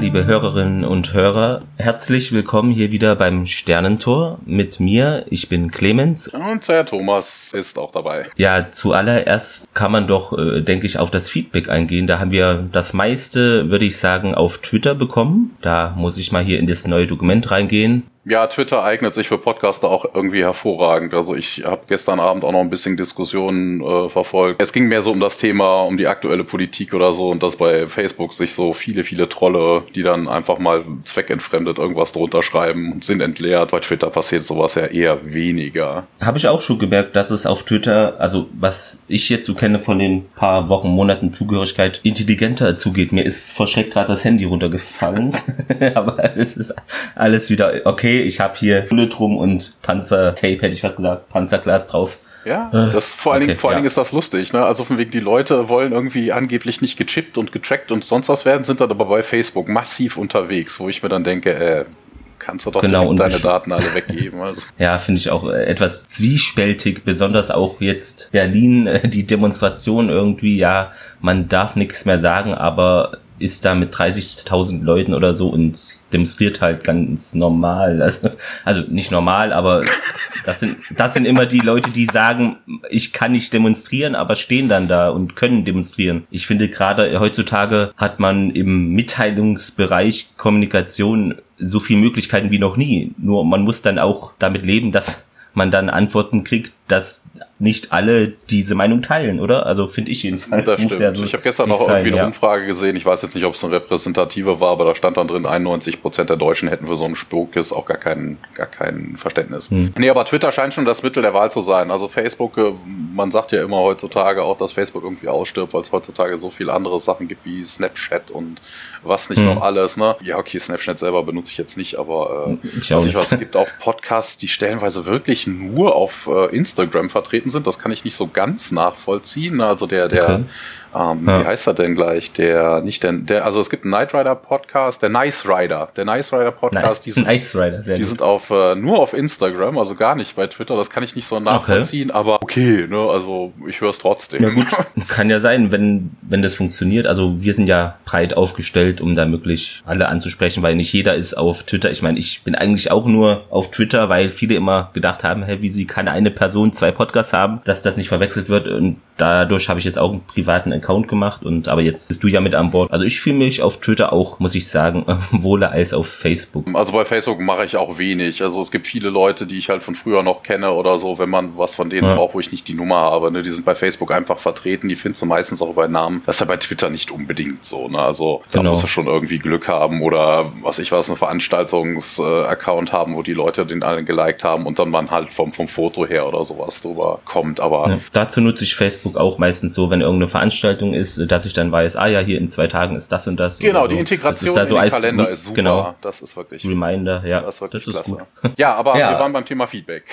liebe Hörerinnen und Hörer, herzlich willkommen hier wieder beim Sternentor mit mir. Ich bin Clemens. Und Herr Thomas ist auch dabei. Ja, zuallererst kann man doch, äh, denke ich, auf das Feedback eingehen. Da haben wir das meiste, würde ich sagen, auf Twitter bekommen. Da muss ich mal hier in das neue Dokument reingehen. Ja, Twitter eignet sich für Podcaster auch irgendwie hervorragend. Also ich habe gestern Abend auch noch ein bisschen Diskussionen äh, verfolgt. Es ging mehr so um das Thema, um die aktuelle Politik oder so und dass bei Facebook sich so viele, viele Trolle, die dann einfach mal zweckentfremdet irgendwas drunter schreiben und sind entleert. Bei Twitter passiert sowas ja eher weniger. Habe ich auch schon gemerkt, dass es auf Twitter, also was ich jetzt so kenne von den paar Wochen, Monaten Zugehörigkeit, intelligenter zugeht. Mir ist vor Schreck gerade das Handy runtergefallen. Aber es ist alles wieder okay okay, ich habe hier Bullet rum und Panzertape, hätte ich was gesagt, Panzerglas drauf. Ja, äh, das vor allen okay, Dingen, vor allen Dingen ist das lustig, ne? Also von wegen die Leute wollen irgendwie angeblich nicht gechippt und getrackt und sonst was werden, sind dann aber bei Facebook massiv unterwegs, wo ich mir dann denke, äh, kannst du doch genau, deine Daten alle weggeben. Also. ja, finde ich auch äh, etwas zwiespältig, besonders auch jetzt Berlin, äh, die Demonstration irgendwie, ja, man darf nichts mehr sagen, aber ist da mit 30.000 Leuten oder so und demonstriert halt ganz normal. Also, also nicht normal, aber das sind, das sind immer die Leute, die sagen, ich kann nicht demonstrieren, aber stehen dann da und können demonstrieren. Ich finde gerade heutzutage hat man im Mitteilungsbereich Kommunikation so viele Möglichkeiten wie noch nie. Nur man muss dann auch damit leben, dass man dann Antworten kriegt, dass nicht alle diese Meinung teilen, oder? Also finde ich jedenfalls. Das stimmt. Ja so ich habe gestern noch sein, irgendwie eine ja. Umfrage gesehen. Ich weiß jetzt nicht, ob es eine repräsentative war, aber da stand dann drin, 91 Prozent der Deutschen hätten für so einen Spukes auch gar kein, gar kein Verständnis. Hm. Nee, aber Twitter scheint schon das Mittel der Wahl zu sein. Also Facebook, äh, man sagt ja immer heutzutage auch, dass Facebook irgendwie ausstirbt, weil es heutzutage so viele andere Sachen gibt wie Snapchat und was nicht hm. noch alles. Ne? Ja, okay, Snapchat selber benutze ich jetzt nicht, aber äh, ich weiß nicht, was es gibt auch Podcasts, die stellenweise wirklich nur auf äh, Instagram vertreten sind. Das kann ich nicht so ganz nachvollziehen. Also der, der okay. Ähm, ja. Wie heißt er denn gleich? Der, nicht der, der, also es gibt einen Knight Rider Podcast, der Nice Rider. Der Nice Rider Podcast, die sind, nice Rider, die sind auf, äh, nur auf Instagram, also gar nicht bei Twitter. Das kann ich nicht so nachvollziehen, okay. aber okay, ne, also ich höre es trotzdem. Ja gut, kann ja sein, wenn, wenn das funktioniert. Also wir sind ja breit aufgestellt, um da möglich alle anzusprechen, weil nicht jeder ist auf Twitter. Ich meine, ich bin eigentlich auch nur auf Twitter, weil viele immer gedacht haben, hey, wie sie kann eine Person zwei Podcasts haben, dass das nicht verwechselt wird und dadurch habe ich jetzt auch einen privaten Account gemacht und aber jetzt bist du ja mit an Bord. Also ich fühle mich auf Twitter auch, muss ich sagen, wohler als auf Facebook. Also bei Facebook mache ich auch wenig. Also es gibt viele Leute, die ich halt von früher noch kenne oder so, wenn man was von denen ja. braucht, wo ich nicht die Nummer habe. Ne? Die sind bei Facebook einfach vertreten, die findest du meistens auch über Namen. Das ist ja bei Twitter nicht unbedingt so. Ne? Also da genau. musst du schon irgendwie Glück haben oder was ich weiß, einen Veranstaltungs-Account haben, wo die Leute den allen geliked haben und dann man halt vom, vom Foto her oder sowas drüber kommt. Aber ja. dazu nutze ich Facebook Facebook auch meistens so, wenn irgendeine Veranstaltung ist, dass ich dann weiß, ah ja, hier in zwei Tagen ist das und das. Genau, so. die Integration in so den Kalender ist super. Genau. Das ist wirklich. Reminder, ja. Das ist wirklich das ist klasse. Gut. Ja, aber ja. wir waren beim Thema Feedback.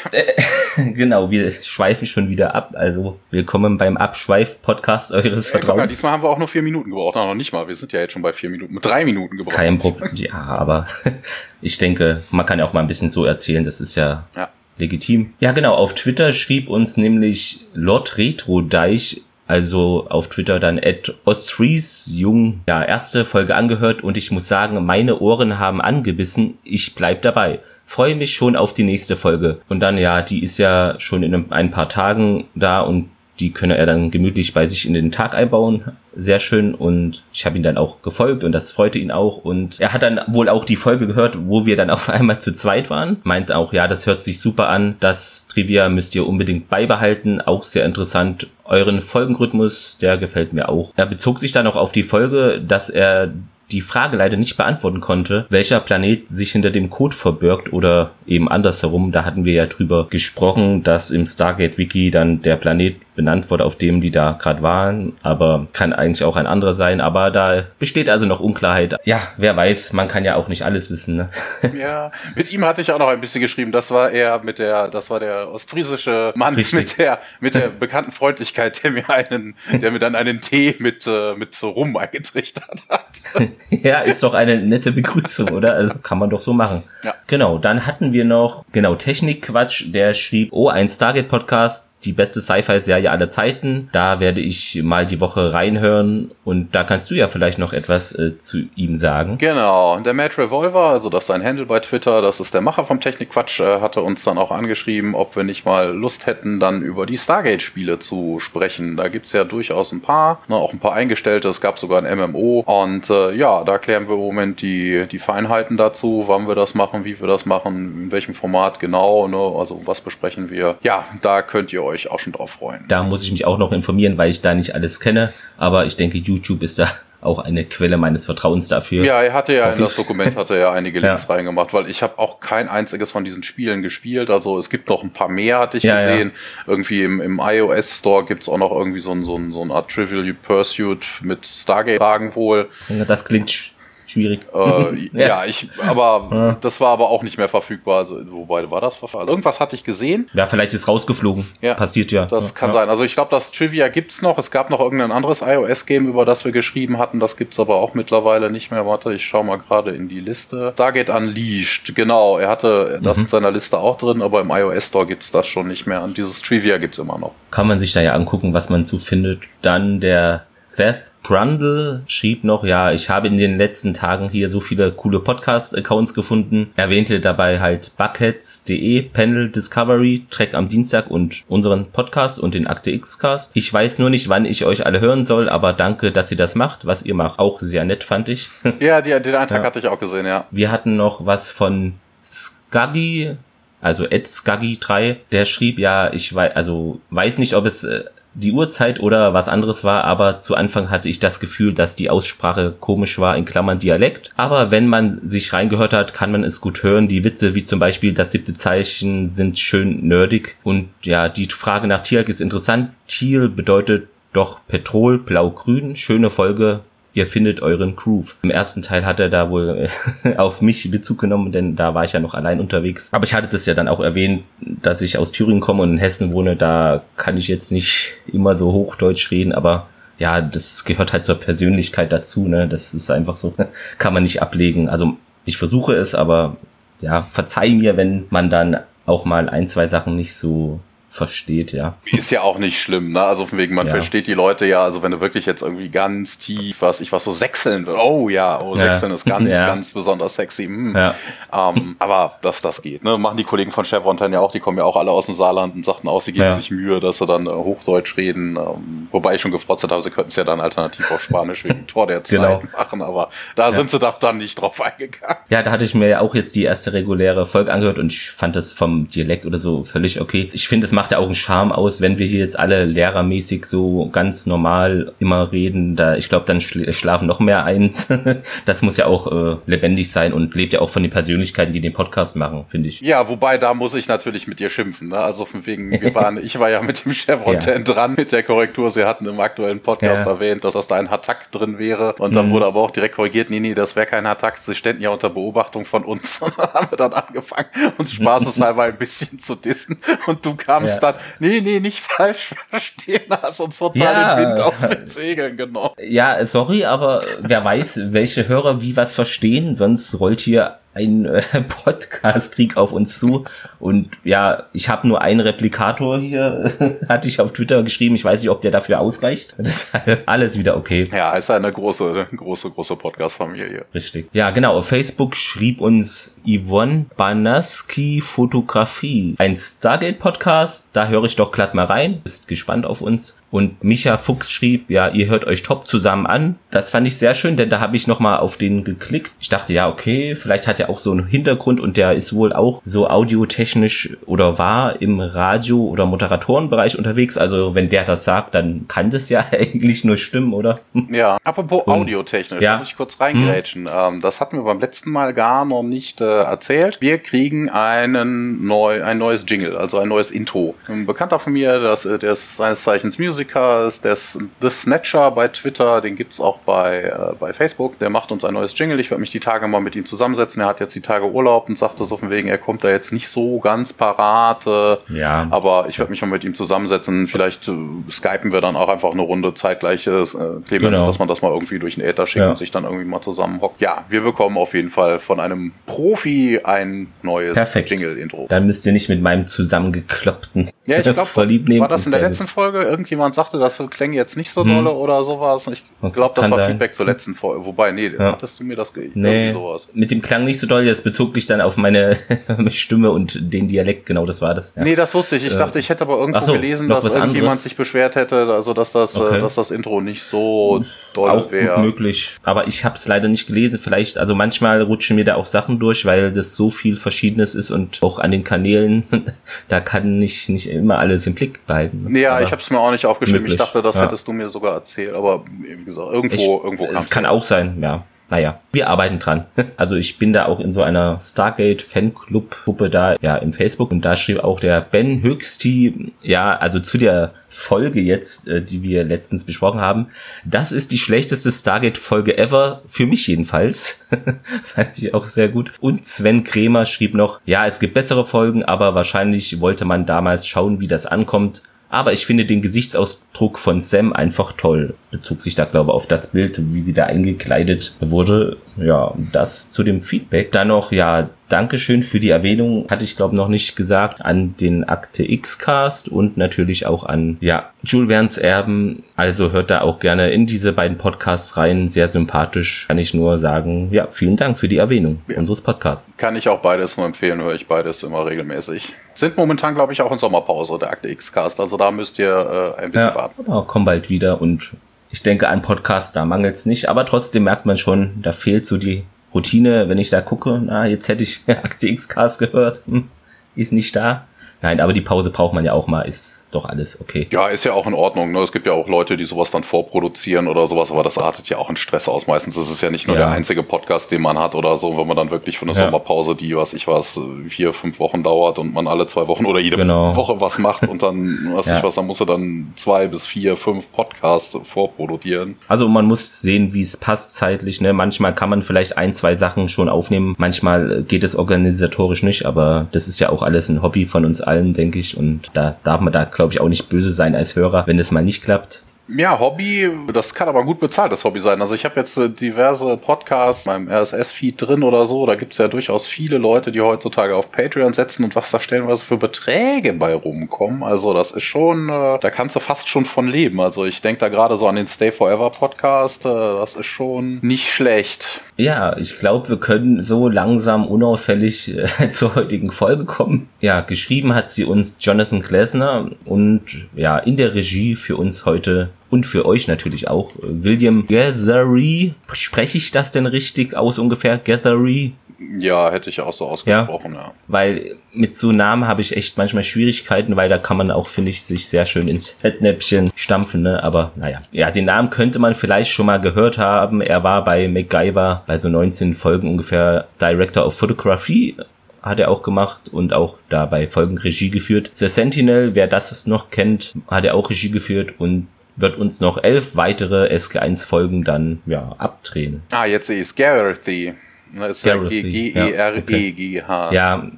genau, wir schweifen schon wieder ab. Also willkommen beim Abschweif-Podcast eures Vertrauens. Ja, diesmal haben wir auch nur vier Minuten gebraucht. noch nicht mal. Wir sind ja jetzt schon bei vier Minuten, mit drei Minuten gebraucht. Kein Problem. Ja, aber ich denke, man kann ja auch mal ein bisschen so erzählen. Das ist ja. ja legitim. Ja, genau, auf Twitter schrieb uns nämlich Lord Retro Deich also auf Twitter dann at Ostries Jung. Ja, erste Folge angehört und ich muss sagen, meine Ohren haben angebissen. Ich bleib dabei. Freue mich schon auf die nächste Folge. Und dann, ja, die ist ja schon in ein paar Tagen da und die könne er dann gemütlich bei sich in den Tag einbauen. Sehr schön und ich habe ihn dann auch gefolgt und das freute ihn auch und er hat dann wohl auch die Folge gehört, wo wir dann auf einmal zu zweit waren. Meint auch, ja, das hört sich super an. Das Trivia müsst ihr unbedingt beibehalten. Auch sehr interessant. Euren Folgenrhythmus, der gefällt mir auch. Er bezog sich dann auch auf die Folge, dass er die Frage leider nicht beantworten konnte, welcher Planet sich hinter dem Code verbirgt oder eben andersherum. Da hatten wir ja drüber gesprochen, dass im Stargate-Wiki dann der Planet benannt wurde, auf dem die da gerade waren, aber kann eigentlich auch ein anderer sein. Aber da besteht also noch Unklarheit. Ja, wer weiß, man kann ja auch nicht alles wissen. Ne? Ja, mit ihm hatte ich auch noch ein bisschen geschrieben. Das war er mit der, das war der ostfriesische Mann Richtig. mit der mit der bekannten Freundlichkeit, der mir einen, der mir dann einen Tee mit äh, mit so Rum eingetrichtert hat. ja, ist doch eine nette Begrüßung, oder? Also kann man doch so machen. Ja. Genau, dann hatten wir noch genau Technikquatsch, der schrieb, oh, ein Stargate Podcast die beste Sci-Fi-Serie aller Zeiten. Da werde ich mal die Woche reinhören und da kannst du ja vielleicht noch etwas äh, zu ihm sagen. Genau, der Matt Revolver, also das ist sein Handle bei Twitter, das ist der Macher vom Technikquatsch, äh, hatte uns dann auch angeschrieben, ob wir nicht mal Lust hätten, dann über die Stargate-Spiele zu sprechen. Da gibt's ja durchaus ein paar, ne, auch ein paar eingestellte, es gab sogar ein MMO und äh, ja, da klären wir im Moment die, die Feinheiten dazu, wann wir das machen, wie wir das machen, in welchem Format genau, ne, also was besprechen wir. Ja, da könnt ihr euch auch schon drauf freuen. Da muss ich mich auch noch informieren, weil ich da nicht alles kenne. Aber ich denke, YouTube ist da auch eine Quelle meines Vertrauens dafür. Ja, er hatte ja in das Dokument hatte er einige Links ja. reingemacht, weil ich habe auch kein einziges von diesen Spielen gespielt. Also es gibt noch ein paar mehr, hatte ich ja, gesehen. Ja. Irgendwie im, im iOS Store gibt's auch noch irgendwie so ein, so ein, so ein Art Trivial Pursuit mit Stargate-Fragen wohl. Das klingt schwierig. Äh, ja. ja. ich, aber ja. das war aber auch nicht mehr verfügbar. Also, wobei war das verfügbar? Also, irgendwas hatte ich gesehen. Ja, vielleicht ist rausgeflogen. Ja. Passiert ja. Das kann sein. Also ich glaube, das Trivia gibt's noch. Es gab noch irgendein anderes iOS-Game, über das wir geschrieben hatten. Das gibt's aber auch mittlerweile nicht mehr. Warte, ich schau mal gerade in die Liste. Stargate Unleashed, genau. Er hatte das mhm. in seiner Liste auch drin, aber im iOS Store gibt's das schon nicht mehr. Und dieses Trivia gibt's immer noch. Kann man sich da ja angucken, was man zu findet. Dann der Seth Brundle schrieb noch, ja, ich habe in den letzten Tagen hier so viele coole Podcast-Accounts gefunden. Erwähnte dabei halt Buckheads.de, Panel Discovery, Track am Dienstag und unseren Podcast und den Akte X-Cast. Ich weiß nur nicht, wann ich euch alle hören soll, aber danke, dass ihr das macht, was ihr macht. Auch sehr nett, fand ich. Ja, die, den Eintrag ja. hatte ich auch gesehen, ja. Wir hatten noch was von Skuggy, also Ed Skuggy 3, der schrieb ja, ich weiß, also weiß nicht, ob es äh, die Uhrzeit oder was anderes war, aber zu Anfang hatte ich das Gefühl, dass die Aussprache komisch war, in Klammern Dialekt. Aber wenn man sich reingehört hat, kann man es gut hören. Die Witze, wie zum Beispiel das siebte Zeichen, sind schön nerdig. Und ja, die Frage nach Tialk ist interessant. Thiel bedeutet doch Petrol, blau-grün. Schöne Folge, ihr findet euren Groove. Im ersten Teil hat er da wohl äh, auf mich Bezug genommen, denn da war ich ja noch allein unterwegs. Aber ich hatte das ja dann auch erwähnt, dass ich aus Thüringen komme und in Hessen wohne. Da kann ich jetzt nicht immer so Hochdeutsch reden, aber ja, das gehört halt zur Persönlichkeit dazu, ne? Das ist einfach so, kann man nicht ablegen. Also ich versuche es, aber ja, verzeih mir, wenn man dann auch mal ein, zwei Sachen nicht so versteht, ja. Ist ja auch nicht schlimm, ne? Also von wegen, man ja. versteht die Leute ja, also wenn du wirklich jetzt irgendwie ganz tief was, ich was so sechseln will, oh ja, oh, sechseln ja. ist ganz, ja. ganz besonders sexy. Hm. Ja. Ähm, aber dass das geht, ne? Machen die Kollegen von Chevron ja auch, die kommen ja auch alle aus dem Saarland und sagten auch, sie geben sich Mühe, dass sie dann äh, Hochdeutsch reden, ähm, wobei ich schon gefrotzt habe, sie könnten es ja dann alternativ auf Spanisch wegen Tor der Zeit genau. machen, aber da sind sie doch dann nicht drauf eingegangen. Ja, da hatte ich mir ja auch jetzt die erste reguläre Folge angehört und ich fand das vom Dialekt oder so völlig okay. Ich finde, es macht ja auch einen Charme aus, wenn wir hier jetzt alle lehrermäßig so ganz normal immer reden. Da, ich glaube, dann schl schlafen noch mehr ein. das muss ja auch äh, lebendig sein und lebt ja auch von den Persönlichkeiten, die den Podcast machen, finde ich. Ja, wobei da muss ich natürlich mit dir schimpfen. Ne? Also von wegen, wir waren, ich war ja mit dem Chevron ja. dran mit der Korrektur. Sie hatten im aktuellen Podcast ja. erwähnt, dass das da ein Hattack drin wäre. Und dann mhm. wurde aber auch direkt korrigiert, nee, nee, das wäre kein Hattack. Sie ständen ja unter Beobachtung von uns. Und dann haben wir dann angefangen, uns spaßeshalber ein bisschen zu dissen. Und du kamst ja. dann, nee, nee, nicht falsch verstehen, hast uns total ja. den Wind aus den Segeln genommen. Ja, sorry, aber wer weiß, welche Hörer wie was verstehen, sonst rollt hier ein äh, Podcast-Krieg auf uns zu. Und ja, ich habe nur einen Replikator hier, hatte ich auf Twitter geschrieben. Ich weiß nicht, ob der dafür ausreicht. Deshalb alles wieder okay. Ja, ist eine große, große, große Podcast-Familie. Richtig. Ja, genau. Auf Facebook schrieb uns Yvonne Banaski Fotografie. Ein Stargate-Podcast. Da höre ich doch glatt mal rein. Ist gespannt auf uns. Und Micha Fuchs schrieb, ja, ihr hört euch top zusammen an. Das fand ich sehr schön, denn da habe ich nochmal auf den geklickt. Ich dachte, ja, okay, vielleicht hat er auch so einen Hintergrund und der ist wohl auch so audiotechnisch oder war im Radio- oder Moderatorenbereich unterwegs. Also wenn der das sagt, dann kann das ja eigentlich nur stimmen, oder? Ja, apropos und, audiotechnisch, ja. muss ich kurz reingrätschen. Hm. Ähm, das hatten wir beim letzten Mal gar noch nicht äh, erzählt. Wir kriegen einen neu, ein neues Jingle, also ein neues Intro. Ein Bekannter von mir, das, äh, der ist seines Zeichens Musiker, ist der The Snatcher bei Twitter, den gibt's auch bei, äh, bei Facebook. Der macht uns ein neues Jingle. Ich werde mich die Tage mal mit ihm zusammensetzen. Er hat jetzt die Tage Urlaub und sagt das auf dem Wegen, er kommt da jetzt nicht so ganz parat. Äh, ja. Aber ich werde mich mal mit ihm zusammensetzen. Vielleicht äh, skypen wir dann auch einfach eine Runde zeitgleich, äh, Clemens, genau. dass man das mal irgendwie durch den Äther schickt ja. und sich dann irgendwie mal zusammenhockt. Ja, wir bekommen auf jeden Fall von einem Profi ein neues Jingle-Intro. Dann müsst ihr nicht mit meinem zusammengekloppten ja, ich glaube, war das in der letzten Folge? Irgendjemand sagte, das klingt jetzt nicht so hm. dolle oder sowas. Ich glaube, das war sein. Feedback zur letzten Folge. Wobei, nee, ja. hattest du mir das nee, sowas. Mit dem Klang nicht so doll, das bezog dich dann auf meine Stimme und den Dialekt, genau, das war das. Ja. Nee, das wusste ich. Ich äh, dachte, ich hätte aber irgendwo so, gelesen, dass irgendjemand anderes? sich beschwert hätte, also dass das, äh, okay. dass das Intro nicht so doll wäre. Möglich. Aber ich habe es leider nicht gelesen. Vielleicht, also manchmal rutschen mir da auch Sachen durch, weil das so viel Verschiedenes ist und auch an den Kanälen, da kann ich nicht immer alles im Blick behalten. Ja, aber ich habe es mir auch nicht aufgeschrieben. Möglich. Ich dachte, das ja. hättest du mir sogar erzählt. Aber wie gesagt, irgendwo, ich, irgendwo kann es. kann auch sein, ja. Naja, wir arbeiten dran. Also ich bin da auch in so einer Stargate Fanclub Gruppe da, ja, im Facebook und da schrieb auch der Ben Höchsti, ja, also zu der Folge jetzt, äh, die wir letztens besprochen haben. Das ist die schlechteste Stargate-Folge ever, für mich jedenfalls. Fand ich auch sehr gut. Und Sven Kremer schrieb noch, ja, es gibt bessere Folgen, aber wahrscheinlich wollte man damals schauen, wie das ankommt. Aber ich finde den Gesichtsausdruck von Sam einfach toll. Bezog sich da, glaube ich, auf das Bild, wie sie da eingekleidet wurde. Ja, das zu dem Feedback. Dann noch, ja, Dankeschön für die Erwähnung, hatte ich glaube noch nicht gesagt, an den Akte X-Cast und natürlich auch an, ja, Jules Verne's Erben. Also hört da auch gerne in diese beiden Podcasts rein. Sehr sympathisch. Kann ich nur sagen, ja, vielen Dank für die Erwähnung ja. unseres Podcasts. Kann ich auch beides nur empfehlen, höre ich beides immer regelmäßig. Sind momentan, glaube ich, auch in Sommerpause, der Akte X-Cast. Also da müsst ihr äh, ein bisschen ja, warten. Aber komm bald wieder und ich denke, an Podcasts, da mangelt es nicht, aber trotzdem merkt man schon, da fehlt so die Routine, wenn ich da gucke, na, jetzt hätte ich Akte X-Cast gehört, hm, ist nicht da. Nein, aber die Pause braucht man ja auch mal, ist doch alles okay. Ja, ist ja auch in Ordnung. Ne? Es gibt ja auch Leute, die sowas dann vorproduzieren oder sowas, aber das artet ja auch in Stress aus. Meistens ist es ja nicht nur ja. der einzige Podcast, den man hat oder so, wenn man dann wirklich von einer ja. Sommerpause, die, was ich was, vier, fünf Wochen dauert und man alle zwei Wochen oder jede genau. Woche was macht und dann, was ja. ich was, dann muss er dann zwei bis vier, fünf Podcasts vorproduzieren. Also man muss sehen, wie es passt zeitlich. Ne? Manchmal kann man vielleicht ein, zwei Sachen schon aufnehmen. Manchmal geht es organisatorisch nicht, aber das ist ja auch alles ein Hobby von uns allen, denke ich. Und da darf man da, glaube ich, auch nicht böse sein als Hörer, wenn es mal nicht klappt. Ja, Hobby, das kann aber gut bezahltes Hobby sein. Also ich habe jetzt äh, diverse Podcasts in meinem RSS-Feed drin oder so. Da gibt's ja durchaus viele Leute, die heutzutage auf Patreon setzen und was da stellenweise für Beträge bei rumkommen. Also das ist schon, äh, da kannst du fast schon von leben. Also ich denke da gerade so an den Stay Forever Podcast. Äh, das ist schon nicht schlecht. Ja, ich glaube, wir können so langsam unauffällig äh, zur heutigen Folge kommen. Ja, geschrieben hat sie uns Jonathan Glesner und ja, in der Regie für uns heute und für euch natürlich auch William Gathery. Spreche ich das denn richtig aus ungefähr? Gathery? Ja, hätte ich auch so ausgesprochen, ja. ja. Weil mit so Namen habe ich echt manchmal Schwierigkeiten, weil da kann man auch, finde ich, sich sehr schön ins Fettnäpfchen stampfen, ne? Aber naja. Ja, den Namen könnte man vielleicht schon mal gehört haben. Er war bei MacGyver bei so 19 Folgen ungefähr Director of Photography hat er auch gemacht und auch da bei Folgen Regie geführt. The Sentinel, wer das noch kennt, hat er auch Regie geführt und wird uns noch elf weitere SG1-Folgen dann ja abdrehen. Ah, jetzt sehe ich es. Garrethy. Das ist G-E-R-E-G-H. Ja,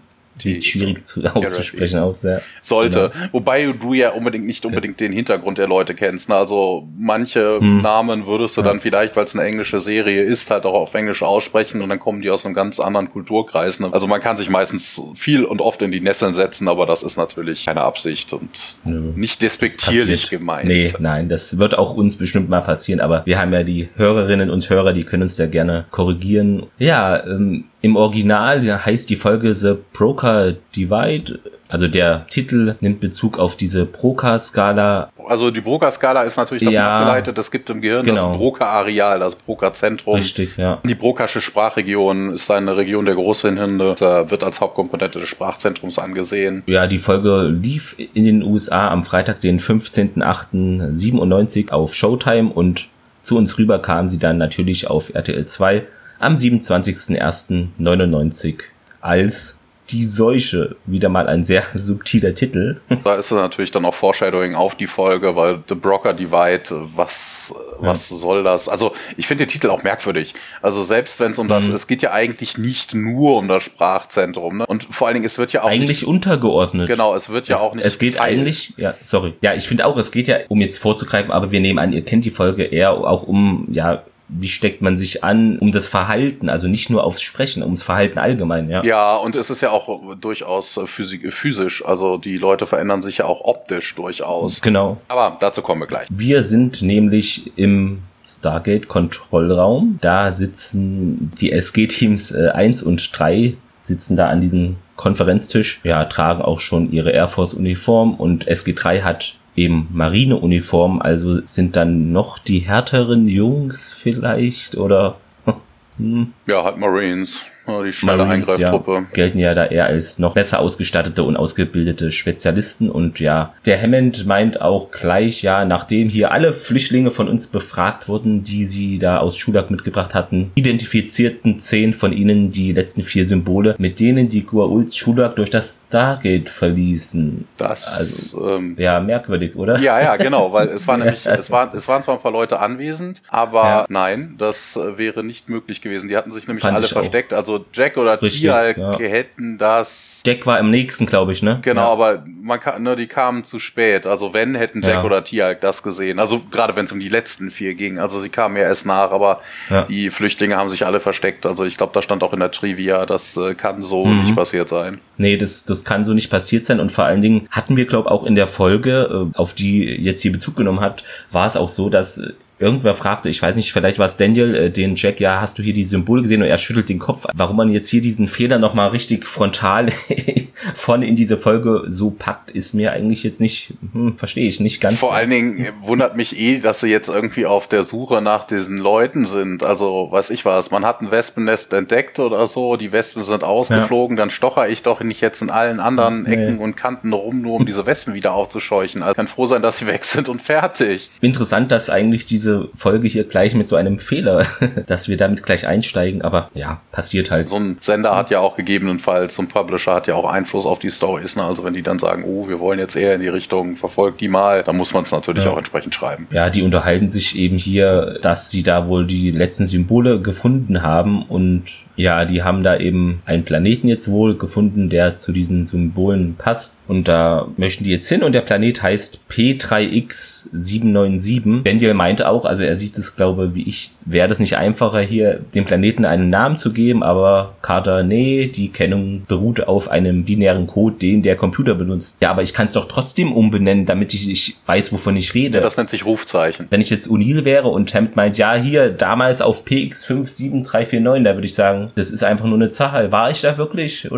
Sieht schwierig zu, auszusprechen aus. Ja. Sollte. Genau. Wobei du ja unbedingt nicht unbedingt den Hintergrund der Leute kennst. Ne? Also manche hm. Namen würdest du ja. dann vielleicht, weil es eine englische Serie ist, halt auch auf Englisch aussprechen und dann kommen die aus einem ganz anderen Kulturkreis. Ne? Also man kann sich meistens viel und oft in die Nesseln setzen, aber das ist natürlich keine Absicht und ja. nicht despektierlich gemeint. Nee, nein, das wird auch uns bestimmt mal passieren, aber wir haben ja die Hörerinnen und Hörer, die können uns ja gerne korrigieren. Ja, ähm, Im Original heißt die Folge The Broca Divide. Also der Titel nimmt Bezug auf diese Broca-Skala. Also die Broca-Skala ist natürlich davon ja, abgeleitet, es gibt im Gehirn genau. das Broca-Areal, das Broca-Zentrum. Richtig, ja. Die Brokasche Sprachregion ist eine Region der Großhirnhinde, wird als Hauptkomponente des Sprachzentrums angesehen. Ja, die Folge lief in den USA am Freitag, den 15.08.97 auf Showtime und zu uns rüber kam sie dann natürlich auf RTL 2 am 27.01.99 als die Seuche. Wieder mal ein sehr subtiler Titel. Da ist es natürlich dann auch Foreshadowing auf die Folge, weil The Broker Divide, was, was ja. soll das? Also ich finde den Titel auch merkwürdig. Also selbst wenn es um mhm. das, es geht ja eigentlich nicht nur um das Sprachzentrum. Ne? Und vor allen Dingen, es wird ja auch eigentlich nicht, untergeordnet. Genau, es wird ja es, auch nicht. Es geht Teil. eigentlich, ja, sorry. Ja, ich finde auch, es geht ja, um jetzt vorzugreifen, aber wir nehmen an, ihr kennt die Folge eher auch um, ja, wie steckt man sich an, um das Verhalten, also nicht nur aufs Sprechen, ums Verhalten allgemein, ja. Ja, und es ist ja auch durchaus physisch, also die Leute verändern sich ja auch optisch durchaus. Genau. Aber dazu kommen wir gleich. Wir sind nämlich im Stargate-Kontrollraum. Da sitzen die SG-Teams äh, 1 und 3 sitzen da an diesem Konferenztisch, ja, tragen auch schon ihre Air Force-Uniform und SG3 hat eben Marineuniform, also sind dann noch die härteren Jungs vielleicht oder hm. Ja, halt Marines. Die schnelle Marines, Eingreiftruppe. Ja, gelten ja da eher als noch besser ausgestattete und ausgebildete Spezialisten. Und ja, der Hammond meint auch gleich, ja, nachdem hier alle Flüchtlinge von uns befragt wurden, die sie da aus Schulak mitgebracht hatten, identifizierten zehn von ihnen die letzten vier Symbole, mit denen die Gua'uld Schulak durch das Stargate verließen. Das, also, ähm, ja, merkwürdig, oder? Ja, ja, genau, weil es war nämlich, es war, es waren zwar ein paar Leute anwesend, aber ja. nein, das äh, wäre nicht möglich gewesen. Die hatten sich nämlich Fand alle versteckt. Auch. Also Jack oder Tialk ja. hätten das. Jack war im nächsten, glaube ich, ne? Genau, ja. aber man kann, ne, die kamen zu spät. Also wenn hätten Jack ja. oder Tialk das gesehen. Also gerade wenn es um die letzten vier ging. Also sie kamen ja erst nach, aber die Flüchtlinge haben sich alle versteckt. Also ich glaube, da stand auch in der Trivia, das äh, kann so mhm. nicht passiert sein. Nee, das, das kann so nicht passiert sein. Und vor allen Dingen hatten wir, glaube auch in der Folge, äh, auf die jetzt hier Bezug genommen hat, war es auch so, dass irgendwer fragte, ich weiß nicht, vielleicht war es Daniel, äh, den Jack, ja, hast du hier die Symbole gesehen? Und er schüttelt den Kopf, warum man jetzt hier diesen Fehler nochmal richtig frontal vorne in diese Folge so packt, ist mir eigentlich jetzt nicht, hm, verstehe ich nicht ganz. Vor allen Dingen wundert mich eh, dass sie jetzt irgendwie auf der Suche nach diesen Leuten sind. Also, weiß ich was, man hat ein Wespennest entdeckt oder so, die Wespen sind ausgeflogen, ja. dann stocher ich doch nicht jetzt in allen anderen nee. Ecken und Kanten rum, nur um diese Wespen wieder aufzuscheuchen. Also kann froh sein, dass sie weg sind und fertig. Interessant, dass eigentlich diese diese Folge hier gleich mit so einem Fehler, dass wir damit gleich einsteigen, aber ja, passiert halt. So ein Sender hat ja auch gegebenenfalls, so ein Publisher hat ja auch Einfluss auf die Stories, ne? Also wenn die dann sagen, oh, wir wollen jetzt eher in die Richtung, verfolgt die mal, dann muss man es natürlich ja. auch entsprechend schreiben. Ja, die unterhalten sich eben hier, dass sie da wohl die letzten Symbole gefunden haben und ja, die haben da eben einen Planeten jetzt wohl gefunden, der zu diesen Symbolen passt. Und da möchten die jetzt hin und der Planet heißt P3X797. Daniel meinte auch, also er sieht es, glaube wie ich, wäre das nicht einfacher, hier dem Planeten einen Namen zu geben, aber Carter, nee, die Kennung beruht auf einem binären Code, den der Computer benutzt. Ja, aber ich kann es doch trotzdem umbenennen, damit ich, ich weiß, wovon ich rede. Ja, das nennt sich Rufzeichen. Wenn ich jetzt Unil wäre und Hemd meint, ja, hier, damals auf PX57349, da würde ich sagen, das ist einfach nur eine Zahl. War ich da wirklich?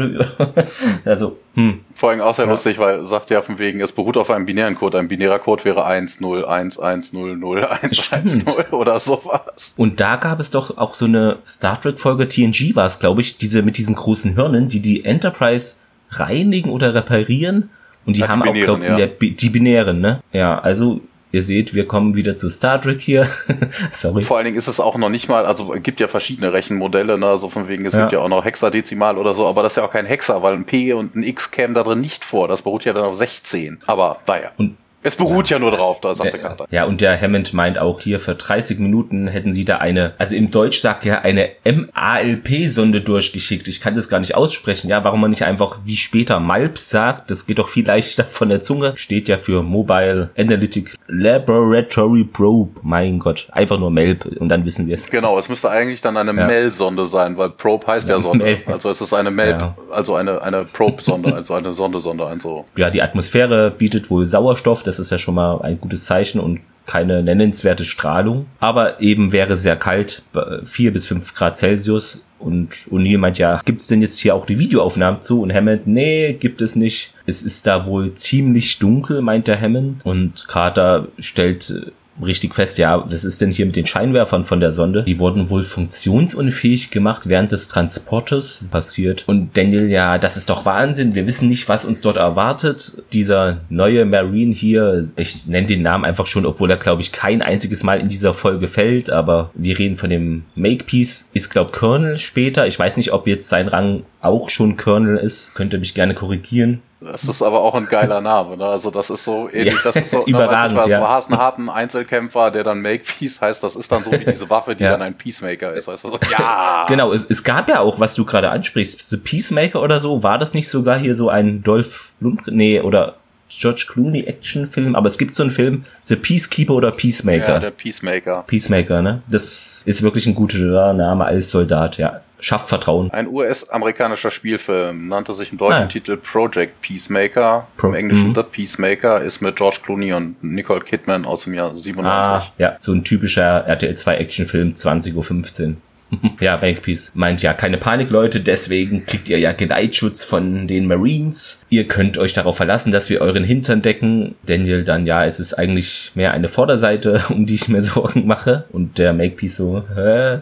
also, hm. Vor allem auch sehr ja. lustig, weil sagt ja von wegen, es beruht auf einem binären Code. Ein binärer Code wäre 1, 0, 1, 1, 0, 0, 1, 1, 0 oder sowas. Und da gab es doch auch so eine Star Trek Folge TNG war es, glaube ich, diese mit diesen großen Hirnen, die die Enterprise reinigen oder reparieren. Und die ja, haben die auch, glaube ich, ja. die binären, ne? Ja, also Ihr seht, wir kommen wieder zu Star Trek hier. Sorry. Vor allen Dingen ist es auch noch nicht mal, also es gibt ja verschiedene Rechenmodelle, ne, so von wegen, es ja. gibt ja auch noch Hexadezimal oder so, aber das ist ja auch kein Hexa, weil ein P und ein X kämen da drin nicht vor. Das beruht ja dann auf 16. Aber naja. Und es beruht ja, ja nur drauf, da sagt der Kater. Ja, und der Hammond meint auch hier, für 30 Minuten hätten sie da eine, also im Deutsch sagt er, eine MALP-Sonde durchgeschickt. Ich kann das gar nicht aussprechen, ja, warum man nicht einfach wie später MALP sagt, das geht doch viel leichter von der Zunge, steht ja für Mobile Analytic Laboratory Probe, mein Gott, einfach nur MELP und dann wissen wir es. Genau, es müsste eigentlich dann eine ja. MEL-Sonde sein, weil Probe heißt ja, ja Sonde. Mel. Also es ist eine MELP, ja. also eine, eine Probe-Sonde, also eine Sonde-Sonde, also. Ja, die Atmosphäre bietet wohl Sauerstoff, Das ist ja schon mal ein gutes Zeichen und keine nennenswerte Strahlung, aber eben wäre sehr kalt, vier bis fünf Grad Celsius. Und O'Neill meint ja, gibt's denn jetzt hier auch die Videoaufnahmen zu? Und Hammond, nee, gibt es nicht. Es ist da wohl ziemlich dunkel, meint der Hammond. Und Carter stellt richtig fest, ja, was ist denn hier mit den Scheinwerfern von der Sonde? Die wurden wohl funktionsunfähig gemacht während des Transportes passiert. Und Daniel, ja, das ist doch Wahnsinn. Wir wissen nicht, was uns dort erwartet. Dieser neue Marine hier, ich nenne den Namen einfach schon, obwohl er, glaube ich, kein einziges Mal in dieser Folge fällt, aber wir reden von dem Makepeace, ist, glaube Colonel später. Ich weiß nicht, ob jetzt sein Rang auch schon Colonel ist. Könnt ihr mich gerne korrigieren. Das ist aber auch ein geiler Name, ne? Also das ist so ähnlich, ja, das ist so, ne, was, ja. du hast einen harten Einzelkämpfer, der dann Make Peace heißt, das ist dann so wie diese Waffe, die ja. dann ein Peacemaker ist. Weißt du, so, ja. Genau, es, es gab ja auch, was du gerade ansprichst, The Peacemaker oder so, war das nicht sogar hier so ein Dolph Lundgren, nee, oder George Clooney Actionfilm, aber es gibt so einen Film, The Peacekeeper oder Peacemaker. Ja, der Peacemaker. Peacemaker, ne? Das ist wirklich ein guter Name als Soldat, ja schafft Vertrauen. Ein US-amerikanischer Spielfilm nannte sich im deutschen ah. Titel Project Peacemaker. Pro Im Englischen mhm. The Peacemaker ist mit George Clooney und Nicole Kidman aus dem Jahr 97. Ah, ja, so ein typischer RTL 2 Actionfilm 20.15 Uhr. ja, Bankpiece meint ja, keine Panik, Leute, deswegen kriegt ihr ja Geleitschutz von den Marines. Ihr könnt euch darauf verlassen, dass wir euren Hintern decken. Daniel dann, ja, es ist eigentlich mehr eine Vorderseite, um die ich mir Sorgen mache. Und der Makepeace so, hä?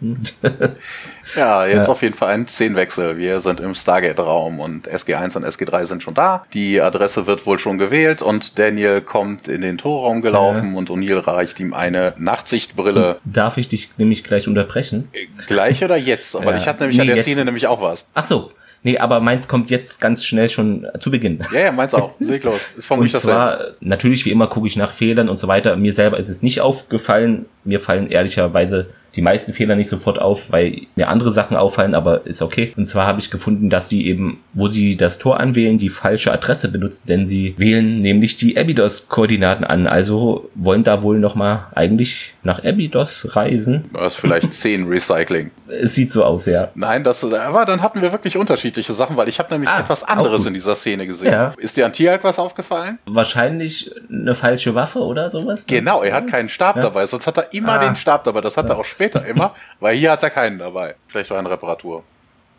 ja, jetzt ja. auf jeden Fall ein Szenenwechsel. Wir sind im Stargate-Raum und SG1 und SG3 sind schon da. Die Adresse wird wohl schon gewählt und Daniel kommt in den Torraum gelaufen ja. und O'Neill reicht ihm eine Nachtsichtbrille. Darf ich dich nämlich gleich unterbrechen? Gleich oder jetzt? Aber ja. ich hatte nämlich nee, an der jetzt. Szene nämlich auch was. Ach so. Nee, aber meins kommt jetzt ganz schnell schon zu Beginn. Ja, ja, meins auch. Leg los. Ist und zwar, natürlich wie immer gucke ich nach Fehlern und so weiter. Mir selber ist es nicht aufgefallen. Mir fallen ehrlicherweise die meisten Fehler nicht sofort auf, weil mir andere Sachen auffallen, aber ist okay. Und zwar habe ich gefunden, dass sie eben, wo sie das Tor anwählen, die falsche Adresse benutzen, denn sie wählen nämlich die Abydos-Koordinaten an. Also wollen da wohl nochmal eigentlich nach Abydos reisen. Das ist vielleicht 10 Recycling. Es sieht so aus, ja. Nein, das, aber dann hatten wir wirklich unterschiedliche Sachen, weil ich habe nämlich ah, etwas anderes in dieser Szene gesehen. Ja. Ist dir an Tierhack was aufgefallen? Wahrscheinlich eine falsche Waffe oder sowas. Genau, er hat keinen Stab ja. dabei, sonst hat er immer ah. den Stab dabei. Das hat er auch später später immer, weil hier hat er keinen dabei. Vielleicht war eine Reparatur.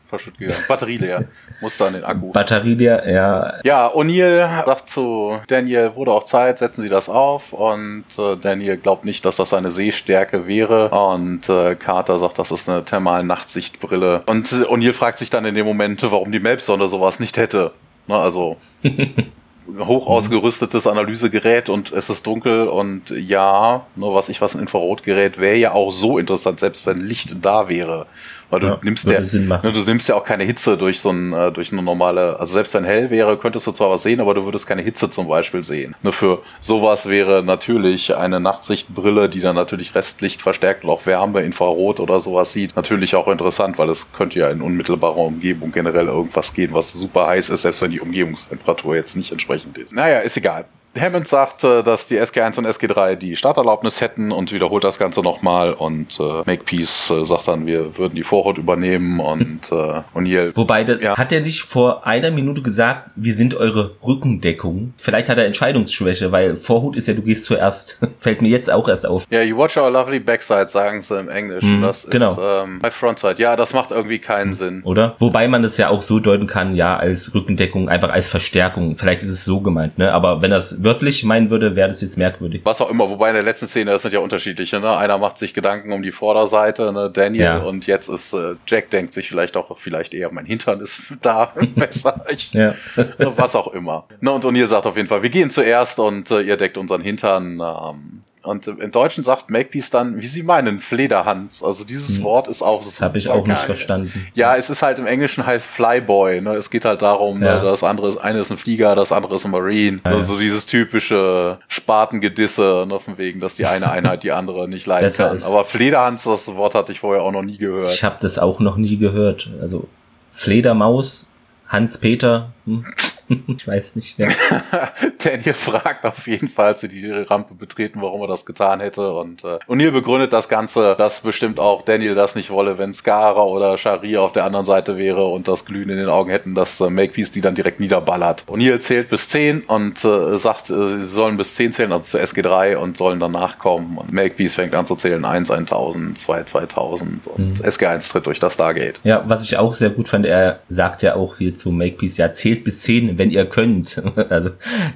Verschütt gegangen. Batterie leer. Muss an den Akku. Batterie leer, ja. Ja, O'Neill sagt zu Daniel, wurde auch Zeit, setzen Sie das auf. Und äh, Daniel glaubt nicht, dass das seine Sehstärke wäre. Und äh, Carter sagt, das ist eine Thermal-Nachtsichtbrille. Und äh, O'Neill fragt sich dann in dem Moment, warum die Melpsonde sowas nicht hätte. Na, also. hoch mhm. ausgerüstetes Analysegerät und es ist dunkel und ja, nur was ich was ein Infrarotgerät wäre ja auch so interessant, selbst wenn Licht da wäre. Weil du ja, nimmst ja, ne, du nimmst ja auch keine Hitze durch so ein, äh, durch eine normale, also selbst wenn hell wäre, könntest du zwar was sehen, aber du würdest keine Hitze zum Beispiel sehen. Nur für sowas wäre natürlich eine Nachtsichtbrille, die dann natürlich Restlicht verstärkt und auch Wärme, Infrarot oder sowas sieht, natürlich auch interessant, weil es könnte ja in unmittelbarer Umgebung generell irgendwas gehen, was super heiß ist, selbst wenn die Umgebungstemperatur jetzt nicht entsprechend ist. Naja, ist egal. Hammond sagt, dass die SG1 und SG3 die Starterlaubnis hätten und wiederholt das Ganze nochmal und äh, Makepeace äh, sagt dann, wir würden die Vorhut übernehmen und äh, O'Neill. Wobei, ja. hat er nicht vor einer Minute gesagt, wir sind eure Rückendeckung? Vielleicht hat er Entscheidungsschwäche, weil Vorhut ist ja, du gehst zuerst. Fällt mir jetzt auch erst auf. Ja, you watch our lovely backside, sagen sie im Englischen. Mm, das genau. ist ähm, my frontside. Ja, das macht irgendwie keinen Sinn. Oder? Wobei man das ja auch so deuten kann, ja, als Rückendeckung, einfach als Verstärkung. Vielleicht ist es so gemeint, ne? Aber wenn das wörtlich meinen würde, wäre das jetzt merkwürdig. Was auch immer, wobei in der letzten Szene, das sind ja unterschiedliche, ne? Einer macht sich Gedanken um die Vorderseite, ne? Daniel, ja. und jetzt ist äh, Jack denkt sich vielleicht auch, vielleicht eher mein Hintern ist da besser. Ich, ja. was auch immer. Ne? Und O'Neill sagt auf jeden Fall, wir gehen zuerst und äh, ihr deckt unseren Hintern. Ähm, und im Deutschen sagt Makepeace dann, wie sie meinen, Flederhans. Also dieses hm. Wort ist auch. Das habe ich auch geil. nicht verstanden. Ja, es ist halt im Englischen heißt Flyboy. Ne? Es geht halt darum, ja. ne, das andere ist, eine ist ein Flieger, das andere ist ein Marine. Ja. Also dieses typische Spartengedisse, ne, von wegen, dass die eine Einheit die andere nicht leiden kann. Ist. Aber Flederhans, das Wort hatte ich vorher auch noch nie gehört. Ich habe das auch noch nie gehört. Also Fledermaus, Hans-Peter. Hm. ich weiß nicht. Ja. Daniel fragt auf jeden Fall, als sie die Rampe betreten, warum er das getan hätte. Und äh, O'Neill begründet das Ganze, dass bestimmt auch Daniel das nicht wolle, wenn Skara oder Sharia auf der anderen Seite wäre und das Glühen in den Augen hätten, dass äh, Makepeace die dann direkt niederballert. O'Neill zählt bis 10 und äh, sagt, äh, sie sollen bis 10 zählen, also zu SG3 und sollen danach kommen. Und Makepeace fängt an zu zählen 1, 1000, 2, 2000 und mhm. SG1 tritt durch das Stargate. Ja, was ich auch sehr gut fand, er sagt ja auch hier zu Makepeace, ja, zählt bis 10, wenn ihr könnt. also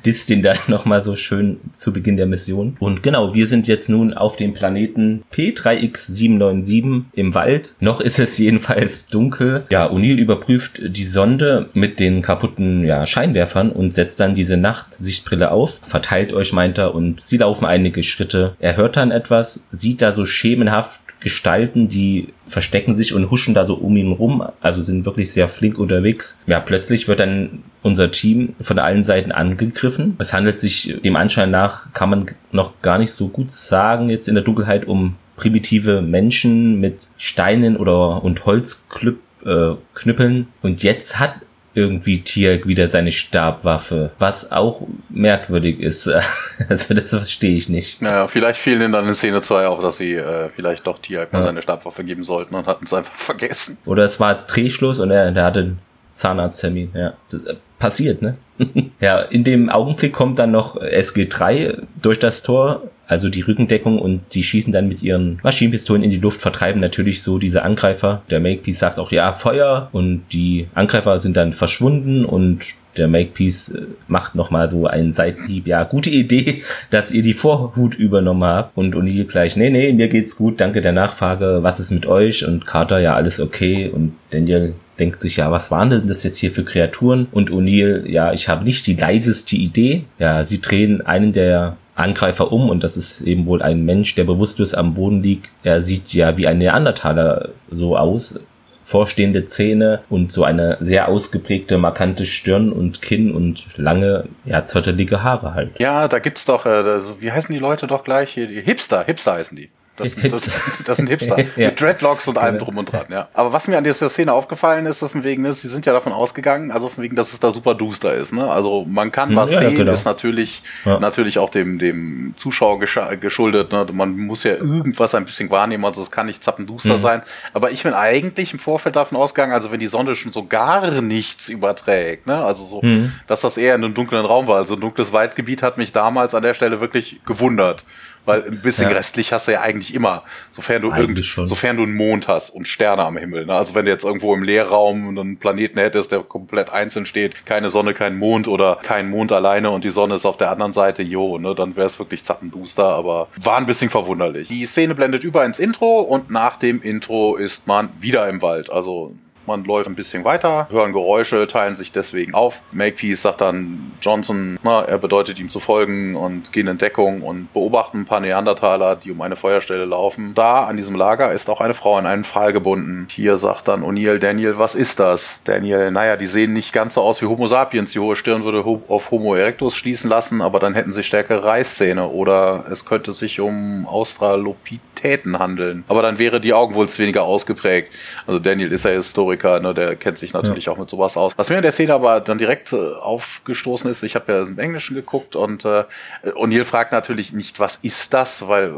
disst den da nochmal so schön zu Beginn der Mission. Und genau, wir sind jetzt nun auf dem Planeten P3X797 im Wald. Noch ist es jedenfalls dunkel. Ja, O'Neill überprüft die Sonde mit den kaputten ja, Scheinwerfern und setzt dann diese Nachtsichtbrille auf. Verteilt euch, meint er, und sie laufen einige Schritte. Er hört dann etwas, sieht da so schemenhaft Gestalten, die verstecken sich und huschen da so um ihn rum, also sind wirklich sehr flink unterwegs. Ja, plötzlich wird dann unser Team von allen Seiten angegriffen. Es handelt sich dem Anschein nach, kann man noch gar nicht so gut sagen, jetzt in der Dunkelheit um primitive Menschen mit Steinen oder und Holzknüppeln. Äh, und jetzt hat irgendwie Tier wieder seine Stabwaffe, was auch merkwürdig ist. also das verstehe ich nicht. Naja, vielleicht fiel ihnen dann in Szene 2 auch, dass sie äh, vielleicht doch Tier ja. seine Stabwaffe geben sollten und hatten es einfach vergessen. Oder es war Drehschluss und er, er hatte einen Zahnarzttermin. Ja, das, äh, passiert, ne? ja, in dem Augenblick kommt dann noch SG3 durch das Tor also die Rückendeckung und die schießen dann mit ihren Maschinenpistolen in die Luft, vertreiben natürlich so diese Angreifer. Der Makepeace sagt auch, ja, Feuer und die Angreifer sind dann verschwunden und der Makepeace äh, macht nochmal so einen Seitenhieb. Ja, gute Idee, dass ihr die Vorhut übernommen habt. Und O'Neill gleich, nee, nee, mir geht's gut, danke der Nachfrage. Was ist mit euch? Und Carter, ja, alles okay. Und Daniel denkt sich, ja, was waren denn das jetzt hier für Kreaturen? Und O'Neill, ja, ich habe nicht die leiseste Idee. Ja, sie drehen einen der Angreifer um und das ist eben wohl ein Mensch, der bewusstlos am Boden liegt. Er sieht ja wie ein Neandertaler so aus. Vorstehende Zähne und so eine sehr ausgeprägte, markante Stirn und Kinn und lange, ja, zottelige Haare halt. Ja, da gibt's doch, äh, wie heißen die Leute doch gleich hier? Die Hipster, Hipster heißen die. Das, das, das sind Hipster. ja. Mit Dreadlocks und allem drum und dran, ja. Aber was mir an dieser Szene aufgefallen ist, so von wegen, ist, sie sind ja davon ausgegangen, also von wegen, dass es da super duster ist, ne? Also man kann hm, was ja, sehen, genau. ist natürlich, ja. natürlich auch dem, dem Zuschauer geschuldet, ne? Man muss ja irgendwas ein bisschen wahrnehmen, also es kann nicht zappenduster mhm. sein. Aber ich bin eigentlich im Vorfeld davon ausgegangen, also wenn die Sonne schon so gar nichts überträgt, ne? Also so, mhm. dass das eher in einem dunklen Raum war. Also ein dunkles Waldgebiet hat mich damals an der Stelle wirklich gewundert. Weil ein bisschen ja. restlich hast du ja eigentlich immer, sofern du irgend, sofern du einen Mond hast und Sterne am Himmel. Ne? Also wenn du jetzt irgendwo im Leerraum einen Planeten hättest, der komplett einzeln steht, keine Sonne, kein Mond oder kein Mond alleine und die Sonne ist auf der anderen Seite, jo, ne, dann wäre es wirklich zappenduster, aber war ein bisschen verwunderlich. Die Szene blendet über ins Intro und nach dem Intro ist man wieder im Wald. Also man läuft ein bisschen weiter, hören Geräusche, teilen sich deswegen auf. Makepeace sagt dann Johnson, na, er bedeutet ihm zu folgen und gehen in Deckung und beobachten ein paar Neandertaler, die um eine Feuerstelle laufen. Da an diesem Lager ist auch eine Frau in einen Pfahl gebunden. Hier sagt dann O'Neill, Daniel, was ist das? Daniel, naja, die sehen nicht ganz so aus wie Homo sapiens. Die hohe Stirn würde auf Homo erectus schließen lassen, aber dann hätten sie stärkere Reißzähne oder es könnte sich um Australopitäten handeln. Aber dann wäre die Augenwulst weniger ausgeprägt. Also Daniel ist ja Historiker Historiker, ne, der kennt sich natürlich ja. auch mit sowas aus. Was mir in der Szene aber dann direkt äh, aufgestoßen ist, ich habe ja im Englischen geguckt und äh, O'Neill fragt natürlich nicht, was ist das, weil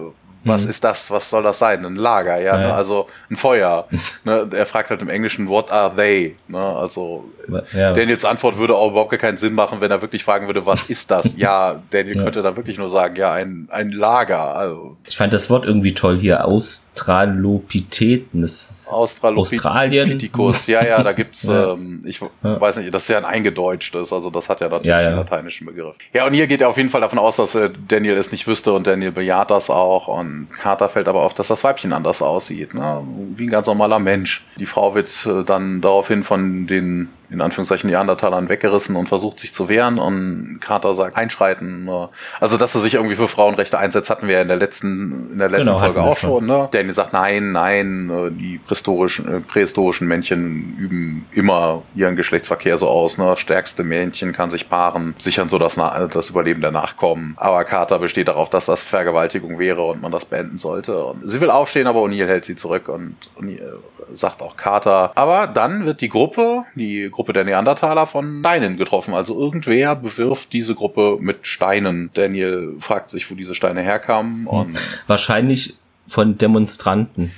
was mhm. ist das, was soll das sein? Ein Lager, ja, ne? also ein Feuer. ne? Er fragt halt im Englischen, what are they? Ne? Also ja, Daniels Antwort würde auch überhaupt keinen Sinn machen, wenn er wirklich fragen würde, was ist das? ja, Daniel ja. könnte dann wirklich nur sagen, ja, ein, ein Lager. Also. Ich fand das Wort irgendwie toll hier, Australopitheten. Das Australien. Ja, ja, da gibt's, ja. Ähm, ich weiß nicht, das ist ja ein eingedeutschtes, also das hat ja natürlich einen lateinischen Begriff. Ja, und hier geht er auf jeden Fall davon aus, dass äh, Daniel es nicht wüsste und Daniel bejaht das auch und Carter fällt aber auf, dass das Weibchen anders aussieht, ne? wie ein ganz normaler Mensch. Die Frau wird äh, dann daraufhin von den in Anführungszeichen Neandertalern weggerissen und versucht sich zu wehren und Carter sagt einschreiten. Ne? Also dass er sich irgendwie für Frauenrechte einsetzt, hatten wir in der letzten in der letzten genau, Folge auch schon. Ne? Danny sagt nein, nein, äh, die prähistorischen, äh, prähistorischen Männchen üben immer ihren Geschlechtsverkehr so aus. Ne? Das stärkste Männchen kann sich paaren, sichern so das, das Überleben der Nachkommen. Aber Carter besteht darauf, dass das Vergewaltigung wäre und man das beenden sollte. Und sie will aufstehen, aber O'Neill hält sie zurück und O'Neill sagt auch Carter. Aber dann wird die Gruppe, die Gruppe Gruppe der Neandertaler von Steinen getroffen. Also irgendwer bewirft diese Gruppe mit Steinen. Daniel fragt sich, wo diese Steine herkamen. Hm. Und Wahrscheinlich von Demonstranten.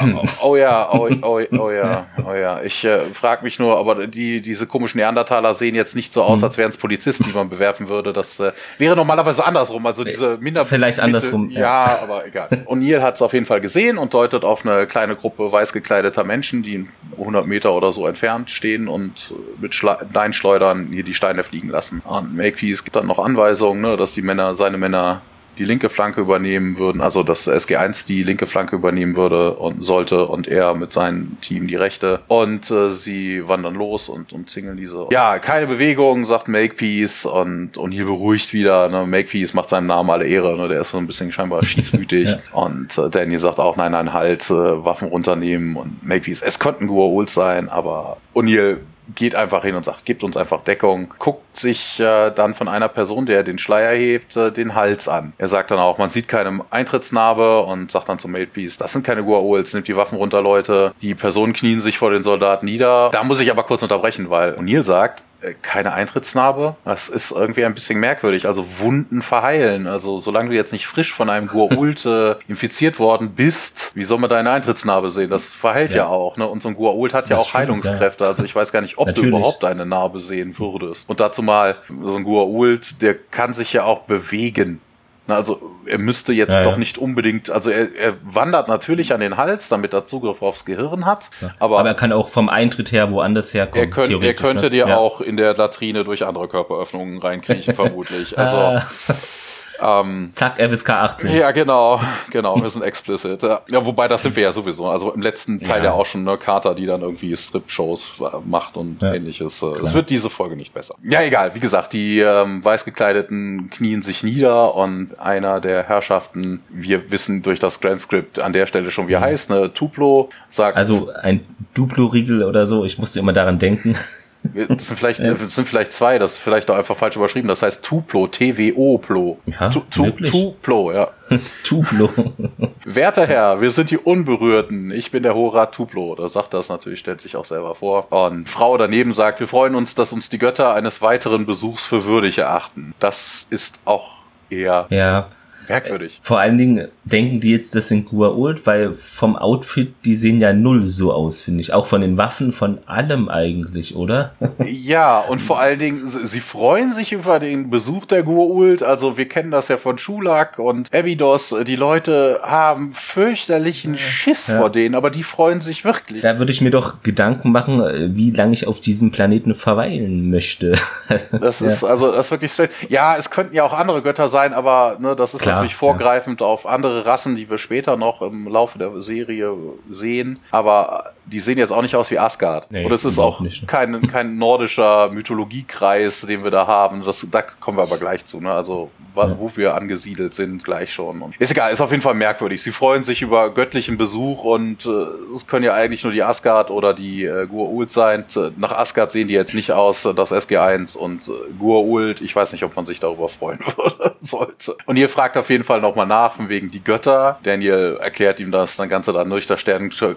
Oh, oh ja, oh, oh, oh, ja, oh ja. Ich äh, frage mich nur, aber die, diese komischen Neandertaler sehen jetzt nicht so aus, hm. als wären es Polizisten, die man bewerfen würde. Das äh, wäre normalerweise andersrum. Also diese minder Vielleicht andersrum. Ja, ja, aber egal. Und Neil hat es auf jeden Fall gesehen und deutet auf eine kleine Gruppe weiß gekleideter Menschen, die 100 Meter oder so entfernt stehen und mit Steinschleudern hier die Steine fliegen lassen. Und Makepeace gibt dann noch Anweisungen, ne, dass die Männer, seine Männer die linke Flanke übernehmen würden, also dass SG1 die linke Flanke übernehmen würde und sollte und er mit seinem Team die rechte. Und äh, sie wandern los und umzingeln diese. Ja, keine Bewegung, sagt Makepeace und, und hier beruhigt wieder. Ne? Makepeace macht seinem Namen alle Ehre, ne? der ist so ein bisschen scheinbar schießmütig. ja. Und äh, Daniel sagt auch, nein, nein, halt, äh, Waffen runternehmen und Makepeace, es konnten Gua'uld sein, aber O'Neill geht einfach hin und sagt, gibt uns einfach Deckung, guckt sich äh, dann von einer Person, der den Schleier hebt, äh, den Hals an. Er sagt dann auch, man sieht keine Eintrittsnarbe und sagt dann zum Maidpiece, das sind keine Guaols, nimmt die Waffen runter, Leute. Die Personen knien sich vor den Soldaten nieder. Da muss ich aber kurz unterbrechen, weil O'Neill sagt, keine Eintrittsnarbe. Das ist irgendwie ein bisschen merkwürdig. Also Wunden verheilen. Also solange du jetzt nicht frisch von einem Gua'uld äh, infiziert worden bist, wie soll man deine Eintrittsnarbe sehen? Das verheilt ja, ja auch. Ne? Und so ein Gua'uld hat ja das auch stimmt, Heilungskräfte. Ja. Also ich weiß gar nicht, ob du überhaupt eine Narbe sehen würdest. Und dazu mal, so ein Gua'uld, der kann sich ja auch bewegen. Also er müsste jetzt ja, doch ja. nicht unbedingt, also er, er, wandert natürlich an den Hals, damit er Zugriff aufs Gehirn hat. Ja. Aber, aber, er kann auch vom Eintritt her woanders herkommen. Er, könnt, er könnte ne? dir auch in der Latrine durch andere Körperöffnungen reinkriechen, vermutlich. Also ah. Ähm, Zack, FSK 18. Ja, genau, genau, wir sind explicit. Ja, wobei das sind wir ja sowieso. Also im letzten Teil ja, ja auch schon eine Carter, die dann irgendwie Strip-Shows macht und ja, ähnliches. Es wird diese Folge nicht besser. Ja, egal. Wie gesagt, die ähm, Weißgekleideten knien sich nieder und einer der Herrschaften, wir wissen durch das Grand Script an der Stelle schon, wie er mhm. heißt, ne, Tuplo, sagt. Also ein Duplo-Riegel oder so, ich musste immer daran denken. Das sind vielleicht, ja. das sind vielleicht zwei, das ist vielleicht auch einfach falsch überschrieben. Das heißt Tuplo, T-W-O-Plo. Ja, tu, tu, Tuplo, ja. Tuplo. Werter Herr, wir sind die Unberührten. Ich bin der Horat Tuplo. Da sagt das natürlich, stellt sich auch selber vor. Und Frau daneben sagt, wir freuen uns, dass uns die Götter eines weiteren Besuchs für würdig erachten. Das ist auch eher ja. Merkwürdig. Vor allen Dingen denken die jetzt, das sind Gua'uld, weil vom Outfit, die sehen ja null so aus, finde ich. Auch von den Waffen, von allem eigentlich, oder? ja, und vor allen Dingen, sie freuen sich über den Besuch der Gua'uld. Also wir kennen das ja von Schulak und Abydos. Die Leute haben fürchterlichen Schiss ja. vor denen, aber die freuen sich wirklich. Da würde ich mir doch Gedanken machen, wie lange ich auf diesem Planeten verweilen möchte. das ja. ist also das ist wirklich straight. Ja, es könnten ja auch andere Götter sein, aber ne, das ist Klar natürlich vorgreifend ja. auf andere Rassen, die wir später noch im Laufe der Serie sehen. Aber die sehen jetzt auch nicht aus wie Asgard. Nee, Und es ist auch nicht. kein, kein nordischer Mythologiekreis, den wir da haben. Das, da kommen wir aber gleich zu. Ne? Also ja. wo wir angesiedelt sind, gleich schon. Und ist egal, ist auf jeden Fall merkwürdig. Sie freuen sich über göttlichen Besuch und äh, es können ja eigentlich nur die Asgard oder die äh, Gua'uld sein. Nach Asgard sehen die jetzt nicht aus, das SG1 und äh, Gua'uld, ich weiß nicht, ob man sich darüber freuen würde, sollte. Und ihr fragt auf jeden Fall nochmal nach, von wegen die Götter. Daniel erklärt ihm das dann Ganze dann durch das Sternentor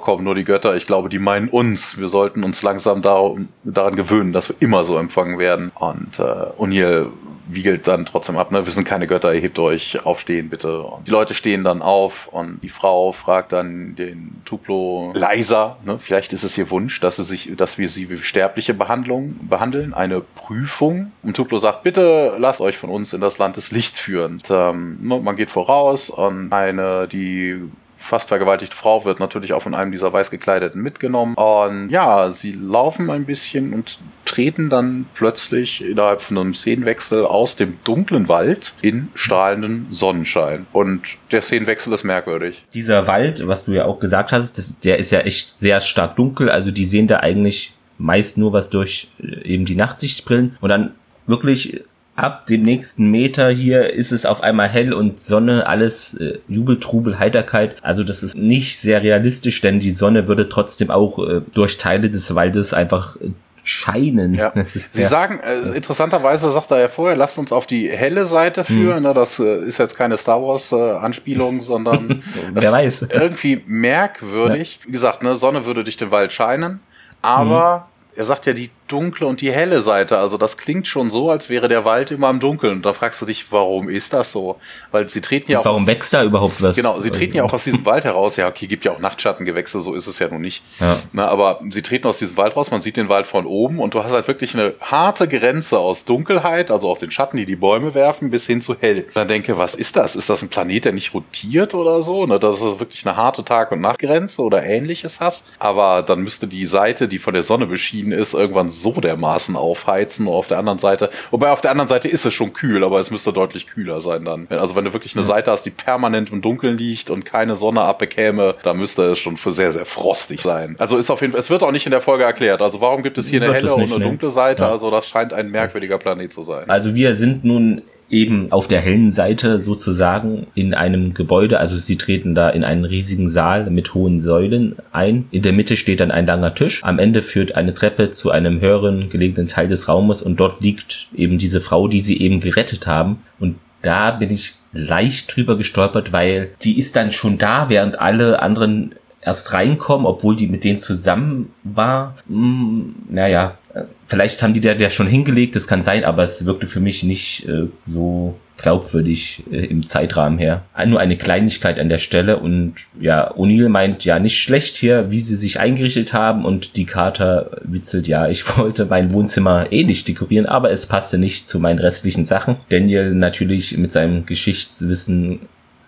kommen nur die Götter. Ich glaube, die meinen uns. Wir sollten uns langsam daran gewöhnen, dass wir immer so empfangen werden. Und äh, O'Neill wiegelt dann trotzdem ab, ne? Wir sind keine Götter, erhebt euch, aufstehen bitte. Und die Leute stehen dann auf und die Frau fragt dann den Tuplo leiser, ne? Vielleicht ist es ihr Wunsch, dass sie sich, dass wir sie wie sterbliche Behandlung behandeln, eine Prüfung. Und Tuplo sagt, bitte lasst euch von uns in das Land des Lichts führen. Und, ähm, man geht voraus und eine, die fast vergewaltigte Frau wird natürlich auch von einem dieser weiß gekleideten mitgenommen. Und ja, sie laufen ein bisschen und treten dann plötzlich innerhalb von einem Szenenwechsel aus dem dunklen Wald in strahlenden Sonnenschein. Und der Szenenwechsel ist merkwürdig. Dieser Wald, was du ja auch gesagt hast, das, der ist ja echt sehr stark dunkel. Also die sehen da eigentlich meist nur was durch äh, eben die Nachtsichtbrillen. Und dann wirklich ab dem nächsten Meter hier ist es auf einmal hell und Sonne, alles äh, Jubel, Trubel, Heiterkeit. Also das ist nicht sehr realistisch, denn die Sonne würde trotzdem auch äh, durch Teile des Waldes einfach äh, scheinen. Ja. Ist, Sie ja. sagen, äh, interessanterweise sagt er ja vorher, lasst uns auf die helle Seite hm. führen. Hm. Ne, das äh, ist jetzt keine Star Wars äh, Anspielung, sondern wer weiß. irgendwie merkwürdig. Ja. Wie gesagt, ne, Sonne würde durch den Wald scheinen, aber hm er sagt ja die dunkle und die helle Seite. Also das klingt schon so, als wäre der Wald immer im Dunkeln. Und da fragst du dich, warum ist das so? Weil sie treten ja und auch. Warum aus, wächst da überhaupt was? Genau, sie treten ja auch aus diesem Wald heraus. Ja, okay, gibt ja auch Nachtschattengewächse, so ist es ja nun nicht. Ja. Na, aber sie treten aus diesem Wald raus, man sieht den Wald von oben und du hast halt wirklich eine harte Grenze aus Dunkelheit, also auf den Schatten, die die Bäume werfen, bis hin zu hell. Dann denke, was ist das? Ist das ein Planet, der nicht rotiert oder so? Ne, dass du wirklich eine harte Tag- und Nachtgrenze oder ähnliches hast. Aber dann müsste die Seite, die von der Sonne beschienen ist, irgendwann so dermaßen aufheizen. auf der anderen Seite, wobei auf der anderen Seite ist es schon kühl, aber es müsste deutlich kühler sein dann. Also wenn du wirklich eine ja. Seite hast, die permanent im Dunkeln liegt und keine Sonne abbekäme, dann müsste es schon für sehr, sehr frostig sein. Also ist auf jeden Fall, es wird auch nicht in der Folge erklärt. Also warum gibt es hier eine helle und eine dunkle Seite? Ja. Also das scheint ein merkwürdiger Planet zu sein. Also wir sind nun eben auf der hellen Seite sozusagen in einem Gebäude. Also sie treten da in einen riesigen Saal mit hohen Säulen ein. In der Mitte steht dann ein langer Tisch. Am Ende führt eine Treppe zu einem höheren gelegenen Teil des Raumes und dort liegt eben diese Frau, die sie eben gerettet haben. Und da bin ich leicht drüber gestolpert, weil die ist dann schon da, während alle anderen erst reinkommen, obwohl die mit denen zusammen war. Hm, naja, vielleicht haben die der ja schon hingelegt, das kann sein, aber es wirkte für mich nicht äh, so glaubwürdig äh, im Zeitrahmen her. Nur eine Kleinigkeit an der Stelle und ja, O'Neill meint ja nicht schlecht hier, wie sie sich eingerichtet haben und die Carter witzelt ja, ich wollte mein Wohnzimmer ähnlich dekorieren, aber es passte nicht zu meinen restlichen Sachen. Daniel natürlich mit seinem Geschichtswissen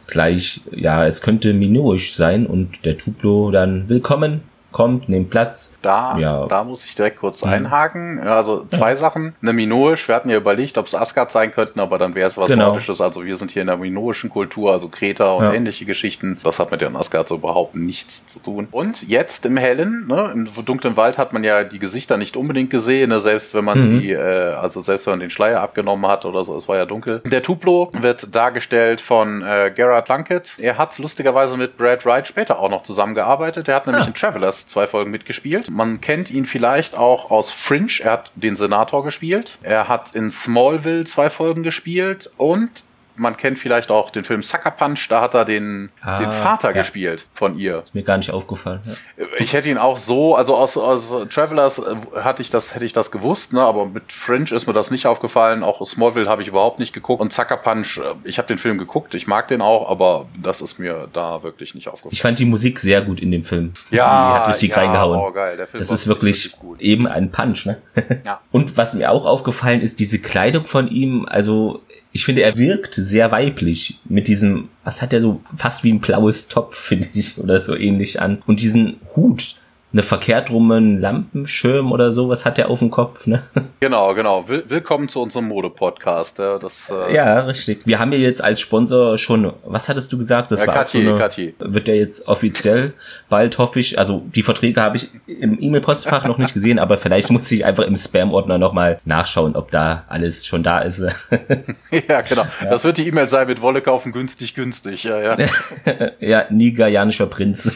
gleich, ja, es könnte minoisch sein und der Tuplo dann willkommen kommt, nimmt Platz. Da, ja. da muss ich direkt kurz mhm. einhaken. Also zwei ja. Sachen. Eine minoisch, wir hatten ja überlegt, ob es Asgard sein könnten, aber dann wäre es was genau. Nordisches. Also wir sind hier in der minoischen Kultur, also Kreta und ja. ähnliche Geschichten. Das hat mit den Asgard so überhaupt nichts zu tun. Und jetzt im Hellen, ne, im dunklen Wald hat man ja die Gesichter nicht unbedingt gesehen, ne, selbst wenn man mhm. die, äh, also selbst wenn man den Schleier abgenommen hat oder so, es war ja dunkel. Der Tuplo wird dargestellt von äh, Gerard Plunkett. Er hat lustigerweise mit Brad Wright später auch noch zusammengearbeitet. Er hat nämlich ah. in Travelers zwei Folgen mitgespielt. Man kennt ihn vielleicht auch aus Fringe. Er hat den Senator gespielt. Er hat in Smallville zwei Folgen gespielt und man kennt vielleicht auch den Film Sucker Punch, da hat er den, ah, den Vater ja. gespielt von ihr. Ist mir gar nicht aufgefallen. Ja. Ich hätte ihn auch so, also aus, aus Travelers äh, hatte ich das, hätte ich das gewusst, ne, aber mit Fringe ist mir das nicht aufgefallen. Auch Smallville habe ich überhaupt nicht geguckt. Und Sucker Punch, äh, ich habe den Film geguckt, ich mag den auch, aber das ist mir da wirklich nicht aufgefallen. Ich fand die Musik sehr gut in dem Film. Ja. Die hat richtig ja, reingehauen. Oh, geil. Der Film das ist wirklich, wirklich eben ein Punch, ne? Ja. Und was mir auch aufgefallen ist, diese Kleidung von ihm, also ich finde, er wirkt sehr weiblich mit diesem, was hat er so, fast wie ein blaues Topf, finde ich, oder so ähnlich an. Und diesen Hut, eine verkehrt rummen Lampenschirm oder sowas hat er auf dem Kopf, ne? Genau, genau. Will willkommen zu unserem Mode-Podcast. Ja, das, äh ja, richtig. Wir haben ja jetzt als Sponsor schon, was hattest du gesagt? Das ja, war Kati, so eine, wird der jetzt offiziell bald, hoffe ich. Also die Verträge habe ich im E-Mail-Postfach noch nicht gesehen, aber vielleicht muss ich einfach im Spam-Ordner nochmal nachschauen, ob da alles schon da ist. ja, genau. Ja. Das wird die E-Mail sein mit Wolle kaufen günstig, günstig. Ja, ja. ja, nigerianischer Prinz.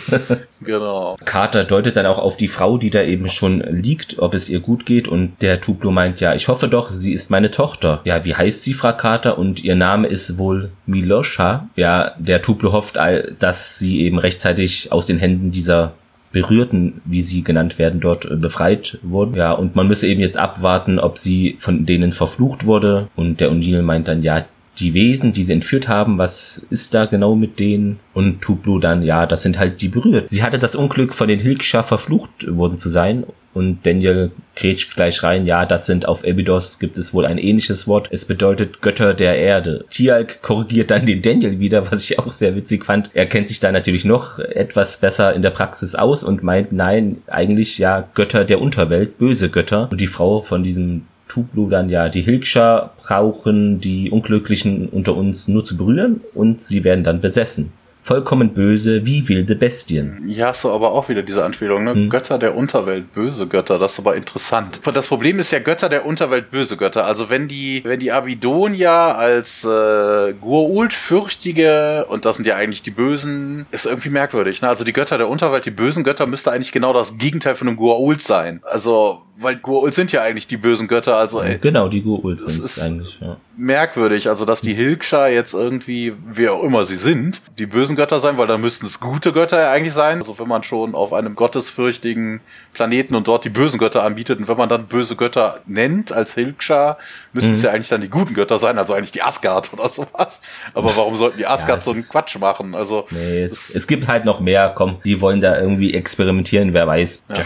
genau. Carter deutet dann auch auf die Frau, die da eben schon liegt, ob es ihr gut geht und der Tuplo meint, ja, ich hoffe doch, sie ist meine Tochter. Ja, wie heißt sie, fragt Carter und ihr Name ist wohl Miloscha. Ja, der Tuplo hofft, dass sie eben rechtzeitig aus den Händen dieser Berührten, wie sie genannt werden, dort äh, befreit wurden. Ja, und man müsse eben jetzt abwarten, ob sie von denen verflucht wurde. Und der O'Neill meint dann, ja, die Wesen, die sie entführt haben, was ist da genau mit denen? Und Tublu dann, ja, das sind halt die berührt. Sie hatte das Unglück, von den Hilkscha verflucht worden zu sein. Und Daniel grätscht gleich rein, ja, das sind auf Abydos gibt es wohl ein ähnliches Wort. Es bedeutet Götter der Erde. Tialk korrigiert dann den Daniel wieder, was ich auch sehr witzig fand. Er kennt sich da natürlich noch etwas besser in der Praxis aus und meint, nein, eigentlich ja Götter der Unterwelt, böse Götter. Und die Frau von diesem Tublu dann ja die Hilkscher brauchen die Unglücklichen unter uns nur zu berühren und sie werden dann besessen vollkommen böse wie wilde Bestien. Ja, hast du aber auch wieder diese Anspielung, ne? Hm. Götter der Unterwelt, böse Götter, das ist aber interessant. Das Problem ist ja Götter der Unterwelt, böse Götter. Also wenn die, wenn die Abidonia als äh, Gurult fürchtige, und das sind ja eigentlich die Bösen, ist irgendwie merkwürdig. Ne? Also die Götter der Unterwelt, die bösen Götter, müsste eigentlich genau das Gegenteil von einem Gurult sein. Also weil Goa'uld sind ja eigentlich die bösen Götter, also ey, Genau, die Goa'uld sind es eigentlich, ja. Merkwürdig, also dass die Hilkscha jetzt irgendwie, wer auch immer sie sind, die bösen Götter sein, weil dann müssten es gute Götter ja eigentlich sein. Also wenn man schon auf einem gottesfürchtigen Planeten und dort die bösen Götter anbietet und wenn man dann böse Götter nennt als Hilkscha, müssten es mhm. ja eigentlich dann die guten Götter sein, also eigentlich die Asgard oder sowas. Aber warum sollten die Asgard ja, so einen Quatsch machen? Also nee, es, es gibt halt noch mehr, komm, die wollen da irgendwie experimentieren, wer weiß. Ja. ja,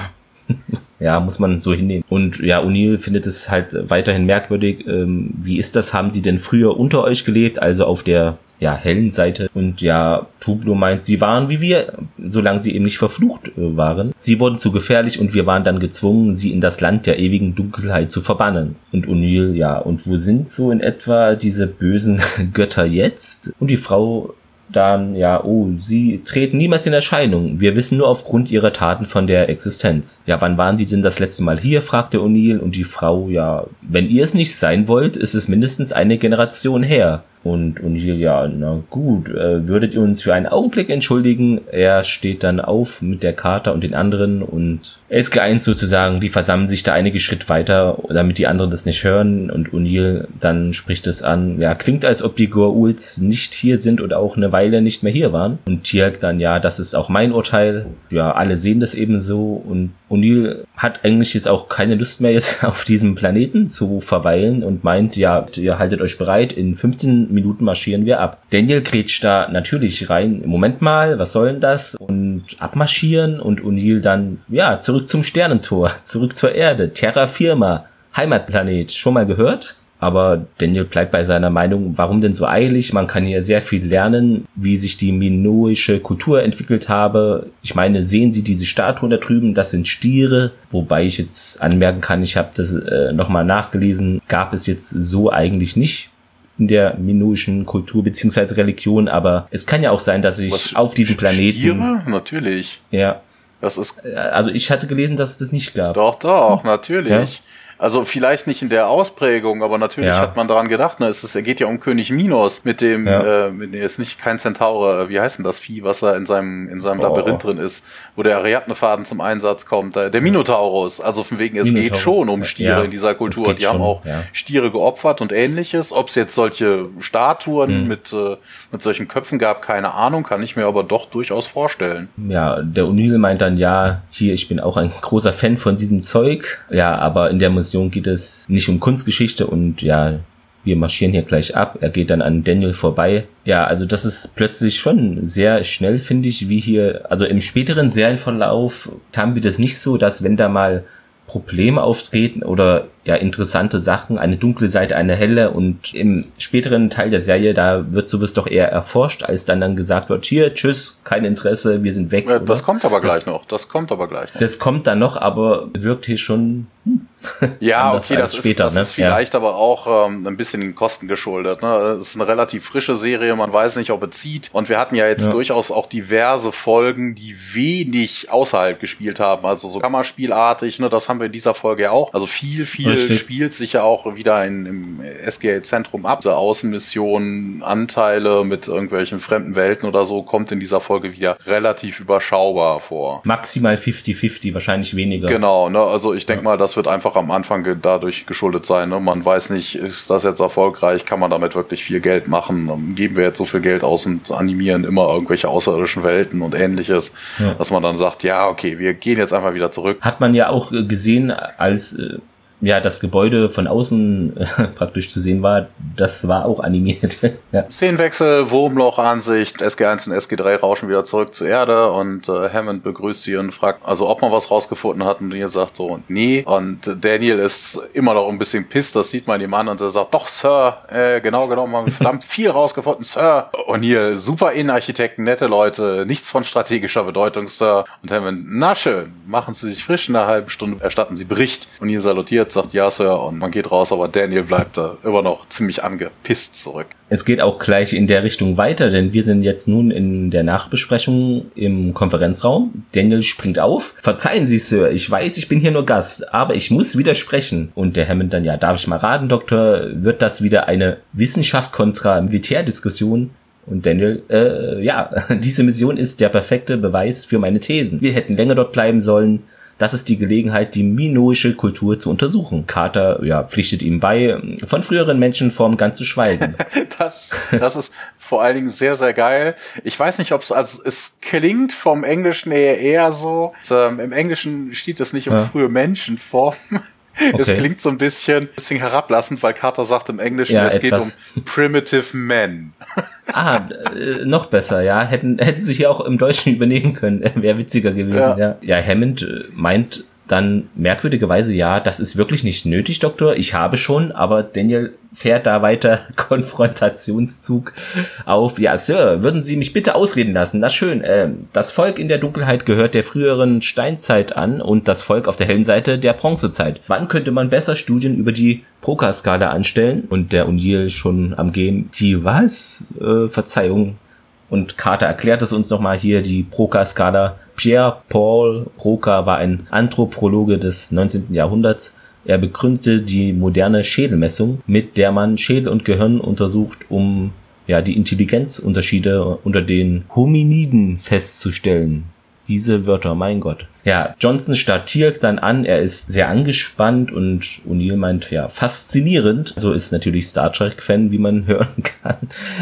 muss man so hinnehmen. Und ja, O'Neill findet es halt weiterhin merkwürdig. Ähm, wie ist das? Haben die denn früher unter euch gelebt? Also auf der ja, hellen Seite. Und ja, Tublo meint, sie waren wie wir, solange sie eben nicht verflucht äh, waren. Sie wurden zu gefährlich und wir waren dann gezwungen, sie in das Land der ewigen Dunkelheit zu verbannen. Und O'Neill, ja, und wo sind so in etwa diese bösen Götter jetzt? Und die Frau dann, ja, oh, sie treten niemals in Erscheinung. Wir wissen nur aufgrund ihrer Taten von der Existenz. Ja, wann waren die denn das letzte Mal hier? fragte O'Neill und die Frau, ja, wenn ihr es nicht sein wollt, ist es mindestens eine Generation her. Und O'Neill, ja, na gut, äh, würdet ihr uns für einen Augenblick entschuldigen? Er steht dann auf mit der Kater und den anderen und SG1 sozusagen, die versammeln sich da einige Schritt weiter, damit die anderen das nicht hören und O'Neill dann spricht es an, ja, klingt als ob die Goa'uls nicht hier sind oder auch eine Weile nicht mehr hier waren. Und Tierk dann, ja, das ist auch mein Urteil. Ja, alle sehen das eben so und O'Neill hat eigentlich jetzt auch keine Lust mehr jetzt auf diesem Planeten zu verweilen und meint, ja, ihr haltet euch bereit, in 15 Minuten marschieren wir ab. Daniel grätscht da natürlich rein. Moment mal, was soll denn das? Und abmarschieren und O'Neill dann, ja, zurück zum Sternentor, zurück zur Erde, Terra Firma, Heimatplanet. Schon mal gehört? Aber Daniel bleibt bei seiner Meinung, warum denn so eilig? Man kann hier sehr viel lernen, wie sich die minoische Kultur entwickelt habe. Ich meine, sehen Sie diese Statuen da drüben? Das sind Stiere. Wobei ich jetzt anmerken kann, ich habe das äh, nochmal nachgelesen, gab es jetzt so eigentlich nicht in der minoischen Kultur beziehungsweise Religion, aber es kann ja auch sein, dass ich Was, auf diesem Planeten. Stiere? Natürlich. Ja. Das ist. Also ich hatte gelesen, dass es das nicht gab. Doch, doch, natürlich. Ja? Also vielleicht nicht in der Ausprägung, aber natürlich ja. hat man daran gedacht, ne, es, ist, er geht ja um König Minos mit dem, ja. äh, mit, ist nicht kein Zentaure, äh, wie heißt denn das Vieh, was da in seinem, in seinem oh. Labyrinth drin ist, wo der Ariadnefaden zum Einsatz kommt, der, Minotaurus, also von wegen, es Minotaurus. geht schon um Stiere ja. in dieser Kultur, die schon, haben auch Stiere geopfert und ähnliches, ob es jetzt solche Statuen mhm. mit, äh, mit solchen Köpfen gab, keine Ahnung, kann ich mir aber doch durchaus vorstellen. Ja, der O'Neill meint dann, ja, hier, ich bin auch ein großer Fan von diesem Zeug, ja, aber in der Mission geht es nicht um Kunstgeschichte und ja, wir marschieren hier gleich ab. Er geht dann an Daniel vorbei. Ja, also das ist plötzlich schon sehr schnell, finde ich, wie hier, also im späteren Serienverlauf haben wir das nicht so, dass wenn da mal Probleme auftreten oder ja interessante Sachen, eine dunkle Seite, eine helle und im späteren Teil der Serie, da wird sowas doch eher erforscht, als dann dann gesagt wird, hier, tschüss, kein Interesse, wir sind weg. Ja, das kommt aber gleich das, noch, das kommt aber gleich noch. Das kommt dann noch, aber wirkt hier schon ja, okay, das, später, ist, das ne? ist vielleicht ja. aber auch ähm, ein bisschen den Kosten geschuldet. Ne? Es ist eine relativ frische Serie, man weiß nicht, ob es zieht. Und wir hatten ja jetzt ja. durchaus auch diverse Folgen, die wenig außerhalb gespielt haben. Also so Kammerspielartig, ne? das haben wir in dieser Folge ja auch. Also viel, viel Richtig. spielt sich ja auch wieder in, im SGA-Zentrum ab. Diese Außenmissionen, Anteile mit irgendwelchen fremden Welten oder so, kommt in dieser Folge wieder relativ überschaubar vor. Maximal 50-50, wahrscheinlich weniger. Genau, ne? also ich denke ja. mal, das wird einfach am Anfang dadurch geschuldet sein. Ne? Man weiß nicht, ist das jetzt erfolgreich, kann man damit wirklich viel Geld machen? Geben wir jetzt so viel Geld aus und animieren immer irgendwelche außerirdischen Welten und ähnliches, ja. dass man dann sagt, ja, okay, wir gehen jetzt einfach wieder zurück. Hat man ja auch gesehen, als äh, ja, das Gebäude von außen äh, praktisch zu sehen war, das war auch animiert. ja. Szenenwechsel, Wurmlochansicht, SG1 und SG3 rauschen wieder zurück zur Erde und äh, Hammond begrüßt sie und fragt, also ob man was rausgefunden hat und ihr sagt so und nee. Und Daniel ist immer noch ein bisschen pisst, das sieht man ihm an und er sagt, doch Sir, äh, genau genommen haben wir verdammt viel rausgefunden, Sir. Und hier super Innenarchitekten, nette Leute, nichts von strategischer Bedeutung, Sir. Und Hammond, na schön, machen Sie sich frisch in einer halben Stunde, erstatten Sie Bericht. Und ihr salutiert sagt ja, Sir, und man geht raus, aber Daniel bleibt da immer noch ziemlich angepisst zurück. Es geht auch gleich in der Richtung weiter, denn wir sind jetzt nun in der Nachbesprechung im Konferenzraum. Daniel springt auf. Verzeihen Sie, Sir, ich weiß, ich bin hier nur Gast, aber ich muss widersprechen. Und der Hammond dann, ja, darf ich mal raten, Doktor, wird das wieder eine Wissenschaft kontra Militärdiskussion? Und Daniel, äh, ja, diese Mission ist der perfekte Beweis für meine Thesen. Wir hätten länger dort bleiben sollen das ist die Gelegenheit, die minoische Kultur zu untersuchen. Carter ja, pflichtet ihm bei, von früheren Menschenformen ganz zu schweigen. das, das ist vor allen Dingen sehr, sehr geil. Ich weiß nicht, ob es, also es klingt vom Englischen eher, eher so. Ähm, Im Englischen steht es nicht um ja. frühe Menschenformen. Okay. Es klingt so ein bisschen, bisschen herablassend, weil Carter sagt im Englischen, ja, es etwas. geht um Primitive Men. Ah, äh, noch besser, ja. Hätten, hätten sich ja auch im Deutschen übernehmen können. Wäre witziger gewesen, ja. ja. Ja, Hammond äh, meint dann merkwürdigerweise, ja, das ist wirklich nicht nötig, Doktor. Ich habe schon, aber Daniel fährt da weiter Konfrontationszug auf. Ja, Sir, würden Sie mich bitte ausreden lassen? Na schön. Äh, das Volk in der Dunkelheit gehört der früheren Steinzeit an und das Volk auf der hellen Seite der Bronzezeit. Wann könnte man besser Studien über die Proka-Skala anstellen? Und der O'Neill schon am Gehen. Die was? Äh, Verzeihung. Und Carter erklärt es uns nochmal hier, die Proka-Skala Pierre-Paul Roca war ein Anthropologe des 19. Jahrhunderts. Er begründete die moderne Schädelmessung, mit der man Schädel und Gehirn untersucht, um ja, die Intelligenzunterschiede unter den Hominiden festzustellen diese Wörter, mein Gott. Ja, Johnson startiert dann an, er ist sehr angespannt und O'Neill meint, ja, faszinierend. So ist natürlich Star Trek-Fan, wie man hören kann,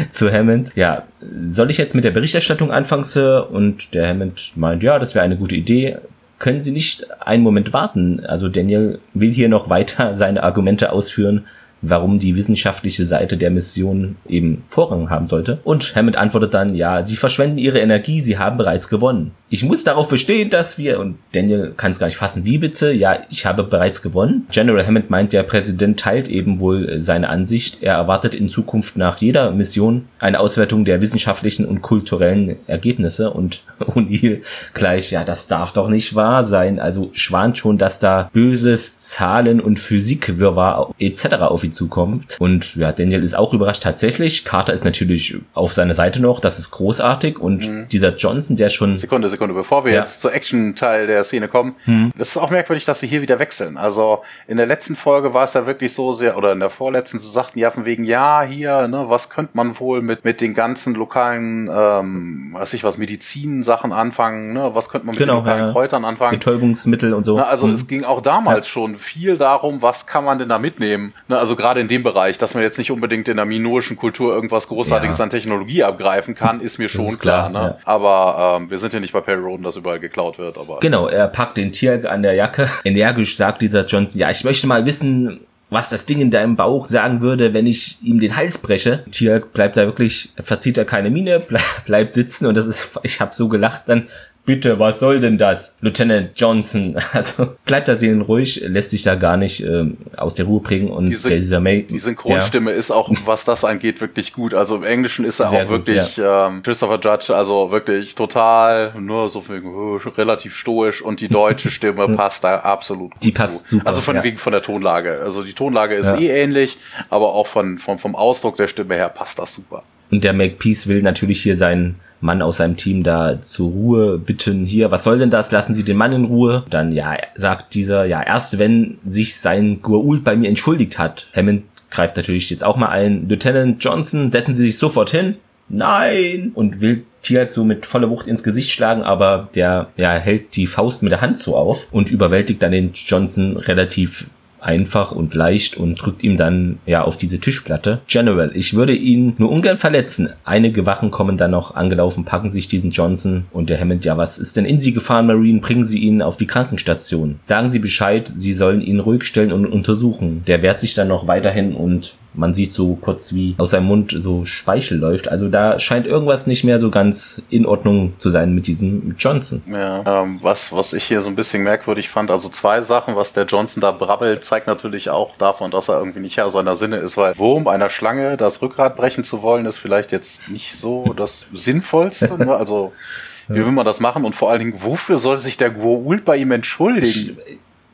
zu Hammond. Ja, soll ich jetzt mit der Berichterstattung anfangen, Sir? Und der Hammond meint, ja, das wäre eine gute Idee. Können Sie nicht einen Moment warten? Also Daniel will hier noch weiter seine Argumente ausführen warum die wissenschaftliche Seite der Mission eben Vorrang haben sollte. Und Hammond antwortet dann, ja, sie verschwenden ihre Energie, sie haben bereits gewonnen. Ich muss darauf bestehen, dass wir, und Daniel kann es gar nicht fassen, wie bitte? Ja, ich habe bereits gewonnen. General Hammond meint, der Präsident teilt eben wohl seine Ansicht. Er erwartet in Zukunft nach jeder Mission eine Auswertung der wissenschaftlichen und kulturellen Ergebnisse und O'Neill gleich, ja, das darf doch nicht wahr sein. Also schwant schon, dass da böses Zahlen- und Physikwirrwarr etc. auf ihn zukommt. Und ja, Daniel ist auch überrascht tatsächlich. Carter ist natürlich auf seiner Seite noch, das ist großartig. Und mhm. dieser Johnson, der schon. Sekunde, Sekunde, bevor wir ja. jetzt zur Action-Teil der Szene kommen, mhm. das ist auch merkwürdig, dass sie hier wieder wechseln. Also in der letzten Folge war es ja wirklich so sehr, oder in der vorletzten, sie sagten ja von wegen, ja, hier, ne, was könnte man wohl mit, mit den ganzen lokalen, ähm, weiß ich was, Medizinsachen anfangen, ne? Was könnte man mit genau, den lokalen ja. Kräutern anfangen? Betäubungsmittel und so. Na, also mhm. es ging auch damals ja. schon viel darum, was kann man denn da mitnehmen? Ne, also gerade in dem Bereich, dass man jetzt nicht unbedingt in der minoischen Kultur irgendwas Großartiges an Technologie abgreifen kann, ist mir schon ist klar. klar ne? Aber ähm, wir sind ja nicht bei Perry Roden, dass überall geklaut wird. Aber genau, er packt den Tier an der Jacke. Energisch sagt dieser Johnson, ja, ich möchte mal wissen, was das Ding in deinem Bauch sagen würde, wenn ich ihm den Hals breche. Tier bleibt da wirklich, verzieht er keine Miene, bleibt sitzen und das ist, ich habe so gelacht dann, bitte, was soll denn das? Lieutenant Johnson. Also bleibt da sehen ruhig, lässt sich da gar nicht ähm, aus der Ruhe bringen und Diese, dieser May die Synchronstimme ja. ist auch, was das angeht, wirklich gut. Also im Englischen ist er Sehr auch gut, wirklich ja. ähm, Christopher Judge, also wirklich total, nur so viel, äh, relativ stoisch und die deutsche Stimme passt da absolut gut. Die passt zu. super. Also von ja. wegen von der Tonlage. Also die Tonlage ist eh ähnlich, aber auch von, von vom Ausdruck der Stimme her passt das super. Und der Makepeace will natürlich hier seinen Mann aus seinem Team da zur Ruhe bitten. Hier, was soll denn das? Lassen Sie den Mann in Ruhe. Dann, ja, sagt dieser, ja, erst wenn sich sein Gua'uld bei mir entschuldigt hat. Hammond greift natürlich jetzt auch mal ein. Lieutenant Johnson, setzen Sie sich sofort hin. Nein! Und will Tiert so mit voller Wucht ins Gesicht schlagen, aber der ja, hält die Faust mit der Hand so auf und überwältigt dann den Johnson relativ einfach und leicht und drückt ihm dann ja auf diese Tischplatte. General, ich würde ihn nur ungern verletzen. Einige Wachen kommen dann noch angelaufen, packen sich diesen Johnson und der Hammond, ja, was ist denn in Sie gefahren, Marine? Bringen Sie ihn auf die Krankenstation. Sagen Sie Bescheid, Sie sollen ihn ruhig stellen und untersuchen. Der wehrt sich dann noch weiterhin und man sieht so kurz, wie aus seinem Mund so Speichel läuft. Also da scheint irgendwas nicht mehr so ganz in Ordnung zu sein mit diesem Johnson. Ja, ähm, was, was ich hier so ein bisschen merkwürdig fand, also zwei Sachen, was der Johnson da brabbelt, zeigt natürlich auch davon, dass er irgendwie nicht Herr seiner Sinne ist, weil Wurm einer Schlange das Rückgrat brechen zu wollen, ist vielleicht jetzt nicht so das Sinnvollste. Ne? Also wie will man das machen? Und vor allen Dingen, wofür soll sich der Goa'uld bei ihm entschuldigen?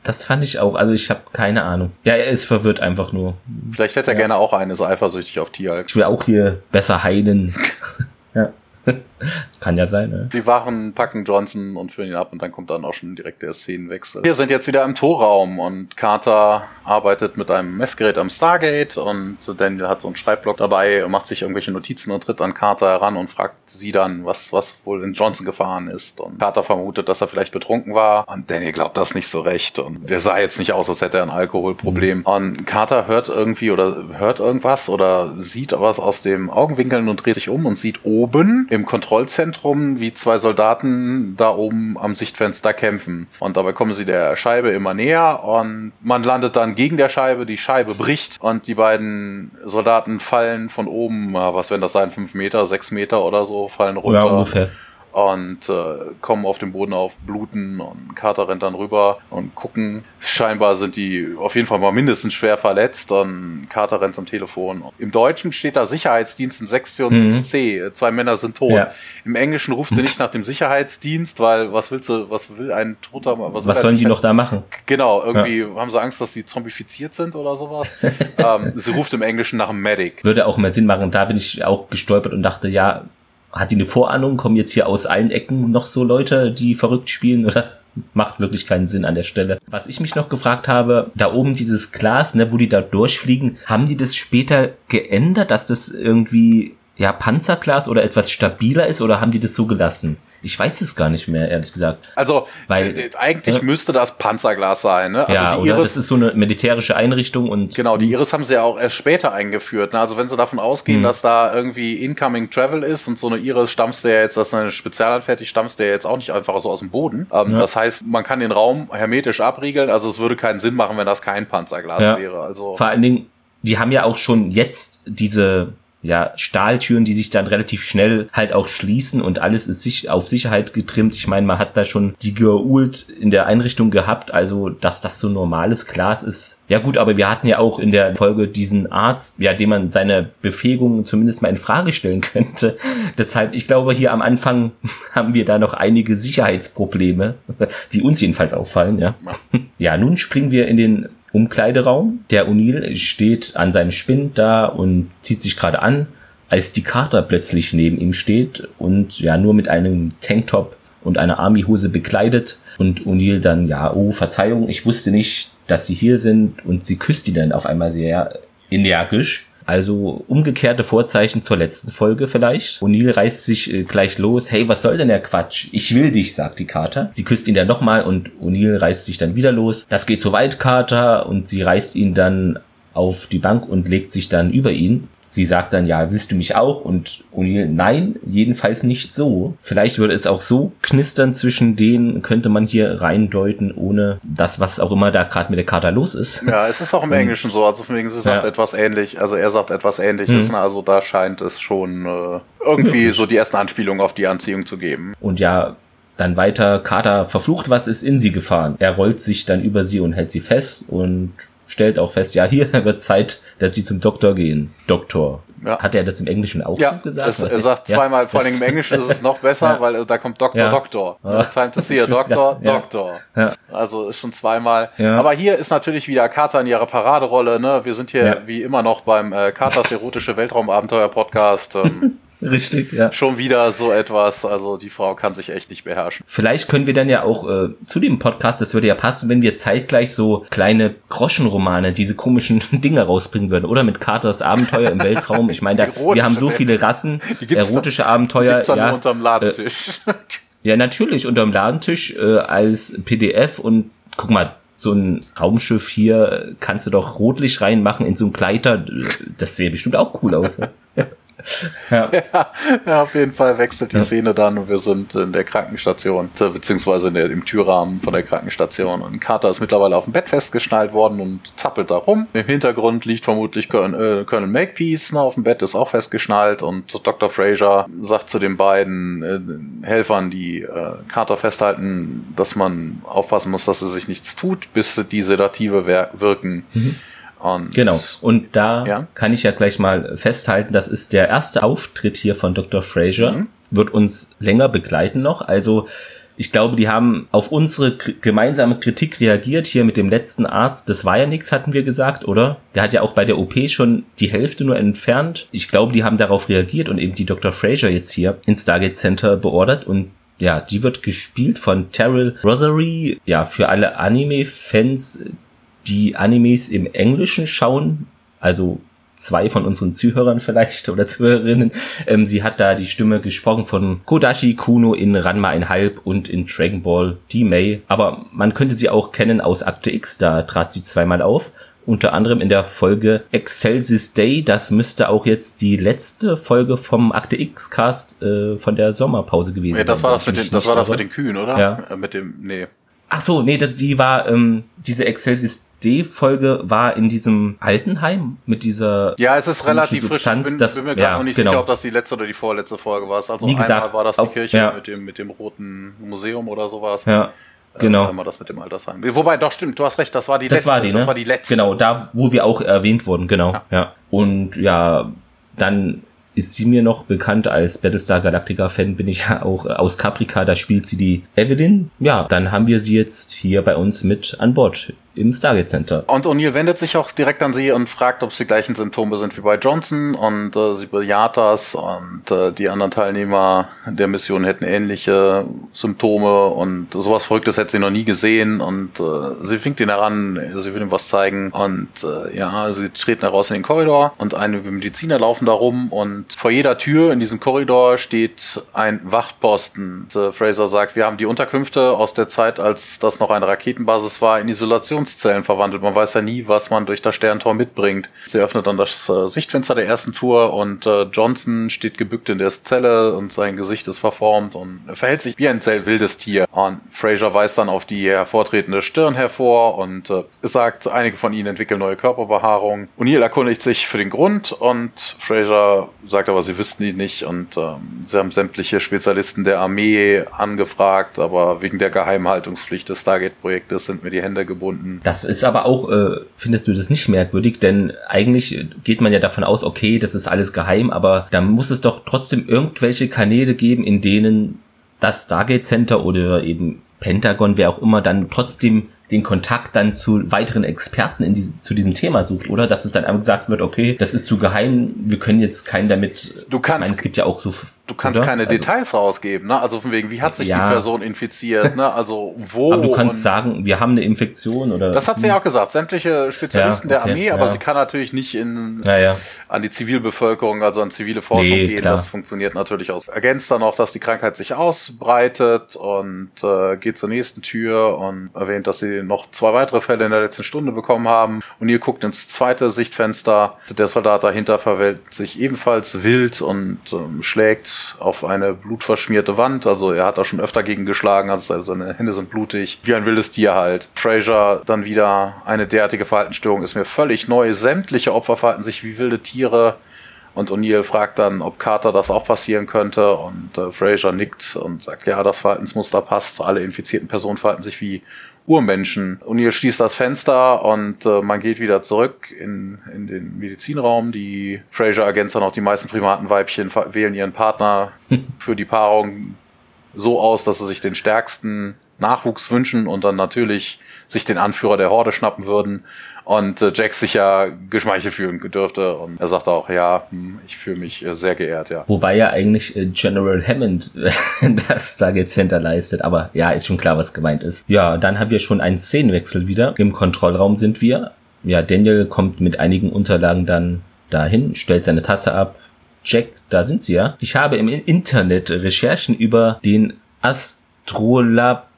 Das fand ich auch, also ich habe keine Ahnung. Ja, er ist verwirrt einfach nur. Vielleicht hätte er ja. gerne auch eine, so eifersüchtig auf Tialk. Ich will auch hier besser heilen. ja. Kann ja sein, ne? Die Wachen packen Johnson und führen ihn ab und dann kommt dann auch schon direkt der Szenenwechsel. Wir sind jetzt wieder im Torraum und Carter arbeitet mit einem Messgerät am Stargate und Daniel hat so einen Schreibblock dabei, macht sich irgendwelche Notizen und tritt an Carter heran und fragt sie dann, was, was wohl in Johnson gefahren ist. Und Carter vermutet, dass er vielleicht betrunken war und Daniel glaubt das nicht so recht und der sah jetzt nicht aus, als hätte er ein Alkoholproblem. Mhm. Und Carter hört irgendwie oder hört irgendwas oder sieht was aus dem Augenwinkeln und dreht sich um und sieht oben im Kontrollzentrum, wie zwei Soldaten da oben am Sichtfenster kämpfen. Und dabei kommen sie der Scheibe immer näher und man landet dann gegen der Scheibe, die Scheibe bricht und die beiden Soldaten fallen von oben, was werden das sein, fünf Meter, sechs Meter oder so, fallen runter. Ja, ungefähr und äh, kommen auf dem Boden auf, bluten und Carter rennt dann rüber und gucken. Scheinbar sind die auf jeden Fall mal mindestens schwer verletzt und Carter rennt am Telefon. Im Deutschen steht da Sicherheitsdienst in Sektion mhm. C, zwei Männer sind tot. Ja. Im Englischen ruft sie nicht nach dem Sicherheitsdienst, weil was willst du, was will ein Toter, was, was sollen die noch da machen? Genau, irgendwie ja. haben sie Angst, dass sie zombifiziert sind oder sowas. ähm, sie ruft im Englischen nach einem Medic. Würde auch mehr Sinn machen. Da bin ich auch gestolpert und dachte, ja, hat die eine Vorahnung? Kommen jetzt hier aus allen Ecken noch so Leute, die verrückt spielen oder? Macht wirklich keinen Sinn an der Stelle. Was ich mich noch gefragt habe, da oben dieses Glas, ne, wo die da durchfliegen, haben die das später geändert, dass das irgendwie ja Panzerglas oder etwas stabiler ist oder haben die das so gelassen? Ich weiß es gar nicht mehr, ehrlich gesagt. Also, Weil, äh, eigentlich äh, müsste das Panzerglas sein, ne? Also ja, die Iris, das ist so eine militärische Einrichtung und. Genau, die Iris haben sie ja auch erst später eingeführt. Ne? Also, wenn sie davon ausgehen, mhm. dass da irgendwie Incoming Travel ist und so eine Iris stammst du ja jetzt, das ist eine Spezialanfertig, stammst du ja jetzt auch nicht einfach so aus dem Boden. Ähm, ja. Das heißt, man kann den Raum hermetisch abriegeln, also es würde keinen Sinn machen, wenn das kein Panzerglas wäre. Also. Vor allen Dingen, die haben ja auch schon jetzt diese ja, Stahltüren, die sich dann relativ schnell halt auch schließen und alles ist sich auf Sicherheit getrimmt. Ich meine, man hat da schon die geult in der Einrichtung gehabt, also dass das so normales Glas ist. Ja gut, aber wir hatten ja auch in der Folge diesen Arzt, ja, dem man seine Befähigung zumindest mal in Frage stellen könnte. Deshalb, ich glaube, hier am Anfang haben wir da noch einige Sicherheitsprobleme, die uns jedenfalls auffallen, ja. Ja, nun springen wir in den Umkleideraum. Der O'Neill steht an seinem Spind da und zieht sich gerade an, als die Carter plötzlich neben ihm steht und ja nur mit einem Tanktop und einer Armyhose bekleidet. Und O'Neill dann ja, oh Verzeihung, ich wusste nicht, dass sie hier sind. Und sie küsst ihn dann auf einmal sehr energisch also umgekehrte Vorzeichen zur letzten Folge vielleicht. O'Neill reißt sich äh, gleich los. Hey, was soll denn der Quatsch? Ich will dich, sagt die Carter. Sie küsst ihn dann nochmal und O'Neill reißt sich dann wieder los. Das geht zu weit, Carter. Und sie reißt ihn dann auf die Bank und legt sich dann über ihn. Sie sagt dann, ja, willst du mich auch? Und O'Neill, nein, jedenfalls nicht so. Vielleicht würde es auch so knistern zwischen denen, könnte man hier reindeuten, ohne das, was auch immer da gerade mit der Karte los ist. Ja, es ist auch im Englischen so, also von wegen, sie sagt ja. etwas ähnlich, also er sagt etwas ähnliches, mhm. also da scheint es schon äh, irgendwie so die ersten Anspielungen auf die Anziehung zu geben. Und ja, dann weiter, Carter verflucht, was ist in sie gefahren. Er rollt sich dann über sie und hält sie fest und stellt auch fest, ja, hier wird Zeit, dass sie zum Doktor gehen. Doktor. Ja. Hat er das im Englischen auch ja, so gesagt? Es, er sagt ja? zweimal, vor allem im Englischen ist es noch besser, ja. weil äh, da kommt Doktor. Doktor. Ja. Time to see a Doktor, Doktor. Ja. Also ist schon zweimal. Ja. Aber hier ist natürlich wieder Carter in ihrer Paraderolle. Ne? Wir sind hier wie immer noch beim äh, Carters erotische Weltraumabenteuer-Podcast. Ähm, Richtig, ja. Schon wieder so etwas, also die Frau kann sich echt nicht beherrschen. Vielleicht können wir dann ja auch äh, zu dem Podcast, das würde ja passen, wenn wir zeitgleich so kleine Groschenromane, diese komischen Dinge rausbringen würden. Oder mit Carters Abenteuer im Weltraum. Ich meine, wir haben so viele Rassen, erotische da, Abenteuer. Die gibt's dann ja, unterm Ladentisch. Äh, ja, natürlich, unterm Ladentisch äh, als PDF und guck mal, so ein Raumschiff hier kannst du doch Rotlicht reinmachen in so ein Gleiter. Das sähe bestimmt auch cool aus. Ja. Ja. auf jeden Fall wechselt die ja. Szene dann und wir sind in der Krankenstation, beziehungsweise in der, im Türrahmen von der Krankenstation. Und Carter ist mittlerweile auf dem Bett festgeschnallt worden und zappelt da rum. Im Hintergrund liegt vermutlich Colonel, äh, Colonel Makepeace ne, auf dem Bett, ist auch festgeschnallt und Dr. Fraser sagt zu den beiden äh, Helfern, die äh, Carter festhalten, dass man aufpassen muss, dass er sich nichts tut, bis die Sedative wirken. Mhm. Und genau. Und da ja? kann ich ja gleich mal festhalten, das ist der erste Auftritt hier von Dr. Fraser. Mhm. Wird uns länger begleiten noch. Also ich glaube, die haben auf unsere gemeinsame Kritik reagiert hier mit dem letzten Arzt. Das war ja nichts, hatten wir gesagt, oder? Der hat ja auch bei der OP schon die Hälfte nur entfernt. Ich glaube, die haben darauf reagiert und eben die Dr. Fraser jetzt hier ins Stargate Center beordert und ja, die wird gespielt von Terrell Rothery. Ja, für alle Anime-Fans, die Animes im Englischen schauen, also zwei von unseren Zuhörern vielleicht oder Zuhörerinnen. Ähm, sie hat da die Stimme gesprochen von Kodashi Kuno in Ranma 1,5 und in Dragon Ball D-May. Aber man könnte sie auch kennen aus Akte X, da trat sie zweimal auf. Unter anderem in der Folge Excelsis Day. Das müsste auch jetzt die letzte Folge vom Akte X Cast äh, von der Sommerpause gewesen ja, das sein. War das, mit den, das war das mit den Kühen, oder? Ja. Äh, mit dem, nee. Ach so, nee, das, die war, ähm, diese Excelsis D-Folge war in diesem Altenheim mit dieser Ja, es ist relativ Substanz, frisch. Ich bin, das, bin mir ja, gar nicht genau. sicher, ob das die letzte oder die vorletzte Folge war. Also Wie gesagt, einmal war das die auf, Kirche ja. mit dem mit dem roten Museum oder sowas. Ja. Genau. Äh, einmal das mit dem Altersheim. Wobei, doch stimmt, du hast recht, das war die das letzte. War die, ne? Das war die letzte. Genau, da, wo wir auch erwähnt wurden, genau. Ja. ja. Und ja, dann ist sie mir noch bekannt als Battlestar Galactica Fan, bin ich ja auch aus Caprica, da spielt sie die Evelyn. Ja, dann haben wir sie jetzt hier bei uns mit an Bord im Stargate Center. Und O'Neill wendet sich auch direkt an sie und fragt, ob es die gleichen Symptome sind wie bei Johnson und äh, sie bejaht das und äh, die anderen Teilnehmer der Mission hätten ähnliche Symptome und sowas Verrücktes hätte sie noch nie gesehen und äh, sie winkt ihn heran, sie will ihm was zeigen und äh, ja, sie treten heraus in den Korridor und einige Mediziner laufen da rum und vor jeder Tür in diesem Korridor steht ein Wachtposten. Und, äh, Fraser sagt, wir haben die Unterkünfte aus der Zeit, als das noch eine Raketenbasis war, in Isolation Informationszellen verwandelt. Man weiß ja nie, was man durch das Sterntor mitbringt. Sie öffnet dann das äh, Sichtfenster der ersten Tour und äh, Johnson steht gebückt in der Zelle und sein Gesicht ist verformt und verhält sich wie ein sehr wildes Tier. Und Fraser weist dann auf die hervortretende Stirn hervor und äh, sagt, einige von ihnen entwickeln neue Körperbehaarung. O'Neill erkundigt sich für den Grund und Fraser sagt aber, sie wüssten ihn nicht und ähm, sie haben sämtliche Spezialisten der Armee angefragt, aber wegen der Geheimhaltungspflicht des Stargate-Projektes sind mir die Hände gebunden. Das ist aber auch, äh, findest du das nicht merkwürdig? Denn eigentlich geht man ja davon aus, okay, das ist alles geheim, aber da muss es doch trotzdem irgendwelche Kanäle geben, in denen das Stargate Center oder eben Pentagon, wer auch immer, dann trotzdem den Kontakt dann zu weiteren Experten in diese, zu diesem Thema sucht, oder? Dass es dann einfach gesagt wird, okay, das ist zu geheim, wir können jetzt keinen damit. Du kannst, ich meine, es gibt ja auch so. Du kannst oder? keine also, Details rausgeben, ne? Also von wegen, wie hat sich ja, die Person infiziert, ne? Also wo. Aber du kannst sagen, wir haben eine Infektion oder. Das hat sie ja auch gesagt. Sämtliche Spezialisten ja, okay, der Armee, aber ja. sie kann natürlich nicht in an die Zivilbevölkerung, also an zivile Forschung nee, gehen. Klar. Das funktioniert natürlich aus. Ergänzt dann auch, dass die Krankheit sich ausbreitet und äh, geht zur nächsten Tür und erwähnt, dass sie noch zwei weitere Fälle in der letzten Stunde bekommen haben. Und ihr guckt ins zweite Sichtfenster. Der Soldat dahinter verwählt sich ebenfalls wild und ähm, schlägt auf eine blutverschmierte Wand. Also er hat da schon öfter gegen geschlagen, also seine Hände sind blutig. Wie ein wildes Tier halt. Fraser dann wieder eine derartige Verhaltensstörung ist mir völlig neu. Sämtliche Opfer verhalten sich wie wilde Tiere. Und O'Neill fragt dann, ob Carter das auch passieren könnte. Und äh, Fraser nickt und sagt, ja, das Verhaltensmuster passt. Alle infizierten Personen verhalten sich wie Urmenschen. O'Neill schließt das Fenster und äh, man geht wieder zurück in, in den Medizinraum. Die Fraser ergänzt dann auch, die meisten Primatenweibchen wählen ihren Partner für die Paarung so aus, dass sie sich den stärksten Nachwuchs wünschen und dann natürlich sich den Anführer der Horde schnappen würden und äh, Jack sich ja geschmeichelt fühlen dürfte und er sagt auch, ja, hm, ich fühle mich äh, sehr geehrt, ja. Wobei ja eigentlich äh, General Hammond das Target Center leistet, aber ja, ist schon klar, was gemeint ist. Ja, dann haben wir schon einen Szenenwechsel wieder. Im Kontrollraum sind wir. Ja, Daniel kommt mit einigen Unterlagen dann dahin, stellt seine Tasse ab. Jack, da sind sie ja. Ich habe im Internet Recherchen über den Astrolab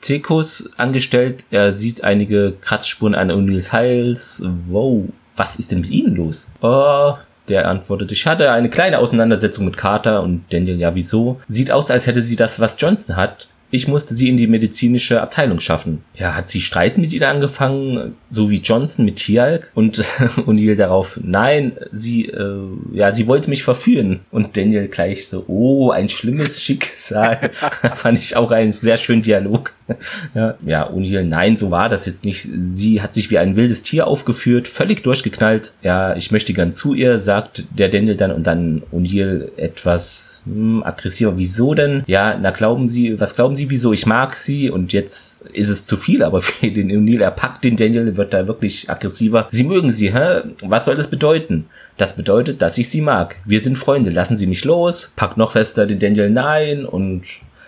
Tekus angestellt. Er sieht einige Kratzspuren an O'Neills Hals. Wow, was ist denn mit Ihnen los? Oh, der antwortet, ich hatte eine kleine Auseinandersetzung mit Carter und Daniel, ja wieso? Sieht aus, als hätte sie das, was Johnson hat. Ich musste sie in die medizinische Abteilung schaffen. Ja, hat sie Streit mit ihnen angefangen, so wie Johnson mit Tialk? Und O'Neill darauf, nein, sie, äh, ja, sie wollte mich verführen. Und Daniel gleich so, oh, ein schlimmes Schicksal. Fand ich auch einen sehr schönen Dialog. ja, ja, O'Neill, nein, so war das jetzt nicht. Sie hat sich wie ein wildes Tier aufgeführt, völlig durchgeknallt. Ja, ich möchte gern zu ihr, sagt der Daniel dann und dann O'Neill etwas hm, aggressiver. Wieso denn? Ja, na glauben Sie, was glauben Sie, wieso? Ich mag sie und jetzt ist es zu viel, aber für den O'Neill, er packt den Daniel, wird da wirklich aggressiver. Sie mögen sie, hä? Was soll das bedeuten? Das bedeutet, dass ich sie mag. Wir sind Freunde, lassen Sie mich los. Packt noch fester den Daniel, nein und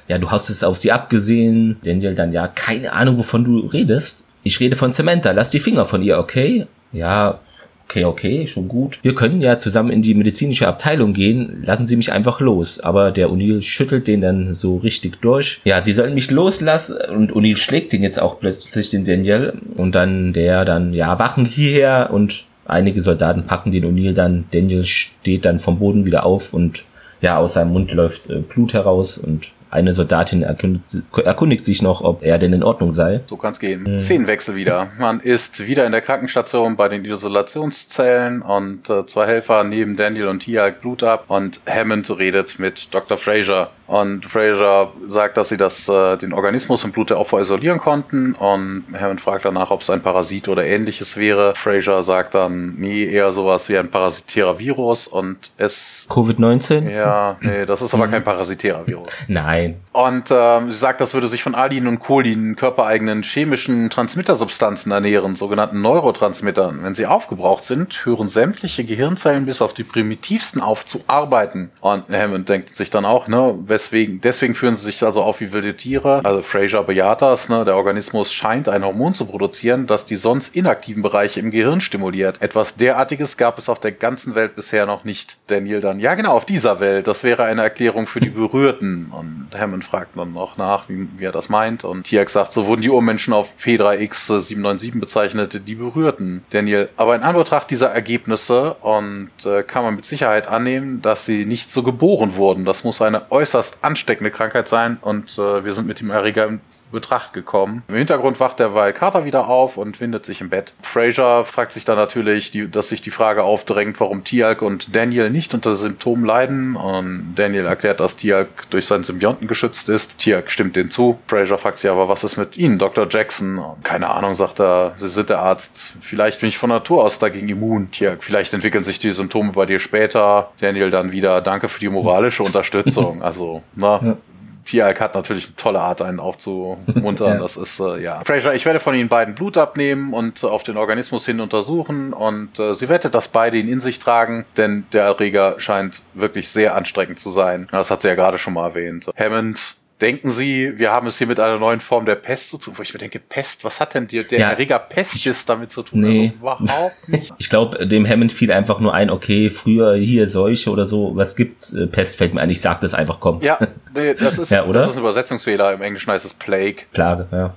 ja, du hast es auf sie abgesehen. Daniel dann, ja, keine Ahnung, wovon du redest. Ich rede von Samantha, lass die Finger von ihr, okay? Ja, okay, okay, schon gut. Wir können ja zusammen in die medizinische Abteilung gehen. Lassen Sie mich einfach los. Aber der O'Neill schüttelt den dann so richtig durch. Ja, Sie sollen mich loslassen. Und O'Neill schlägt den jetzt auch plötzlich, den Daniel. Und dann der dann, ja, wachen hierher. Und einige Soldaten packen den O'Neill dann. Daniel steht dann vom Boden wieder auf und ja, aus seinem Mund läuft äh, Blut heraus und eine Soldatin erkundigt, erkundigt, sich noch, ob er denn in Ordnung sei. So kann's gehen. Mhm. Szenenwechsel wieder. Man ist wieder in der Krankenstation bei den Isolationszellen und äh, zwei Helfer neben Daniel und Tia Blut ab und Hammond redet mit Dr. Fraser und Fraser sagt, dass sie das, äh, den Organismus im Blut der Opfer isolieren konnten. Und Hammond fragt danach, ob es ein Parasit oder ähnliches wäre. Fraser sagt dann, nee, eher sowas wie ein parasitärer Virus. Und es. Covid-19? Ja, nee, das ist aber mhm. kein parasitärer Virus. Nein. Und ähm, sie sagt, das würde sich von Alin und Cholin, körpereigenen chemischen Transmittersubstanzen ernähren, sogenannten Neurotransmittern. Wenn sie aufgebraucht sind, hören sämtliche Gehirnzellen bis auf die primitivsten auf zu arbeiten. Und Hammond denkt sich dann auch, ne, Deswegen, deswegen führen sie sich also auf wie wilde Tiere. Also Fraser bejaht das, ne? Der Organismus scheint ein Hormon zu produzieren, das die sonst inaktiven Bereiche im Gehirn stimuliert. Etwas derartiges gab es auf der ganzen Welt bisher noch nicht. Daniel dann, ja genau, auf dieser Welt. Das wäre eine Erklärung für die Berührten. Und Hammond fragt dann noch nach, wie, wie er das meint. Und Tiak sagt, so wurden die Urmenschen auf P3X 797 bezeichnet, die Berührten. Daniel, aber in Anbetracht dieser Ergebnisse und äh, kann man mit Sicherheit annehmen, dass sie nicht so geboren wurden. Das muss eine äußerst ansteckende Krankheit sein und äh, wir sind mit dem Erreger Betracht gekommen. Im Hintergrund wacht derweil Carter wieder auf und windet sich im Bett. Fraser fragt sich dann natürlich, die, dass sich die Frage aufdrängt, warum Tialk und Daniel nicht unter Symptomen leiden. Und Daniel erklärt, dass Tialk durch seinen Symbionten geschützt ist. Tialk stimmt dem zu. Fraser fragt sich aber, was ist mit Ihnen, Dr. Jackson? Keine Ahnung, sagt er, Sie sind der Arzt. Vielleicht bin ich von Natur aus dagegen immun. Tialk, vielleicht entwickeln sich die Symptome bei dir später. Daniel dann wieder, danke für die moralische Unterstützung. Also, na, ja. Tialk hat natürlich eine tolle Art, einen aufzumuntern. ja. Das ist, äh, ja. Fraser, ich werde von Ihnen beiden Blut abnehmen und auf den Organismus hin untersuchen und äh, sie wettet, dass beide ihn in sich tragen, denn der Erreger scheint wirklich sehr anstrengend zu sein. Das hat sie ja gerade schon mal erwähnt. Hammond denken Sie, wir haben es hier mit einer neuen Form der Pest zu tun? Wo ich mir denke, Pest, was hat denn die, der ja. Erreger Pestis damit zu tun? Nee. Also überhaupt nicht. ich glaube, dem Hammond fiel einfach nur ein, okay, früher hier Seuche oder so, was gibt's? Äh, Pest fällt mir ein, ich sag das einfach, komm. Ja, nee, das ist, ja, oder? das ist ein Übersetzungsfehler. Im Englischen heißt es Plague. Plage, ja.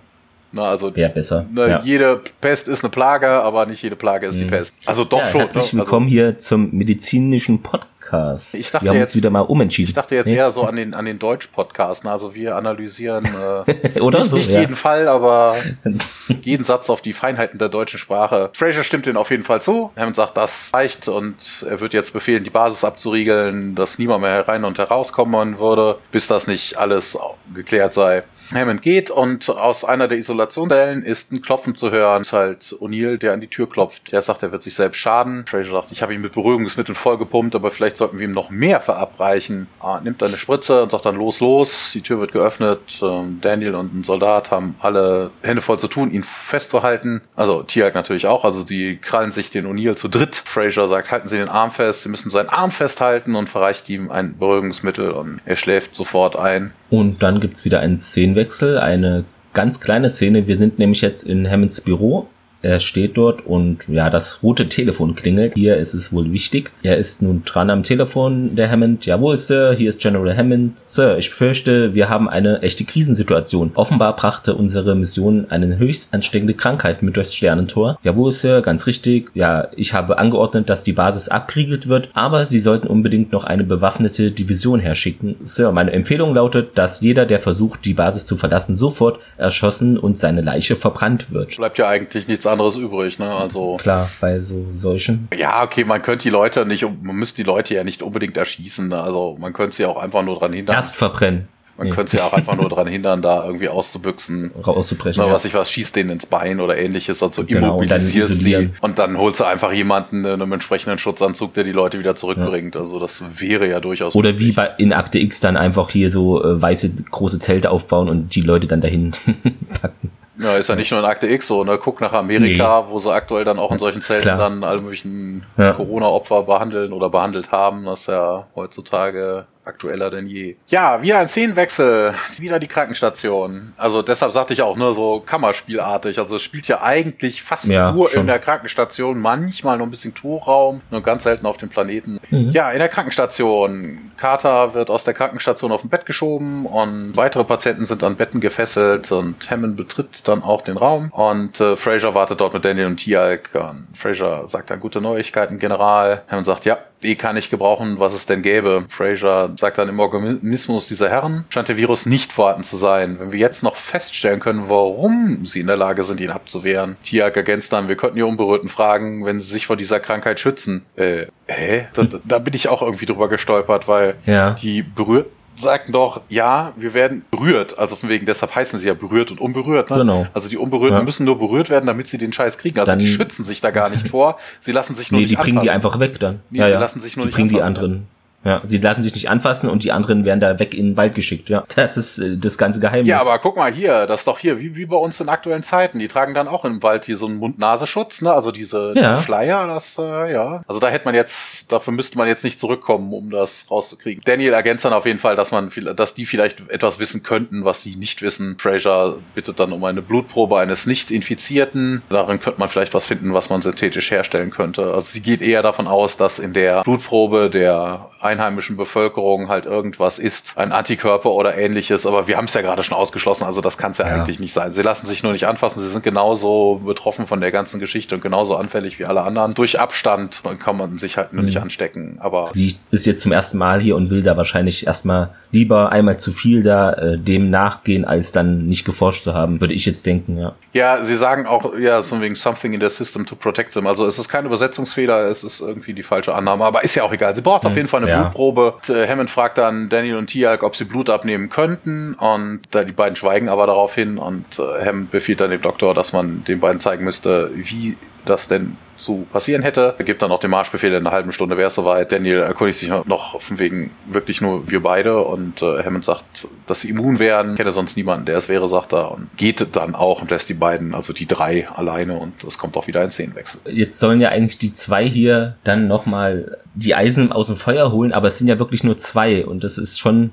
Na, also ja, besser. Ne, ja. Jede Pest ist eine Plage, aber nicht jede Plage ist mhm. die Pest. Also doch ja, schon. Herzlich ne? willkommen also, hier zum medizinischen Podcast. Ich dachte wir haben jetzt, uns wieder mal umentschieden. Ich dachte jetzt nee? eher so an den an den Deutsch-Podcast. Ne? Also wir analysieren äh, Oder nicht, so, nicht jeden Fall, aber jeden Satz auf die Feinheiten der deutschen Sprache. Fraser stimmt den auf jeden Fall zu. Hammond sagt, das reicht und er wird jetzt befehlen, die Basis abzuriegeln, dass niemand mehr herein und herauskommen würde, bis das nicht alles geklärt sei. Hammond geht und aus einer der Isolationszellen ist ein Klopfen zu hören. ist halt O'Neill, der an die Tür klopft. Der sagt, er wird sich selbst schaden. Fraser sagt, ich habe ihn mit Beruhigungsmitteln vollgepumpt, aber vielleicht sollten wir ihm noch mehr verabreichen. Ah, nimmt eine Spritze und sagt dann los, los. Die Tür wird geöffnet. Ähm, Daniel und ein Soldat haben alle Hände voll zu tun, ihn festzuhalten. Also Tiag natürlich auch. Also die krallen sich den O'Neill zu dritt. Fraser sagt, halten Sie den Arm fest. Sie müssen seinen Arm festhalten und verreicht ihm ein Beruhigungsmittel und er schläft sofort ein. Und dann gibt's wieder einen Szenenwechsel, eine ganz kleine Szene. Wir sind nämlich jetzt in Hammonds Büro er steht dort und ja, das rote Telefon klingelt. Hier ist es wohl wichtig. Er ist nun dran am Telefon, der Hammond. Jawohl, Sir, hier ist General Hammond. Sir, ich fürchte, wir haben eine echte Krisensituation. Offenbar brachte unsere Mission eine höchst ansteckende Krankheit mit durchs Sternentor. Jawohl, Sir, ganz richtig. Ja, ich habe angeordnet, dass die Basis abgeriegelt wird, aber Sie sollten unbedingt noch eine bewaffnete Division herschicken. Sir, meine Empfehlung lautet, dass jeder, der versucht, die Basis zu verlassen, sofort erschossen und seine Leiche verbrannt wird. Bleibt ja eigentlich nichts anderes übrig, ne? Also klar, bei so solchen. Ja, okay, man könnte die Leute nicht, man müsste die Leute ja nicht unbedingt erschießen. Ne? Also man könnte sie auch einfach nur dran hindern. Erst verbrennen. Man nee. könnte ja auch einfach nur daran hindern, da irgendwie auszubüchsen. Auszubrechen. Ja. Was ich was, schießt denen ins Bein oder ähnliches, also genau, immobilisierst und sie und dann holst du einfach jemanden in einem entsprechenden Schutzanzug, der die Leute wieder zurückbringt. Ja. Also das wäre ja durchaus. Oder möglich. wie bei in Akte X dann einfach hier so äh, weiße große Zelte aufbauen und die Leute dann dahin packen. Ja, ist ja nicht nur in Akte X so, ne? Guck nach Amerika, nee. wo sie aktuell dann auch in solchen Zelten Klar. dann alle möglichen ja. Corona-Opfer behandeln oder behandelt haben. Das ist ja heutzutage aktueller denn je. Ja, wieder ein Szenenwechsel, wieder die Krankenstation. Also deshalb sagte ich auch, ne, so Kammerspielartig. Also es spielt ja eigentlich fast ja, nur schon. in der Krankenstation, manchmal nur ein bisschen Torraum, nur ganz selten auf dem Planeten. Mhm. Ja, in der Krankenstation. Carter wird aus der Krankenstation auf dem Bett geschoben und weitere Patienten sind an Betten gefesselt und Hammond betritt dann auch den Raum und äh, Fraser wartet dort mit Daniel und Tialk. Und Fraser sagt dann gute Neuigkeiten, General. Hammond sagt, ja, die kann ich gebrauchen, was es denn gäbe. Fraser sagt dann, im Organismus dieser Herren scheint der Virus nicht vorhanden zu sein. Wenn wir jetzt noch feststellen können, warum sie in der Lage sind, ihn abzuwehren. Tiag ergänzt dann, wir könnten die Unberührten fragen, wenn sie sich vor dieser Krankheit schützen. Äh, hä? Da, da bin ich auch irgendwie drüber gestolpert, weil ja. die berührten sagten doch, ja, wir werden berührt. Also von wegen, deshalb heißen sie ja berührt und unberührt. Ne? Genau. Also die Unberührten ja. müssen nur berührt werden, damit sie den Scheiß kriegen. Also dann, die schützen sich da gar nicht vor. Sie lassen sich nur nee, nicht die bringen anfassen. die einfach weg dann. Nee, ja, sie ja. lassen sich nur die nicht bringen anfassen. die anderen ja, sie lassen sich nicht anfassen und die anderen werden da weg in den Wald geschickt. Ja, das ist äh, das ganze Geheimnis. Ja, aber guck mal hier, das ist doch hier, wie, wie bei uns in aktuellen Zeiten. Die tragen dann auch im Wald hier so einen Mund-Nasenschutz, ne? Also diese ja. Schleier, das, äh, ja. Also da hätte man jetzt, dafür müsste man jetzt nicht zurückkommen, um das rauszukriegen. Daniel ergänzt dann auf jeden Fall, dass man, dass die vielleicht etwas wissen könnten, was sie nicht wissen. Fraser bittet dann um eine Blutprobe eines Nicht-Infizierten. Darin könnte man vielleicht was finden, was man synthetisch herstellen könnte. Also sie geht eher davon aus, dass in der Blutprobe der einheimischen Bevölkerung halt irgendwas ist, ein Antikörper oder ähnliches, aber wir haben es ja gerade schon ausgeschlossen, also das kann es ja, ja, eigentlich nicht sein. Sie lassen sich nur nicht anfassen, sie sind genauso betroffen von der ganzen Geschichte und genauso anfällig wie alle anderen. Durch Abstand kann man sich halt nur mhm. nicht anstecken, aber... Sie ist jetzt zum ersten Mal hier und will da wahrscheinlich erstmal lieber einmal zu viel da äh, dem nachgehen, als dann nicht geforscht zu haben, würde ich jetzt denken, ja. Ja, sie sagen auch, ja, so wegen something in the system to protect them, also es ist kein Übersetzungsfehler, es ist irgendwie die falsche Annahme, aber ist ja auch egal. Sie braucht mhm. auf jeden Fall eine Blutprobe. Äh, Hammond fragt dann Daniel und Tialk, ob sie Blut abnehmen könnten. Und da die beiden schweigen aber daraufhin. Und äh, Hammond befiehlt dann dem Doktor, dass man den beiden zeigen müsste, wie das denn zu passieren hätte. Er gibt dann auch den Marschbefehl, in einer halben Stunde wäre es soweit. Daniel erkundigt sich noch von wegen wirklich nur wir beide und äh, Hammond sagt, dass sie immun wären, kenne sonst niemanden, der es wäre, sagt er und geht dann auch und lässt die beiden, also die drei alleine und es kommt auch wieder ein Szenenwechsel. Jetzt sollen ja eigentlich die zwei hier dann nochmal die Eisen aus dem Feuer holen, aber es sind ja wirklich nur zwei und das ist schon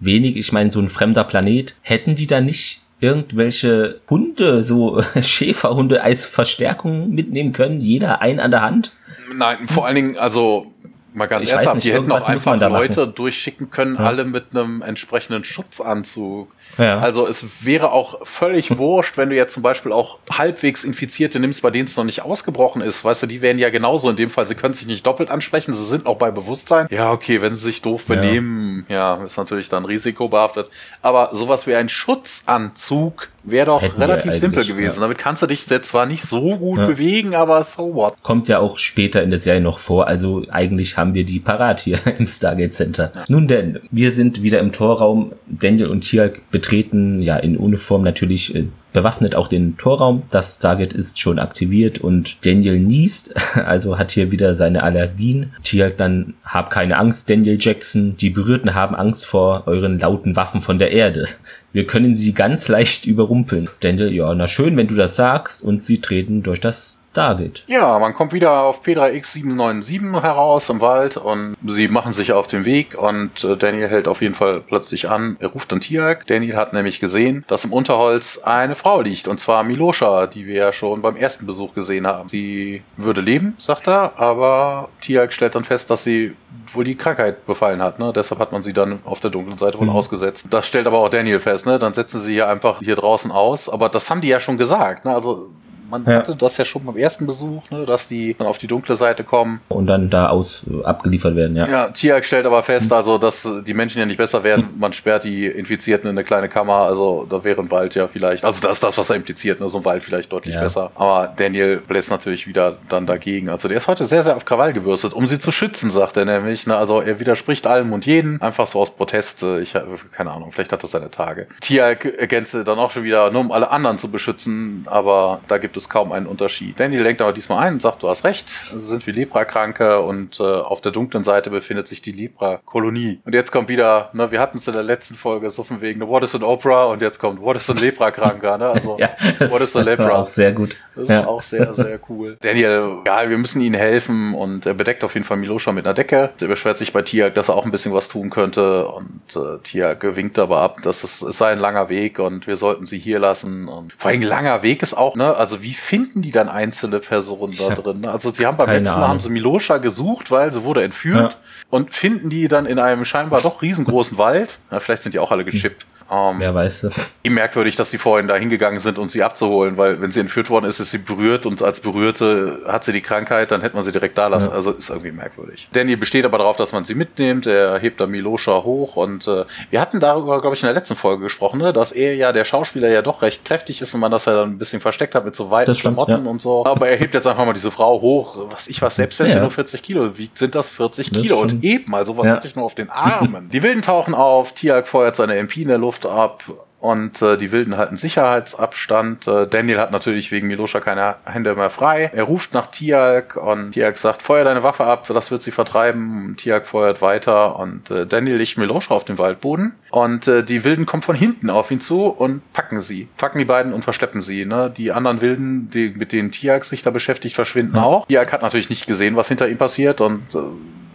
wenig. Ich meine, so ein fremder Planet. Hätten die da nicht irgendwelche Hunde, so Schäferhunde als Verstärkung mitnehmen können, jeder ein an der Hand? Nein, vor allen Dingen, also mal ganz ich ernsthaft, nicht, die hätten auch einfach Leute durchschicken können, ja. alle mit einem entsprechenden Schutzanzug. Ja. Also es wäre auch völlig wurscht, wenn du jetzt zum Beispiel auch halbwegs Infizierte nimmst, bei denen es noch nicht ausgebrochen ist. Weißt du, die wären ja genauso in dem Fall, sie können sich nicht doppelt ansprechen, sie sind auch bei Bewusstsein. Ja, okay, wenn sie sich doof benehmen, ja, ja ist natürlich dann risikobehaftet. Aber sowas wie ein Schutzanzug wäre doch Hätten relativ simpel gewesen. Ja. Damit kannst du dich zwar nicht so gut ja. bewegen, aber so what. Kommt ja auch später in der Serie noch vor, also eigentlich haben wir die parat hier im Stargate Center. Nun denn, wir sind wieder im Torraum. Daniel und Tialk betreten ja in Uniform natürlich äh, bewaffnet auch den Torraum. Das Target ist schon aktiviert und Daniel niest, also hat hier wieder seine Allergien. Tialk dann, hab keine Angst, Daniel Jackson. Die Berührten haben Angst vor euren lauten Waffen von der Erde. Wir können sie ganz leicht überrumpeln. Daniel, ja, na schön, wenn du das sagst. Und sie treten durch das Target. Ja, man kommt wieder auf P3X797 heraus im Wald und sie machen sich auf den Weg und äh, Daniel hält auf jeden Fall plötzlich an. Er ruft dann Tialk. Daniel hat nämlich gesehen, dass im Unterholz eine Frau liegt und zwar Miloscha, die wir ja schon beim ersten Besuch gesehen haben. Sie würde leben, sagt er, aber Tialk stellt dann fest, dass sie wohl die Krankheit befallen hat. Ne? Deshalb hat man sie dann auf der dunklen Seite wohl mhm. ausgesetzt. Das stellt aber auch Daniel fest. Ne? Dann setzen sie hier einfach hier draußen aus. Aber das haben die ja schon gesagt. Ne? Also Man ja. hatte das ja schon beim ersten Besuch, ne, dass die dann auf die dunkle Seite kommen. Und dann da aus äh, abgeliefert werden, ja. Ja, Tiag stellt aber fest, also, dass die Menschen ja nicht besser werden. Man sperrt die Infizierten in eine kleine Kammer, also da wäre ein Wald ja vielleicht, also das ist das, was er impliziert, ne, so ein Wald vielleicht deutlich ja. besser. Aber Daniel bläst natürlich wieder dann dagegen. Also der ist heute sehr, sehr auf Krawall gewürstet, um sie zu schützen, sagt er nämlich. Ne? Also er widerspricht allem und jeden, einfach so aus Protest. Äh, ich keine Ahnung, vielleicht hat er seine Tage. Tiag ergänze dann auch schon wieder, nur um alle anderen zu beschützen, aber da gibt es kaum einen Unterschied. Daniel lenkt aber diesmal ein und sagt, du hast recht, sie sind wie Leprakranke und äh, auf der dunklen Seite befindet sich die Lepra-Kolonie. Und jetzt kommt wieder, ne, wir hatten es in der letzten Folge so von wegen, what is an Oprah? Und jetzt kommt, what is an Leprakranker? Ne? Also, ja, what is a Lepra? Auch sehr gut. Das ja. ist auch sehr, sehr cool. Daniel, ja, wir müssen ihnen helfen und er bedeckt auf jeden Fall Miloscha mit einer Decke. Er beschwert sich bei Tiag, dass er auch ein bisschen was tun könnte und äh, Tiag winkt aber ab, dass es, es sei ein langer Weg und wir sollten sie hier lassen. Und vor allem langer Weg ist auch, ne, also wie finden die dann einzelne Personen da drin? Also sie haben beim letzten Mal haben sie Miloscha gesucht, weil sie wurde entführt ja. und finden die dann in einem scheinbar doch riesengroßen Wald. Na, vielleicht sind die auch alle gechippt. Ähm, Wer weiß. Merkwürdig, dass sie vorhin da hingegangen sind, um sie abzuholen, weil wenn sie entführt worden ist, ist sie berührt und als Berührte hat sie die Krankheit, dann hätte man sie direkt da lassen. Ja. Also ist irgendwie merkwürdig. Danny besteht aber darauf, dass man sie mitnimmt. Er hebt da Miloscha hoch und äh, wir hatten darüber, glaube ich, in der letzten Folge gesprochen, ne, dass er ja, der Schauspieler ja doch recht kräftig ist und man das ja dann ein bisschen versteckt hat mit so weiten Klamotten ja. und so. Aber er hebt jetzt einfach mal diese Frau hoch, was ich was, selbst wenn ja. sie nur 40 Kilo wiegt, sind das 40 das Kilo und eben mal sowas ja. wirklich nur auf den Armen. die Wilden tauchen auf, Tiag feuert seine MP in der Luft ab und äh, die Wilden halten Sicherheitsabstand. Äh, Daniel hat natürlich wegen Miloscha keine Hände mehr frei. Er ruft nach Tiag und Tiag sagt, feuer deine Waffe ab, das wird sie vertreiben. Tiag feuert weiter und äh, Daniel legt Miloscha auf den Waldboden und äh, die Wilden kommen von hinten auf ihn zu und packen sie. Packen die beiden und verschleppen sie. Ne? Die anderen Wilden, die, mit denen Tiag sich da beschäftigt, verschwinden auch. Tiag hat natürlich nicht gesehen, was hinter ihm passiert und äh,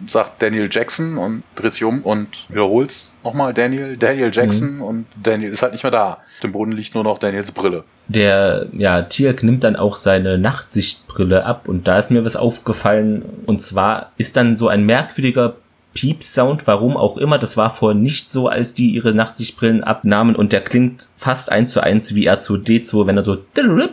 sagt Daniel Jackson und dreht sich um und wiederholt's nochmal Daniel, Daniel Jackson mhm. und Daniel ist halt nicht mehr da. Auf dem Boden liegt nur noch Daniels Brille. Der, ja, Tirk nimmt dann auch seine Nachtsichtbrille ab und da ist mir was aufgefallen und zwar ist dann so ein merkwürdiger Piep-Sound, warum auch immer. Das war vorher nicht so, als die ihre Nachtsichtbrillen abnahmen und der klingt fast eins zu eins wie R2D2, wenn er so,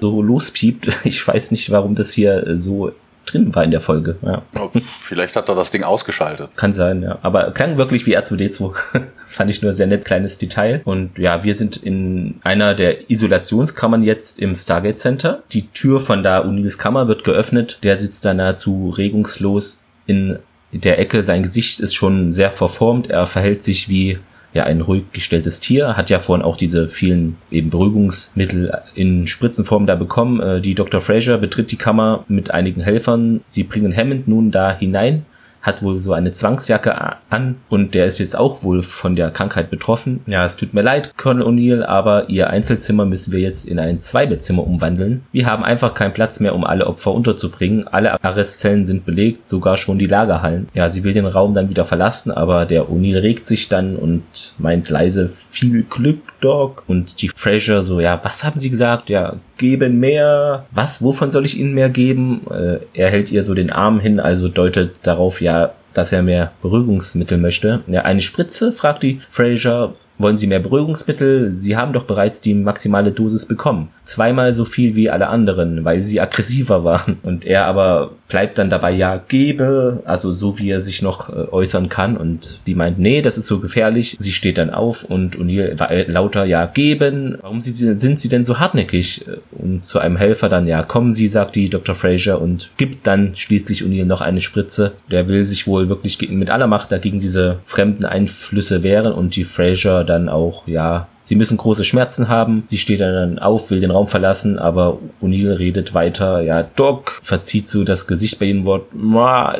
so lospiept. Ich weiß nicht, warum das hier so drin war in der Folge. Ja. Oh, vielleicht hat er das Ding ausgeschaltet. Kann sein, ja. Aber klang wirklich wie R2D2. Fand ich nur sehr nett, kleines Detail. Und ja, wir sind in einer der Isolationskammern jetzt im Stargate Center. Die Tür von da Unils Kammer wird geöffnet. Der sitzt da nahezu regungslos in der Ecke. Sein Gesicht ist schon sehr verformt. Er verhält sich wie ja ein ruhig gestelltes Tier, hat ja vorhin auch diese vielen eben Beruhigungsmittel in Spritzenform da bekommen. Äh, die Dr. Fraser betritt die Kammer mit einigen Helfern. Sie bringen Hammond nun da hinein hat wohl so eine Zwangsjacke an und der ist jetzt auch wohl von der Krankheit betroffen. Ja, es tut mir leid, Colonel O'Neill, aber ihr Einzelzimmer müssen wir jetzt in ein Zweibettzimmer umwandeln. Wir haben einfach keinen Platz mehr, um alle Opfer unterzubringen. Alle Arrestzellen sind belegt, sogar schon die Lagerhallen. Ja, sie will den Raum dann wieder verlassen, aber der O'Neill regt sich dann und meint leise viel Glück, Dog. Und die Fraser so, ja, was haben sie gesagt? Ja, geben mehr. Was? Wovon soll ich ihnen mehr geben? Äh, er hält ihr so den Arm hin, also deutet darauf ja, dass er mehr Beruhigungsmittel möchte. Ja, eine Spritze, fragt die Fraser. Wollen Sie mehr Beruhigungsmittel? Sie haben doch bereits die maximale Dosis bekommen. Zweimal so viel wie alle anderen, weil sie aggressiver waren. Und er aber bleibt dann dabei, ja, gebe, also so wie er sich noch äh, äußern kann. Und die meint, nee, das ist so gefährlich. Sie steht dann auf und O'Neill äh, lauter, ja, geben. Warum sind sie denn so hartnäckig? Und zu einem Helfer dann, ja, kommen Sie, sagt die Dr. Fraser und gibt dann schließlich O'Neill noch eine Spritze. Der will sich wohl wirklich mit aller Macht dagegen diese fremden Einflüsse wehren und die Fraser dann auch, ja, Sie müssen große Schmerzen haben. Sie steht dann auf, will den Raum verlassen, aber O'Neill redet weiter. Ja, Doc verzieht so das Gesicht bei jedem Wort.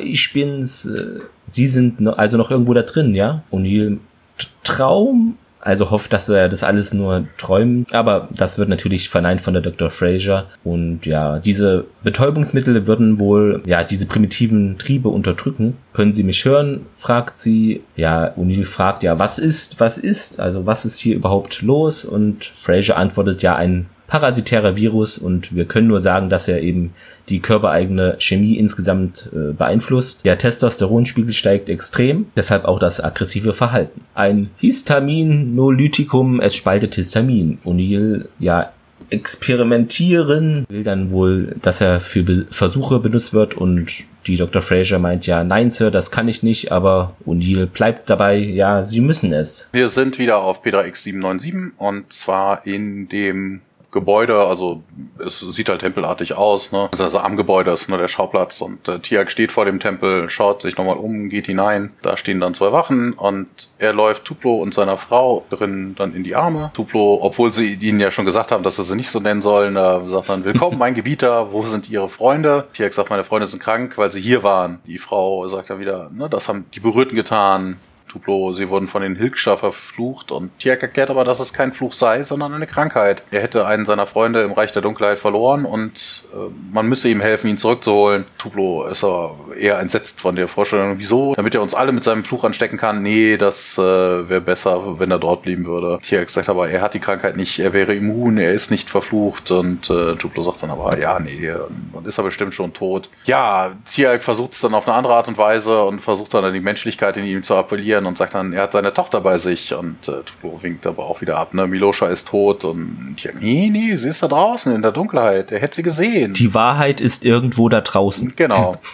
Ich bin's. Sie sind also noch irgendwo da drin, ja? O'Neill Traum? Also hofft, dass er das alles nur träumt. Aber das wird natürlich verneint von der Dr. Fraser. Und ja, diese Betäubungsmittel würden wohl, ja, diese primitiven Triebe unterdrücken. Können Sie mich hören? fragt sie. Ja, O'Neill fragt, ja, was ist, was ist? Also was ist hier überhaupt los? Und Fraser antwortet, ja, ein parasitärer Virus und wir können nur sagen, dass er eben die körpereigene Chemie insgesamt äh, beeinflusst. Der Testosteronspiegel steigt extrem, deshalb auch das aggressive Verhalten. Ein Histaminolytikum, es spaltet Histamin. O'Neill, ja, experimentieren, will dann wohl, dass er für Be Versuche benutzt wird und die Dr. Fraser meint ja, nein, Sir, das kann ich nicht, aber O'Neill bleibt dabei, ja, sie müssen es. Wir sind wieder auf P3X797 und zwar in dem Gebäude, also es sieht halt tempelartig aus, ne? Also am Gebäude ist nur der Schauplatz und äh, Tiag steht vor dem Tempel, schaut sich nochmal um, geht hinein. Da stehen dann zwei Wachen und er läuft Tuplo und seiner Frau drin dann in die Arme. Tuplo, obwohl sie ihnen ja schon gesagt haben, dass sie sie nicht so nennen sollen, da sagt dann, willkommen, mein Gebieter, wo sind ihre Freunde? Tiag sagt, meine Freunde sind krank, weil sie hier waren. Die Frau sagt dann wieder, ne, das haben die Berührten getan. Tuplo, sie wurden von den Hilkstar verflucht und Tiak erklärt aber, dass es kein Fluch sei, sondern eine Krankheit. Er hätte einen seiner Freunde im Reich der Dunkelheit verloren und äh, man müsse ihm helfen, ihn zurückzuholen. Tuplo ist aber eher entsetzt von der Vorstellung. Wieso? Damit er uns alle mit seinem Fluch anstecken kann? Nee, das äh, wäre besser, wenn er dort blieben würde. Tiak sagt aber, er hat die Krankheit nicht, er wäre immun, er ist nicht verflucht und äh, Tuplo sagt dann aber, ja, nee, dann ist er bestimmt schon tot. Ja, Tiak versucht es dann auf eine andere Art und Weise und versucht dann die Menschlichkeit in ihm zu appellieren Christian und sagt dann, er hat seine Tochter bei sich und äh, Tuplo winkt aber auch wieder ab, ne? Miloscha ist tot und ja, nee, nee, sie ist da draußen in der Dunkelheit, er hätte sie gesehen. Die Wahrheit ist irgendwo da draußen. Genau.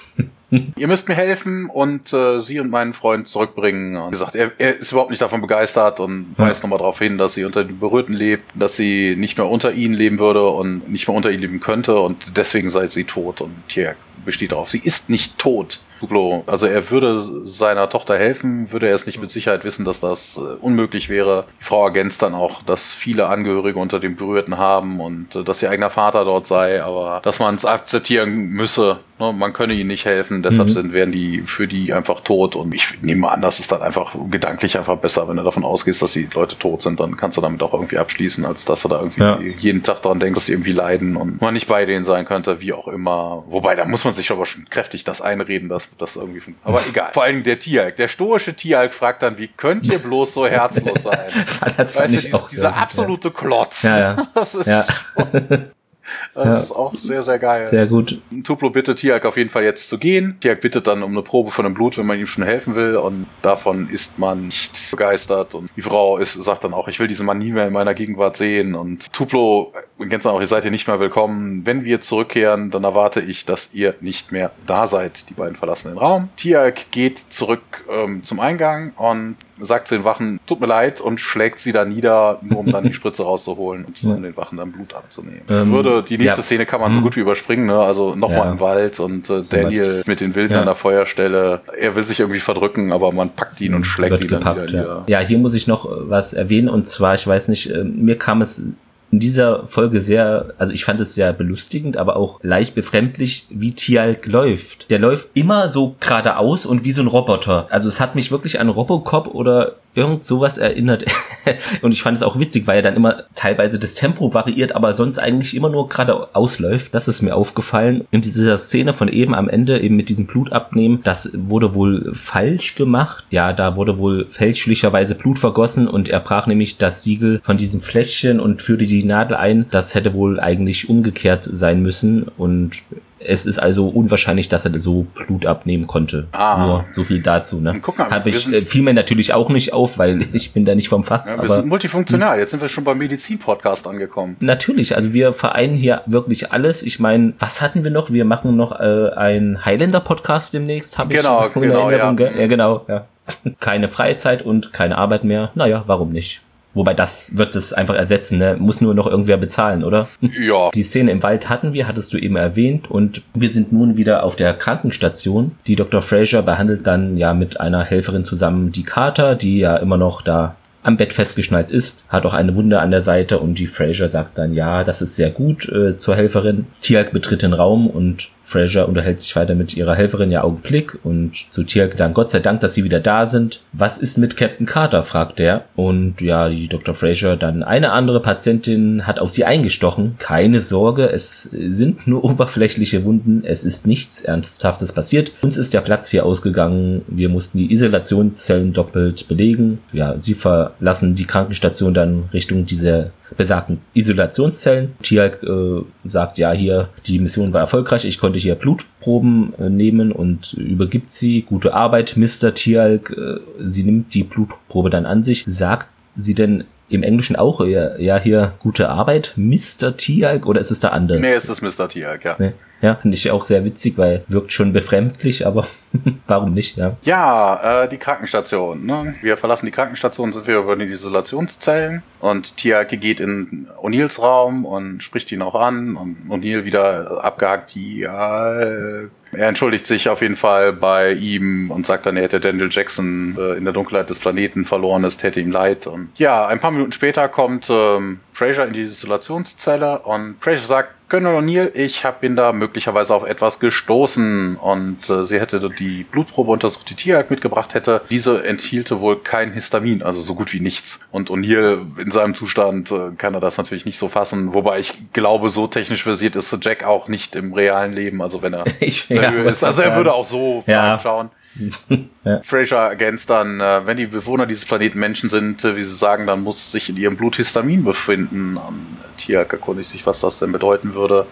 Ihr müsst mir helfen und äh, sie und meinen Freund zurückbringen. Und gesagt, er, er ist überhaupt nicht davon begeistert und ja. weist nochmal darauf hin, dass sie unter den Berührten lebt, dass sie nicht mehr unter ihnen leben würde und nicht mehr unter ihnen leben könnte und deswegen sei sie tot. Und hier besteht darauf, sie ist nicht tot. Duplo, also er würde seiner Tochter helfen, würde er es nicht mit Sicherheit wissen, dass das äh, unmöglich wäre. Die Frau ergänzt dann auch, dass viele Angehörige unter den Berührten haben und äh, dass ihr eigener Vater dort sei, aber dass man es akzeptieren müsse, ne, man könne ihnen nicht helfen, deshalb mhm. sind, wären die für die einfach tot und ich nehme an, das ist dann einfach gedanklich einfach besser, wenn du davon ausgehst, dass die Leute tot sind, dann kannst du damit auch irgendwie abschließen, als dass du da irgendwie ja. jeden Tag daran denkst, dass sie irgendwie leiden und man nicht bei denen sein könnte, wie auch immer. Wobei, da muss man sich aber schon kräftig das einreden, dass das irgendwie funktioniert. Aber egal. Vor allem der Tieralk. Der stoische Tieralk fragt dann, wie könnt ihr bloß so herzlos sein? das fand weißt ich du, auch dieser absolute Klotz. Ja, ja. Das ist ja. Das ja. ist auch sehr, sehr geil. Sehr gut. Tuplo bittet Tiak auf jeden Fall jetzt zu gehen. Tiak bittet dann um eine Probe von dem Blut, wenn man ihm schon helfen will. Und davon ist man nicht begeistert. Und die Frau ist, sagt dann auch, ich will diesen Mann nie mehr in meiner Gegenwart sehen. Und Tuplo kennst dann auch, ihr seid hier nicht mehr willkommen. Wenn wir zurückkehren, dann erwarte ich, dass ihr nicht mehr da seid. Die beiden verlassen den Raum. Tiak geht zurück ähm, zum Eingang und sagt zu den Wachen, tut mir leid, und schlägt sie da nieder, nur um dann die Spritze rauszuholen und ja. um den Wachen dann Blut abzunehmen. Ähm, Würde, die nächste ja. Szene kann man so mhm. gut wie überspringen, ne? Also nochmal ja. im Wald und äh, Daniel mit den Wilden an der Feuerstelle. Er will sich irgendwie verdrücken, aber man packt ihn und schlägt Wird ihn gepackt, dann wieder nieder. Ja, hier muss ich noch was erwähnen und zwar, ich weiß nicht, äh, mir kam es in dieser Folge sehr, also ich fand es sehr belustigend, aber auch leicht befremdlich, wie Tialk läuft. Der läuft immer so geradeaus und wie so ein Roboter. Also es hat mich wirklich an Robocop oder irgend sowas erinnert. und ich fand es auch witzig, weil er dann immer teilweise das Tempo variiert, aber sonst eigentlich immer nur geradeaus läuft. Das ist mir aufgefallen. In dieser Szene von eben am Ende, eben mit diesem Blut abnehmen, das wurde wohl falsch gemacht. Ja, da wurde wohl fälschlicherweise Blut vergossen und er brach nämlich das Siegel von diesem Fläschchen und führte die Nadel ein. Das hätte wohl eigentlich umgekehrt sein müssen und es ist also unwahrscheinlich, dass er so Blut abnehmen konnte. Ah. Nur so viel dazu. Ne? Guck mal, Habe ich äh, fiel mir natürlich auch nicht auf, weil ich bin da nicht vom Fach. Ja, wir aber, sind multifunktional. Jetzt sind wir schon beim Medizin-Podcast angekommen. Natürlich, also wir vereinen hier wirklich alles. Ich meine, was hatten wir noch? Wir machen noch äh, einen Highlander-Podcast demnächst. Hab genau, ich genau, ja. ja, genau, ja. Keine Freizeit und keine Arbeit mehr. Naja, warum nicht? Wobei das wird es einfach ersetzen, ne? Muss nur noch irgendwer bezahlen, oder? Ja. Die Szene im Wald hatten wir, hattest du eben erwähnt, und wir sind nun wieder auf der Krankenstation. Die Dr. Fraser behandelt dann ja mit einer Helferin zusammen die Kater, die ja immer noch da am Bett festgeschnallt ist, hat auch eine Wunde an der Seite und die Fraser sagt dann, ja, das ist sehr gut äh, zur Helferin. Tialk betritt den Raum und Fraser unterhält sich weiter mit ihrer Helferin ja Augenblick und zu Tialk dann Gott sei Dank, dass sie wieder da sind. Was ist mit Captain Carter, fragt er. Und ja, die Dr. Fraser dann eine andere Patientin hat auf sie eingestochen. Keine Sorge, es sind nur oberflächliche Wunden. Es ist nichts Ernsthaftes passiert. Uns ist der Platz hier ausgegangen. Wir mussten die Isolationszellen doppelt belegen. Ja, sie verlassen die Krankenstation dann Richtung dieser besagten Isolationszellen. Tialk äh, sagt, ja, hier, die Mission war erfolgreich, ich konnte hier Blutproben äh, nehmen und übergibt sie. Gute Arbeit, Mr. Tialk. Äh, sie nimmt die Blutprobe dann an sich. Sagt sie denn im Englischen auch, ja, ja hier gute Arbeit, Mr. Tialk, oder ist es da anders? Nee, es ist Mr. Tialk, ja. Nee. Ja, finde ich auch sehr witzig, weil wirkt schon befremdlich, aber warum nicht, ja. Ja, äh, die Krankenstation. Ne? Wir verlassen die Krankenstation, sind wir über die Isolationszellen und Tiake geht in O'Neills Raum und spricht ihn auch an und O'Neill wieder abgehakt, ja, äh, er entschuldigt sich auf jeden Fall bei ihm und sagt dann, er hätte Daniel Jackson äh, in der Dunkelheit des Planeten verloren, es täte ihm leid. Und ja, ein paar Minuten später kommt ähm, Fraser in die Isolationszelle und Fraser sagt, Colonel O'Neill, ich hab, bin da möglicherweise auf etwas gestoßen und äh, sie hätte die Blutprobe untersucht, die Tierjagd mitgebracht hätte. Diese enthielte wohl kein Histamin, also so gut wie nichts. Und O'Neill in seinem Zustand äh, kann er das natürlich nicht so fassen, wobei ich glaube, so technisch versiert ist Jack auch nicht im realen Leben, also wenn er ich, ja, ist. Also er würde auch so ja. schauen. ja. Fraser ergänzt dann, äh, wenn die Bewohner dieses Planeten Menschen sind, äh, wie sie sagen, dann muss sich in ihrem Blut Histamin befinden. Ähm, Tiak erkundigt sich, was das denn bedeuten würde.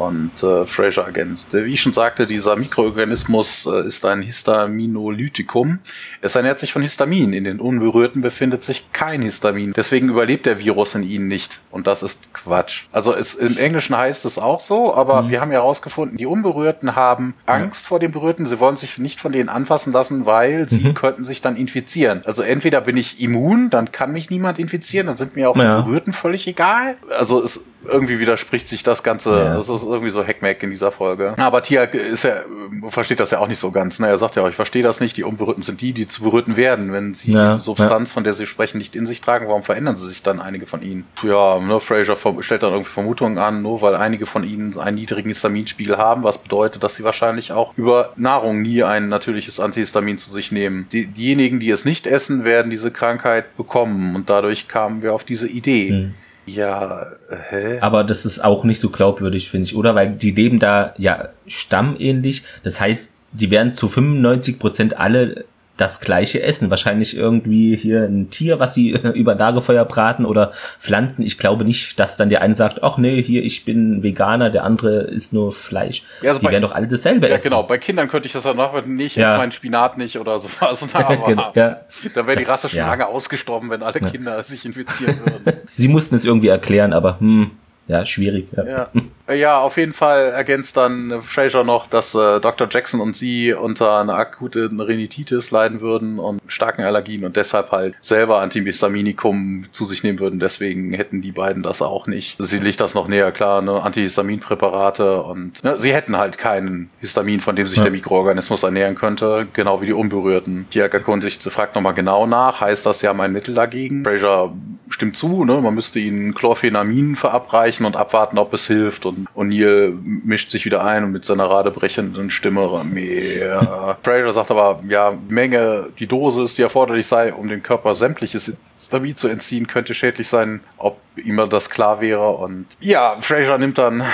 Und äh, Fraser ergänzt, wie ich schon sagte, dieser Mikroorganismus äh, ist ein Histaminolytikum. Es ernährt sich von Histamin. In den Unberührten befindet sich kein Histamin. Deswegen überlebt der Virus in ihnen nicht. Und das ist Quatsch. Also es, im Englischen heißt es auch so, aber mhm. wir haben ja herausgefunden, die Unberührten haben Angst ja. vor den Berührten. Sie wollen sich nicht von denen anfassen lassen, weil sie mhm. könnten sich dann infizieren. Also entweder bin ich immun, dann kann mich niemand infizieren, dann sind mir auch ja. die Berührten völlig egal. Also es irgendwie widerspricht sich das Ganze. Ja. Das ist irgendwie so Heckmeck in dieser Folge. Aber Tia ist ja, versteht das ja auch nicht so ganz. Ne? Er sagt ja auch, ich verstehe das nicht. Die Unberührten sind die, die zu berührten werden. Wenn sie ja, die Substanz, ja. von der sie sprechen, nicht in sich tragen, warum verändern sie sich dann einige von ihnen? Ja, ne, Fraser stellt dann irgendwie Vermutungen an, nur weil einige von ihnen einen niedrigen Histaminspiegel haben, was bedeutet, dass sie wahrscheinlich auch über Nahrung nie ein natürliches Antihistamin zu sich nehmen. Die, diejenigen, die es nicht essen, werden diese Krankheit bekommen und dadurch kamen wir auf diese Idee. Mhm. Ja, hä? Aber das ist auch nicht so glaubwürdig, finde ich, oder? Weil die leben da ja stammähnlich. Das heißt, die werden zu 95 Prozent alle das gleiche essen. Wahrscheinlich irgendwie hier ein Tier, was sie über Lagerfeuer braten oder Pflanzen. Ich glaube nicht, dass dann der eine sagt, ach nee, hier, ich bin Veganer, der andere isst nur Fleisch. Ja, also die bei, werden doch alle dasselbe ja, essen. genau. Bei Kindern könnte ich das dann nachweisen, nee, ich ja. esse meinen Spinat nicht oder sowas. Aber genau, ja. da wäre die Rasse schon ja. lange ausgestorben, wenn alle Kinder sich infizieren würden. sie mussten es irgendwie erklären, aber hm, ja, schwierig. Ja. Ja. Ja, auf jeden Fall ergänzt dann Fraser noch, dass äh, Dr. Jackson und sie unter einer akuten Rhinitis leiden würden und starken Allergien und deshalb halt selber Antihistaminikum zu sich nehmen würden. Deswegen hätten die beiden das auch nicht. Sie legt das noch näher klar, ne? Antihistaminpräparate und ne? sie hätten halt keinen Histamin, von dem sich ja. der Mikroorganismus ernähren könnte, genau wie die Unberührten. Tiak erkundigt, sie fragt nochmal genau nach, heißt das, sie haben ein Mittel dagegen? Fraser stimmt zu, ne? man müsste ihnen Chlorphenamin verabreichen und abwarten, ob es hilft und O'Neill mischt sich wieder ein und mit seiner radebrechenden Stimme mehr. Fraser sagt aber, ja, Menge, die Dosis, die erforderlich sei, um den Körper sämtliches Histamin zu entziehen, könnte schädlich sein, ob ihm das klar wäre. Und ja, Fraser nimmt dann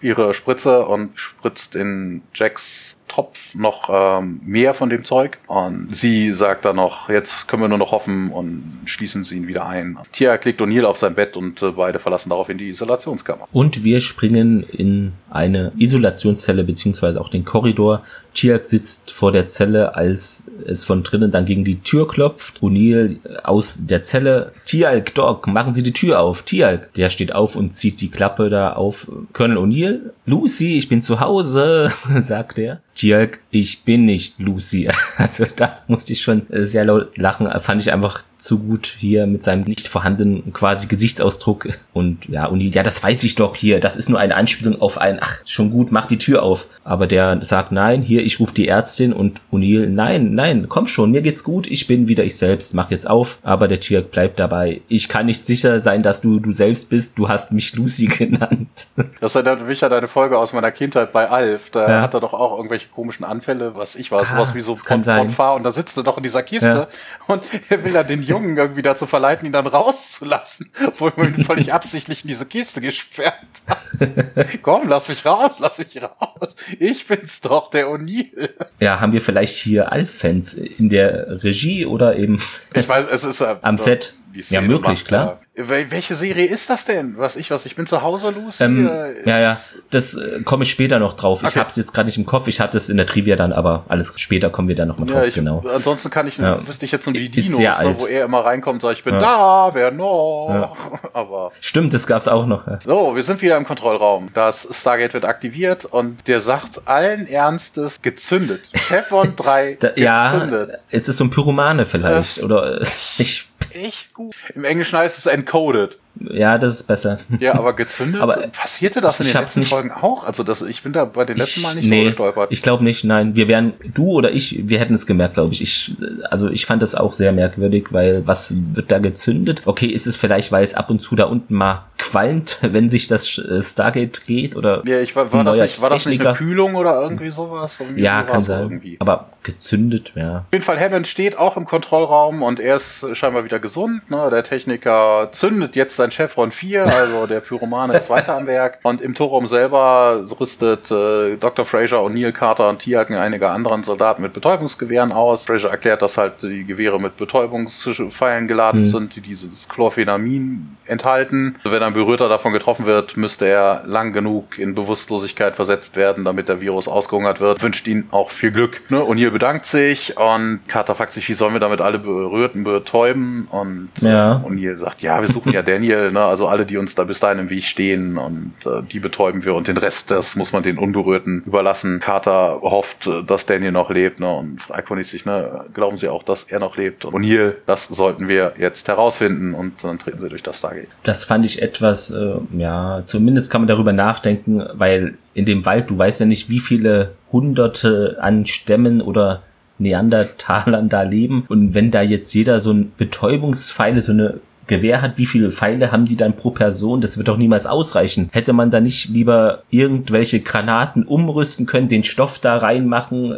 ihre Spritze und spritzt in Jacks Topf noch ähm, mehr von dem Zeug. Und sie sagt dann noch, jetzt können wir nur noch hoffen und schließen sie ihn wieder ein. Tia klickt O'Neill auf sein Bett und äh, beide verlassen daraufhin die Isolationskammer. Und wir springen in eine Isolationszelle beziehungsweise auch den Korridor. Tiak sitzt vor der Zelle, als es von drinnen dann gegen die Tür klopft. O'Neill aus der Zelle. Tialk, Doc, machen Sie die Tür auf. Tialk. Der steht auf und zieht die Klappe da auf. Colonel O'Neill. Lucy, ich bin zu Hause, sagt er. Dirk, ich bin nicht Lucy. Also da musste ich schon sehr laut lachen. Fand ich einfach zu gut hier mit seinem nicht vorhandenen quasi Gesichtsausdruck. Und ja, und ja, das weiß ich doch hier. Das ist nur eine Anspielung auf ein, ach, schon gut, mach die Tür auf. Aber der sagt, nein, hier, ich rufe die Ärztin und O'Neill, nein, nein, komm schon, mir geht's gut, ich bin wieder ich selbst, mach jetzt auf. Aber der Tierk bleibt dabei. Ich kann nicht sicher sein, dass du du selbst bist. Du hast mich Lucy genannt. Das erinnert mich an deine Folge aus meiner Kindheit bei Alf. Da ja. hat er doch auch irgendwelche komischen Anfälle, was ich war, ah, sowas wie so Bonfar und da sitzt er doch in dieser Kiste ja. und er will dann den Jungen irgendwie dazu verleiten, ihn dann rauszulassen, obwohl man ihn völlig absichtlich in diese Kiste gesperrt hat. Komm, lass mich raus, lass mich raus. Ich bin's doch, der O'Neill. Ja, haben wir vielleicht hier Alf-Fans in der Regie oder eben ich weiß, es ist, äh, am Set? Die Szene Ja, möglich, macht, klar. Welche Serie ist das denn? Was ich was? Ich bin zu Hause, Lucy. Ähm, ja, ja, das äh, komme ich später noch drauf. Okay. Ich habe es jetzt gerade nicht im Kopf. Ich hatte es in der Trivia dann, aber alles später kommen wir dann noch mal drauf. Ja, ich, genau. Ansonsten kann ich, ja. wüsste ich jetzt nur die Dinos, ne, wo er immer reinkommt und sagt, ich bin ja. da, wer noch? Ja. aber stimmt, das gab's auch noch. So, wir sind wieder im Kontrollraum. Das Stargate wird aktiviert und der sagt allen Ernstes gezündet. Chevron 3 da, gezündet. Ja, ist es so ein Pyromane vielleicht das oder ich echt gut. Im Englischen heißt es encoded. Ja, das ist besser. Ja, aber gezündet, aber passierte das in den letzten nicht, Folgen auch? Also das, ich bin da bei den letzten Mal nicht nee, gestolpert. Ich glaube nicht, nein. Wir wären, du oder ich, wir hätten es gemerkt, glaube ich. ich. Also ich fand das auch sehr merkwürdig, weil was wird da gezündet? Okay, ist es vielleicht, weil es ab und zu da unten mal qualmt, wenn sich das äh, Stargate dreht oder Ja, ich war, war das nicht, war das nicht eine Kühlung oder irgendwie sowas? Irgendwie ja, kann sein. Irgendwie. Aber gezündet, ja. Auf jeden Fall, Hammond steht auch im Kontrollraum und er ist scheinbar wieder gesund. Ne? Der Techniker zündet jetzt sein Chevron 4, also der Pyromane ist weiter am Werk. Und im Torraum selber rüstet äh, Dr. Fraser und Neil Carter und Tiag und einige anderen Soldaten mit Betäubungsgewehren aus. Fraser erklärt, dass halt die Gewehre mit Betäubungspfeilen geladen mhm. sind, die dieses Chlorphenamin enthalten. Wenn ein Berührter davon getroffen wird, müsste er lang genug in Bewusstlosigkeit versetzt werden, damit der Virus ausgehungert wird. Wünscht ihnen auch viel Glück. Ne? O'Neill bedankt sich und Carter fragt sich, wie sollen wir damit alle Berührten betäuben? Und ja. O'Neill sagt, ja, wir suchen ja Daniel, ne? also alle, die uns da bis dahin im Weg stehen und äh, die betäuben wir und den Rest, das muss man den Unberührten überlassen. Carter hofft, dass Daniel noch lebt ne? und fragt sich, ne? glauben Sie auch, dass er noch lebt? Und O'Neill, das sollten wir jetzt herausfinden und dann treten sie durch das Stargate. Das fand ich etwas, äh, ja, zumindest kann man darüber nachdenken, weil in dem Wald, du weißt ja nicht, wie viele hunderte an Stämmen oder Neandertalern da leben. Und wenn da jetzt jeder so ein Betäubungspfeile, so eine Gewehr hat, wie viele Pfeile haben die dann pro Person? Das wird doch niemals ausreichen. Hätte man da nicht lieber irgendwelche Granaten umrüsten können, den Stoff da reinmachen,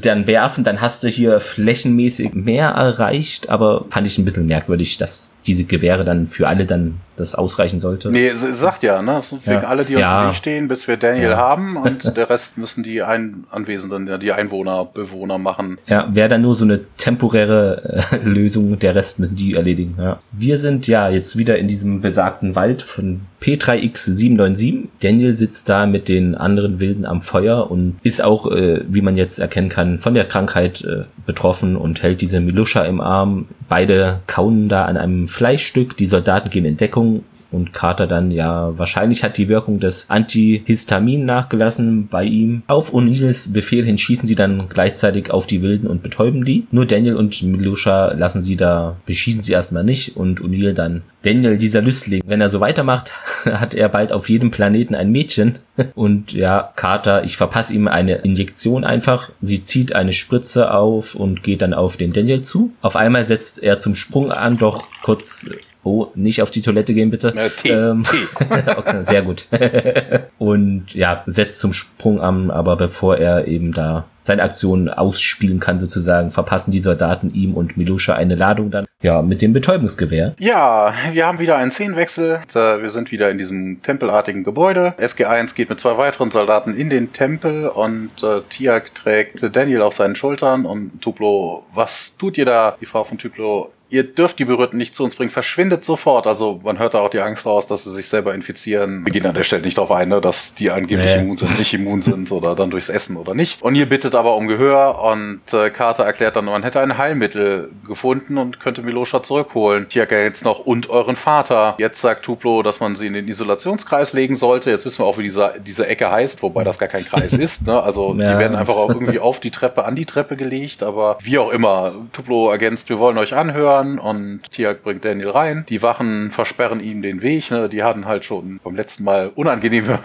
dann werfen, dann hast du hier flächenmäßig mehr erreicht, aber fand ich ein bisschen merkwürdig, dass diese Gewehre dann für alle dann das ausreichen sollte. Nee, sagt ja, ne? Für ja. alle, die uns ja. im Weg stehen, bis wir Daniel ja. haben und der Rest müssen die Ein Anwesenden, die Einwohner, Bewohner machen. Ja, wäre dann nur so eine temporäre äh, Lösung, der Rest müssen die erledigen. Ja. Wir sind ja jetzt wieder in diesem besagten Wald von P3X797. Daniel sitzt da mit den anderen Wilden am Feuer und ist auch, äh, wie man jetzt erkennen kann, von der Krankheit äh, betroffen und hält diese Milusha im Arm. Beide kauen da an einem Fleischstück. Die Soldaten gehen in Deckung und Carter dann, ja, wahrscheinlich hat die Wirkung des Antihistamin nachgelassen bei ihm. Auf O'Neills Befehl hin schießen sie dann gleichzeitig auf die Wilden und betäuben die. Nur Daniel und Milusha lassen sie da, beschießen sie erstmal nicht und O'Neill dann. Daniel, dieser Lüstling, wenn er so weitermacht, hat er bald auf jedem Planeten ein Mädchen. Und ja, Carter, ich verpasse ihm eine Injektion einfach. Sie zieht eine Spritze auf und geht dann auf den Daniel zu. Auf einmal setzt er zum Sprung an, doch kurz Oh, nicht auf die Toilette gehen, bitte. Äh, Tee, ähm, Tee. okay, sehr gut. und ja, setzt zum Sprung an, aber bevor er eben da seine Aktion ausspielen kann, sozusagen, verpassen die Soldaten ihm und Milusha eine Ladung dann. Ja, mit dem Betäubungsgewehr. Ja, wir haben wieder einen Szenenwechsel. Wir sind wieder in diesem tempelartigen Gebäude. SG1 geht mit zwei weiteren Soldaten in den Tempel und äh, Tiak trägt Daniel auf seinen Schultern und Tuplo, was tut ihr da? Die Frau von Tuplo ihr dürft die Berührten nicht zu uns bringen, verschwindet sofort. Also man hört da auch die Angst raus, dass sie sich selber infizieren. Wir gehen an der Stelle nicht darauf ein, ne, dass die angeblich nee. immun sind, nicht immun sind oder dann durchs Essen oder nicht. Und ihr bittet aber um Gehör und äh, Carter erklärt dann, man hätte ein Heilmittel gefunden und könnte Milosha zurückholen. Tiaka jetzt noch und euren Vater. Jetzt sagt Tuplo, dass man sie in den Isolationskreis legen sollte. Jetzt wissen wir auch, wie dieser, diese Ecke heißt, wobei das gar kein Kreis ist. Ne? Also ja. die werden einfach auch irgendwie auf die Treppe, an die Treppe gelegt, aber wie auch immer. Tuplo ergänzt, wir wollen euch anhören Wachen und Tiag bringt Daniel rein. Die Wachen versperren ihm den Weg. Ne? Die hatten halt schon beim letzten Mal unangenehme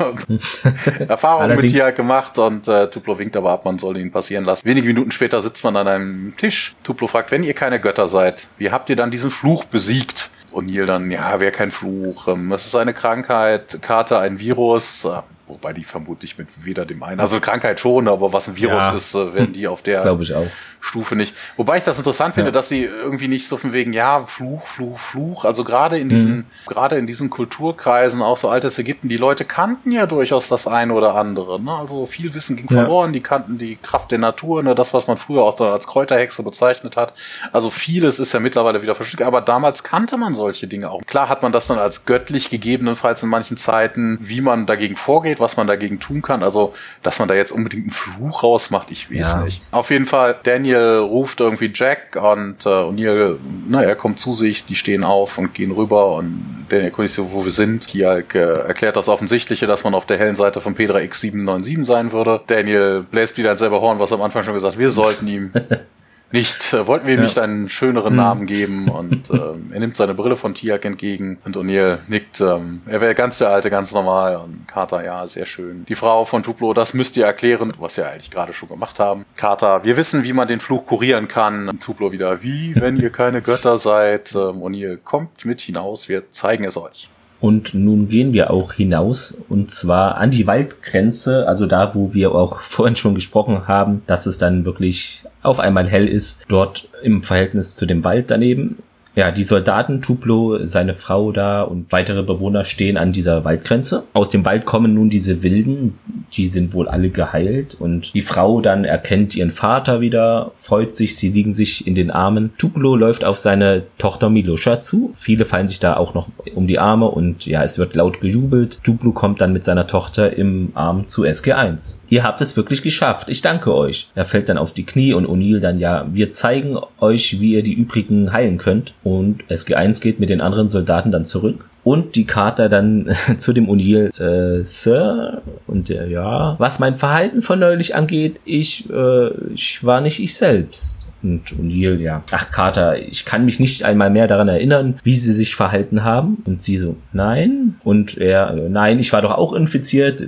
Erfahrungen mit Tiag gemacht und äh, Tuplo winkt aber ab, man soll ihn passieren lassen. Wenige Minuten später sitzt man an einem Tisch. Tuplo fragt, wenn ihr keine Götter seid, wie habt ihr dann diesen Fluch besiegt? Und Neil dann, ja, wäre kein Fluch, ähm, es ist eine Krankheit, Karte ein Virus. Wobei die vermutlich mit weder dem einen, also Krankheit schon, aber was ein Virus ja. ist, äh, werden die auf der Stufe nicht. Wobei ich das interessant finde, ja. dass sie irgendwie nicht so von wegen, ja, Fluch, Fluch, Fluch. Also gerade in diesen, mhm. gerade in diesen Kulturkreisen, auch so altes Ägypten, die Leute kannten ja durchaus das eine oder andere. Ne? Also viel Wissen ging ja. verloren, die kannten die Kraft der Natur, ne? das, was man früher auch als Kräuterhexe bezeichnet hat. Also vieles ist ja mittlerweile wieder verschüttet, aber damals kannte man solche Dinge auch. Klar hat man das dann als göttlich gegebenenfalls in manchen Zeiten, wie man dagegen vorgeht, was man dagegen tun kann. Also, dass man da jetzt unbedingt einen Fluch rausmacht, ich weiß ja. nicht. Auf jeden Fall, Daniel ruft irgendwie Jack und äh, O'Neill, naja, kommt zu sich, die stehen auf und gehen rüber und Daniel guckt sich wo wir sind. Hier äh, erklärt das Offensichtliche, dass man auf der hellen Seite von Pedra X797 sein würde. Daniel bläst wieder ein selber Horn, was am Anfang schon gesagt, wir sollten ihm nicht, äh, wollten wir ihm ja. nicht einen schöneren mhm. Namen geben und ähm, er nimmt seine Brille von Tiak entgegen und O'Neill nickt, ähm, er wäre ganz der Alte, ganz normal und Carter, ja, sehr schön. Die Frau von Tuplo, das müsst ihr erklären, was wir eigentlich gerade schon gemacht haben. Carter, wir wissen, wie man den Fluch kurieren kann. Und Tuplo wieder, wie, wenn ihr keine Götter seid. Ähm, O'Neill, kommt mit hinaus, wir zeigen es euch. Und nun gehen wir auch hinaus und zwar an die Waldgrenze, also da, wo wir auch vorhin schon gesprochen haben, dass es dann wirklich auf einmal hell ist, dort im Verhältnis zu dem Wald daneben. Ja, die Soldaten, Tuplo, seine Frau da und weitere Bewohner stehen an dieser Waldgrenze. Aus dem Wald kommen nun diese Wilden, die sind wohl alle geheilt und die Frau dann erkennt ihren Vater wieder, freut sich, sie liegen sich in den Armen. Tuplo läuft auf seine Tochter Miloscha zu. Viele fallen sich da auch noch um die Arme und ja, es wird laut gejubelt. Tuplo kommt dann mit seiner Tochter im Arm zu SG1. Ihr habt es wirklich geschafft. Ich danke euch. Er fällt dann auf die Knie und O'Neill dann ja, wir zeigen euch, wie ihr die übrigen heilen könnt und SG1 geht mit den anderen Soldaten dann zurück. Und die Carter dann zu dem O'Neill, äh, Sir, und der, ja, was mein Verhalten von neulich angeht, ich, äh, ich war nicht ich selbst. Und O'Neill, ja, ach Carter, ich kann mich nicht einmal mehr daran erinnern, wie sie sich verhalten haben. Und sie so, nein. Und er, nein, ich war doch auch infiziert.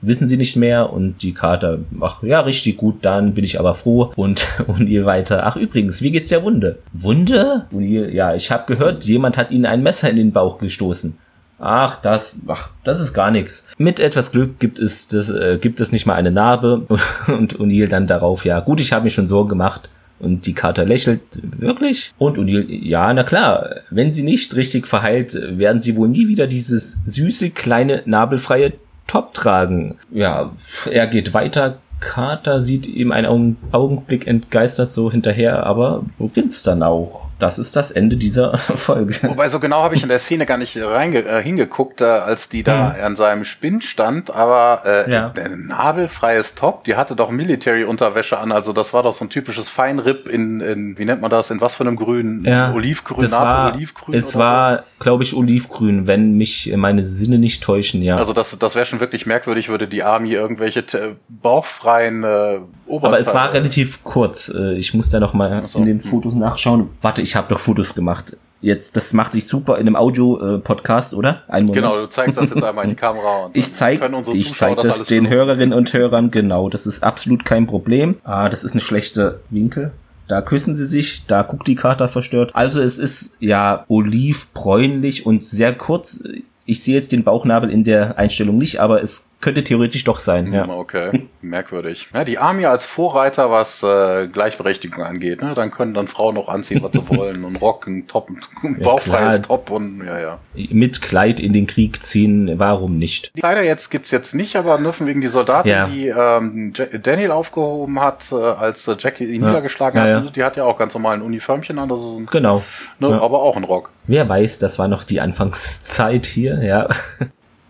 Wissen sie nicht mehr und die Kater, ach ja, richtig gut, dann bin ich aber froh und, und ihr weiter, ach übrigens, wie geht's der Wunde? Wunde? Und ihr, ja, ich habe gehört, jemand hat ihnen ein Messer in den Bauch gestoßen. Ach, das, ach, das ist gar nichts. Mit etwas Glück gibt es das, äh, gibt es nicht mal eine Narbe und O'Neill dann darauf, ja, gut, ich habe mir schon Sorgen gemacht. Und die Kater lächelt, wirklich? Und O'Neill, ja, na klar, wenn sie nicht richtig verheilt, werden sie wohl nie wieder dieses süße, kleine, nabelfreie Top tragen. Ja, er geht weiter. Carter sieht ihm einen Augenblick entgeistert so hinterher, aber beginnt's dann auch das ist das Ende dieser Folge. Wobei so genau habe ich in der Szene gar nicht reinge äh, hingeguckt, äh, als die da hm. an seinem Spinn stand, aber äh, ja. ein nabelfreies Top, die hatte doch Military-Unterwäsche an, also das war doch so ein typisches Feinripp in, in wie nennt man das, in was für einem Grün? Ja, Olivgrün, das war, Olivgrün Es war, so? glaube ich, Olivgrün, wenn mich meine Sinne nicht täuschen, ja. Also das, das wäre schon wirklich merkwürdig, würde die Army irgendwelche bauchfreien äh, Oberteile... Aber es war relativ kurz, äh, ich muss da noch mal so. in den Fotos nachschauen. Warte, ich habe doch Fotos gemacht. Jetzt, das macht sich super in einem Audio-Podcast, oder? Ein Moment. Genau, du zeigst das jetzt einmal in die Kamera. Und ich zeige ich zeig das, das den Hörerinnen und Hörern, genau. Das ist absolut kein Problem. Ah, das ist eine schlechte Winkel. Da küssen sie sich, da guckt die Kater verstört. Also es ist ja olivbräunlich und sehr kurz. Ich sehe jetzt den Bauchnabel in der Einstellung nicht, aber es könnte theoretisch doch sein, ja. Okay, merkwürdig. Ja, die Army als Vorreiter, was äh, Gleichberechtigung angeht, ne? Dann können dann Frauen noch anziehen, was sie wollen und rocken, top, ein bauchfreies ja, Top und ja, ja. Mit Kleid in den Krieg ziehen, warum nicht? Die Kleider jetzt gibt's jetzt nicht, aber nur wegen die Soldatin, ja. die ähm, Daniel aufgehoben hat, äh, als äh, Jackie ihn ja. niedergeschlagen hat, ja, die hat ja auch ganz normal ein Uniformchen an, das ist ein, genau. Ne, aber auch ein Rock. Wer weiß, das war noch die Anfangszeit hier, ja.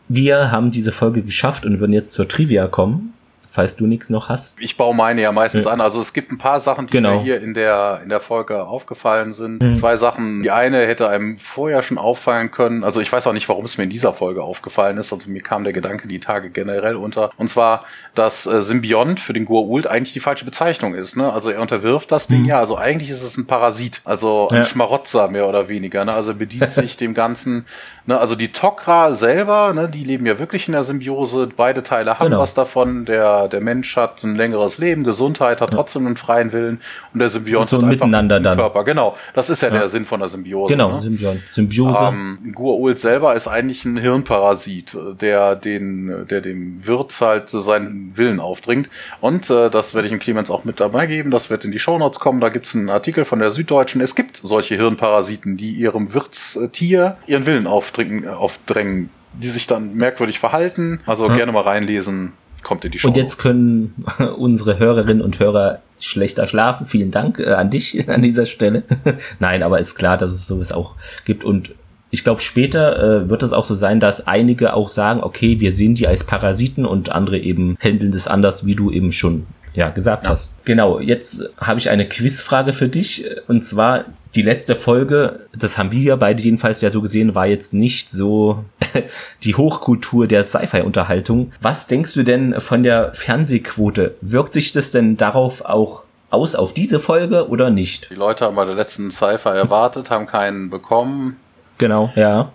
Wir haben diese Folge geschafft und würden jetzt zur Trivia kommen falls du nichts noch hast. Ich baue meine ja meistens ja. an. Also es gibt ein paar Sachen, die genau. mir hier in der, in der Folge aufgefallen sind. Mhm. Zwei Sachen. Die eine hätte einem vorher schon auffallen können. Also ich weiß auch nicht, warum es mir in dieser Folge aufgefallen ist. Also mir kam der Gedanke die Tage generell unter. Und zwar, dass äh, Symbiont für den Goa'uld eigentlich die falsche Bezeichnung ist. Ne? Also er unterwirft das Ding mhm. ja. Also eigentlich ist es ein Parasit. Also ein ja. Schmarotzer mehr oder weniger. Ne? Also bedient sich dem Ganzen. Ne? Also die Tok'ra selber, ne? die leben ja wirklich in der Symbiose. Beide Teile haben genau. was davon. Der der, Mensch hat ein längeres Leben, Gesundheit, hat trotzdem einen freien Willen und der Symbiont so hat einfach miteinander einen dann. Körper. Genau, das ist ja, ja, der Sinn von der Symbiose. Genau, ne? Symbiont. Symbiose. Ähm, Gua'uld selber ist eigentlich ein Hirnparasit, der den, der dem Wirt halt seinen Willen aufdringt. Und äh, das werde ich im Clemens auch mit dabei geben. Das wird in die Shownotes kommen. Da gibt es einen Artikel von der Süddeutschen. Es gibt solche Hirnparasiten, die ihrem Wirtstier ihren Willen aufdrängen, aufdrängen die sich dann merkwürdig verhalten. Also ja. gerne mal reinlesen. Kommt in die Show. Und jetzt können unsere Hörerinnen und Hörer schlechter schlafen. Vielen Dank äh, an dich an dieser Stelle. Nein, aber ist klar, dass es sowas auch gibt. Und ich glaube, später äh, wird es auch so sein, dass einige auch sagen, okay, wir sehen die als Parasiten und andere eben handeln das anders, wie du eben schon ja, gesagt ja. hast. Genau, jetzt habe ich eine Quizfrage für dich. Und zwar die letzte Folge, das haben wir ja beide jedenfalls ja so gesehen, war jetzt nicht so die Hochkultur der Sci-Fi-Unterhaltung. Was denkst du denn von der Fernsehquote? Wirkt sich das denn darauf auch aus auf diese Folge oder nicht? Die Leute haben bei der letzten Sci-Fi erwartet, haben keinen bekommen. Genau, ja.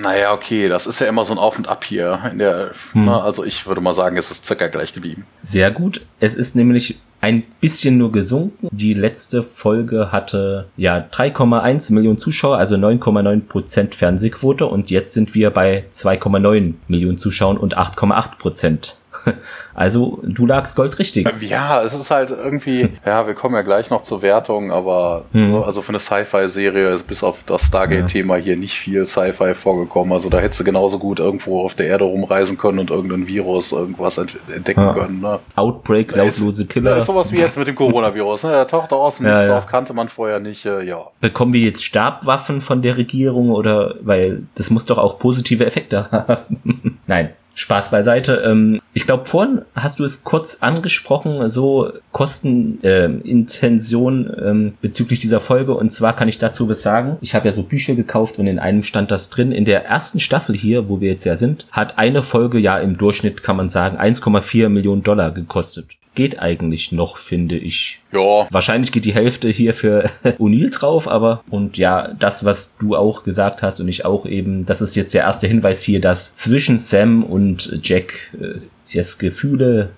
Naja, okay, das ist ja immer so ein Auf und Ab hier. In der, hm. na, also ich würde mal sagen, es ist circa gleich geblieben. Sehr gut. Es ist nämlich ein bisschen nur gesunken. Die letzte Folge hatte ja 3,1 Millionen Zuschauer, also 9,9 Prozent Fernsehquote und jetzt sind wir bei 2,9 Millionen Zuschauern und 8,8 Prozent Also du lagst Gold richtig. Ja, es ist halt irgendwie, ja, wir kommen ja gleich noch zur Wertung, aber hm. also für eine Sci-Fi-Serie ist bis auf das Stargate-Thema hier nicht viel Sci-Fi vorgekommen. Also da hättest du genauso gut irgendwo auf der Erde rumreisen können und irgendein Virus irgendwas entdecken ja. können. Ne? Outbreak, lautlose Killer. Das ist sowas wie jetzt mit dem Coronavirus. Ne? Der taucht aus dem Nichts ja. auf, kannte man vorher nicht. Äh, ja. Bekommen wir jetzt Stabwaffen von der Regierung oder weil das muss doch auch positive Effekte haben. Nein, Spaß beiseite. Ähm, ich glaube, vorhin hast du es kurz angesprochen, so Kostenintention ähm, ähm, bezüglich dieser Folge. Und zwar kann ich dazu was sagen. Ich habe ja so Bücher gekauft und in einem stand das drin. In der ersten Staffel hier, wo wir jetzt ja sind, hat eine Folge ja im Durchschnitt, kann man sagen, 1,4 Millionen Dollar gekostet geht eigentlich noch, finde ich. Ja. Wahrscheinlich geht die Hälfte hier für O'Neill drauf, aber und ja, das, was du auch gesagt hast und ich auch eben, das ist jetzt der erste Hinweis hier, dass zwischen Sam und Jack äh, es Gefühle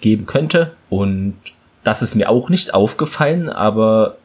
geben könnte und das ist mir auch nicht aufgefallen, aber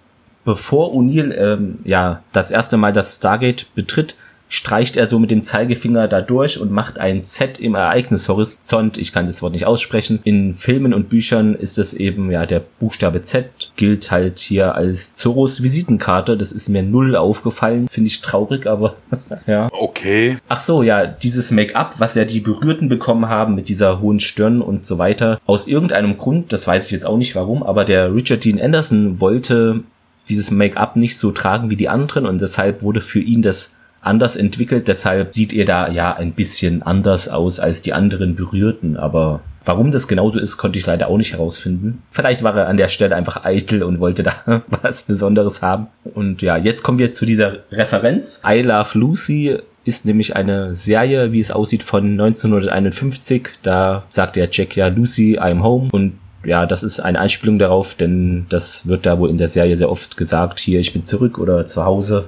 bevor O'Neill ähm, ja das erste Mal das Stargate betritt, streicht er so mit dem Zeigefinger da durch und macht ein Z im Ereignishorizont. Ich kann das Wort nicht aussprechen. In Filmen und Büchern ist es eben, ja, der Buchstabe Z gilt halt hier als Zorros Visitenkarte. Das ist mir null aufgefallen. Finde ich traurig, aber ja. Okay. Ach so, ja, dieses Make-up, was ja die Berührten bekommen haben mit dieser hohen Stirn und so weiter. Aus irgendeinem Grund, das weiß ich jetzt auch nicht warum, aber der Richard Dean Anderson wollte dieses Make-up nicht so tragen wie die anderen und deshalb wurde für ihn das anders entwickelt. Deshalb sieht ihr da ja ein bisschen anders aus als die anderen Berührten. Aber warum das genauso ist, konnte ich leider auch nicht herausfinden. Vielleicht war er an der Stelle einfach eitel und wollte da was Besonderes haben. Und ja, jetzt kommen wir zu dieser Referenz. I Love Lucy ist nämlich eine Serie, wie es aussieht, von 1951. Da sagt der Jack ja Lucy, I'm home. Und ja, das ist eine Einspielung darauf, denn das wird da wohl in der Serie sehr oft gesagt, hier, ich bin zurück oder zu Hause.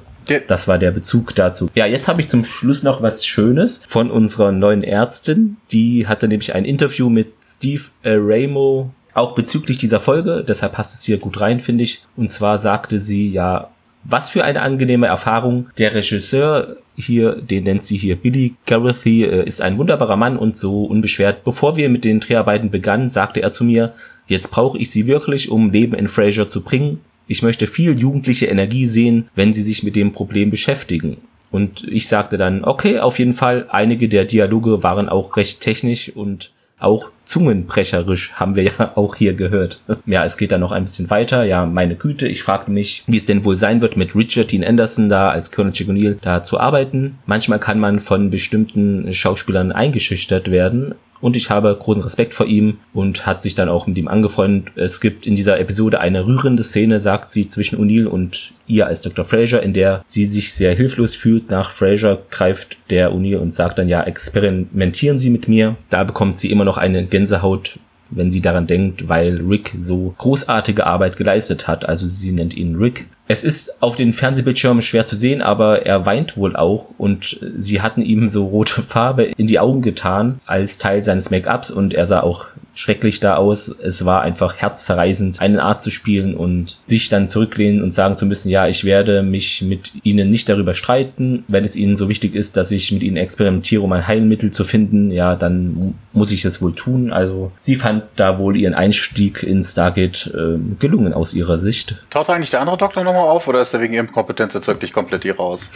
Das war der Bezug dazu. Ja, jetzt habe ich zum Schluss noch was Schönes von unserer neuen Ärztin. Die hatte nämlich ein Interview mit Steve Ramo, auch bezüglich dieser Folge. Deshalb passt es hier gut rein, finde ich. Und zwar sagte sie ja, was für eine angenehme Erfahrung. Der Regisseur hier, den nennt sie hier Billy Garrethy, äh, ist ein wunderbarer Mann und so unbeschwert. Bevor wir mit den Dreharbeiten begannen, sagte er zu mir, jetzt brauche ich sie wirklich, um Leben in Fraser zu bringen. Ich möchte viel jugendliche Energie sehen, wenn sie sich mit dem Problem beschäftigen. Und ich sagte dann, okay, auf jeden Fall, einige der Dialoge waren auch recht technisch und auch zungenbrecherisch haben wir ja auch hier gehört. Ja, es geht dann noch ein bisschen weiter. Ja, meine Güte, ich fragte mich, wie es denn wohl sein wird, mit Richard Dean Anderson da als Colonel Chigonil da zu arbeiten. Manchmal kann man von bestimmten Schauspielern eingeschüchtert werden, und ich habe großen Respekt vor ihm und hat sich dann auch mit ihm angefreundet. Es gibt in dieser Episode eine rührende Szene, sagt sie, zwischen O'Neill und ihr als Dr. Fraser, in der sie sich sehr hilflos fühlt. Nach Fraser greift der O'Neill und sagt dann, ja, experimentieren Sie mit mir. Da bekommt sie immer noch eine Gänsehaut, wenn sie daran denkt, weil Rick so großartige Arbeit geleistet hat. Also sie nennt ihn Rick Es ist auf den Fernsehbildschirmen schwer zu sehen, aber er weint wohl auch und sie hatten ihm so rote Farbe in die Augen getan als Teil seines Make-ups und er sah auch schrecklich da aus. Es war einfach herzzerreißend, einen Art zu spielen und sich dann zurücklehnen und sagen zu müssen, ja, ich werde mich mit ihnen nicht darüber streiten. Wenn es ihnen so wichtig ist, dass ich mit ihnen experimentiere, um ein Heilmittel zu finden, ja, dann muss ich es wohl tun. Also sie fand da wohl ihren Einstieg in Stargate äh, gelungen aus ihrer Sicht. Taucht eigentlich der andere Doktor nochmal auf oder ist er wegen Inkompetenz jetzt wirklich komplett hier raus?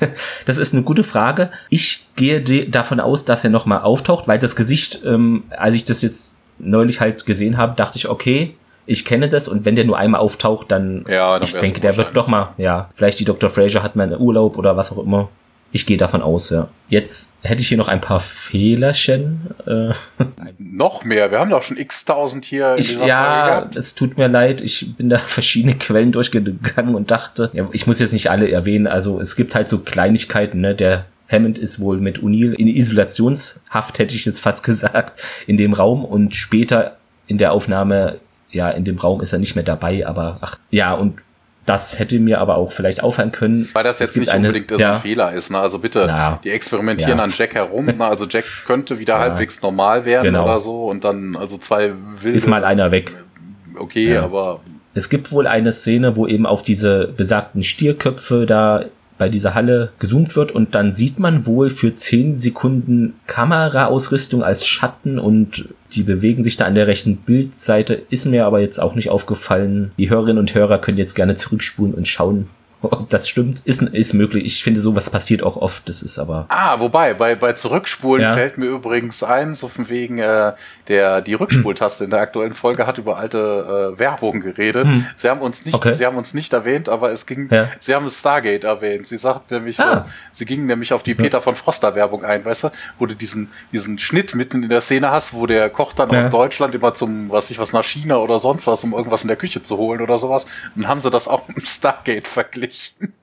das ist eine gute Frage. Ich gehe davon aus, dass er nochmal auftaucht, weil das Gesicht, ähm, als ich das jetzt neulich halt gesehen habe, dachte ich, okay, ich kenne das und wenn der nur einmal auftaucht, dann, ja, dann ich denke, der wird doch mal, ja, vielleicht die Dr. Fraser hat mal einen Urlaub oder was auch immer. Ich gehe davon aus, ja. Jetzt hätte ich hier noch ein paar Fehlerchen. Äh, noch mehr? Wir haben doch schon x-tausend hier. Ich, ja, es tut mir leid. Ich bin da verschiedene Quellen durchgegangen und dachte, ja, ich muss jetzt nicht alle erwähnen. Also es gibt halt so Kleinigkeiten, ne? Der Hammond ist wohl mit O'Neill in Isolationshaft, hätte ich jetzt fast gesagt, in dem Raum und später in der Aufnahme, ja, in dem Raum ist er nicht mehr dabei, aber ach, ja, und das hätte mir aber auch vielleicht auffallen können. Weil das jetzt nicht eine, unbedingt ja, ein Fehler ist. Ne? Also bitte, na, die experimentieren ja. an Jack herum. Ne? Also Jack könnte wieder ja, halbwegs normal werden genau. oder so und dann also zwei wilde. Ist mal einer weg. Okay, aber. Es gibt wohl eine Szene, wo eben auf diese besagten Stierköpfe da bei dieser Halle gezoomt wird und dann sieht man wohl für 10 Sekunden Kameraausrüstung als Schatten und die bewegen sich da an der rechten Bildseite. Ist mir aber jetzt auch nicht aufgefallen. Die Hörerinnen und Hörer können jetzt gerne zurückspulen und schauen, ob das stimmt, ist, ist möglich. Ich finde, sowas passiert auch oft. Das ist aber. Ah, wobei, bei, bei Zurückspulen ja. fällt mir übrigens ein, so von wegen, äh, der, die Rückspultaste in der aktuellen Folge hat über alte äh, Werbung geredet. Hm. Sie haben uns nicht, okay. sie haben uns nicht erwähnt, aber es ging, ja. sie haben Stargate erwähnt. Sie sagt nämlich, ah. so, sie gingen nämlich auf die Peter von Froster Werbung ein, weißt du, wo du diesen, diesen Schnitt mitten in der Szene hast, wo der Koch dann ja. aus Deutschland immer zum, was ich was, nach China oder sonst was, um irgendwas in der Küche zu holen oder sowas. Und haben sie das auch mit Stargate verglichen.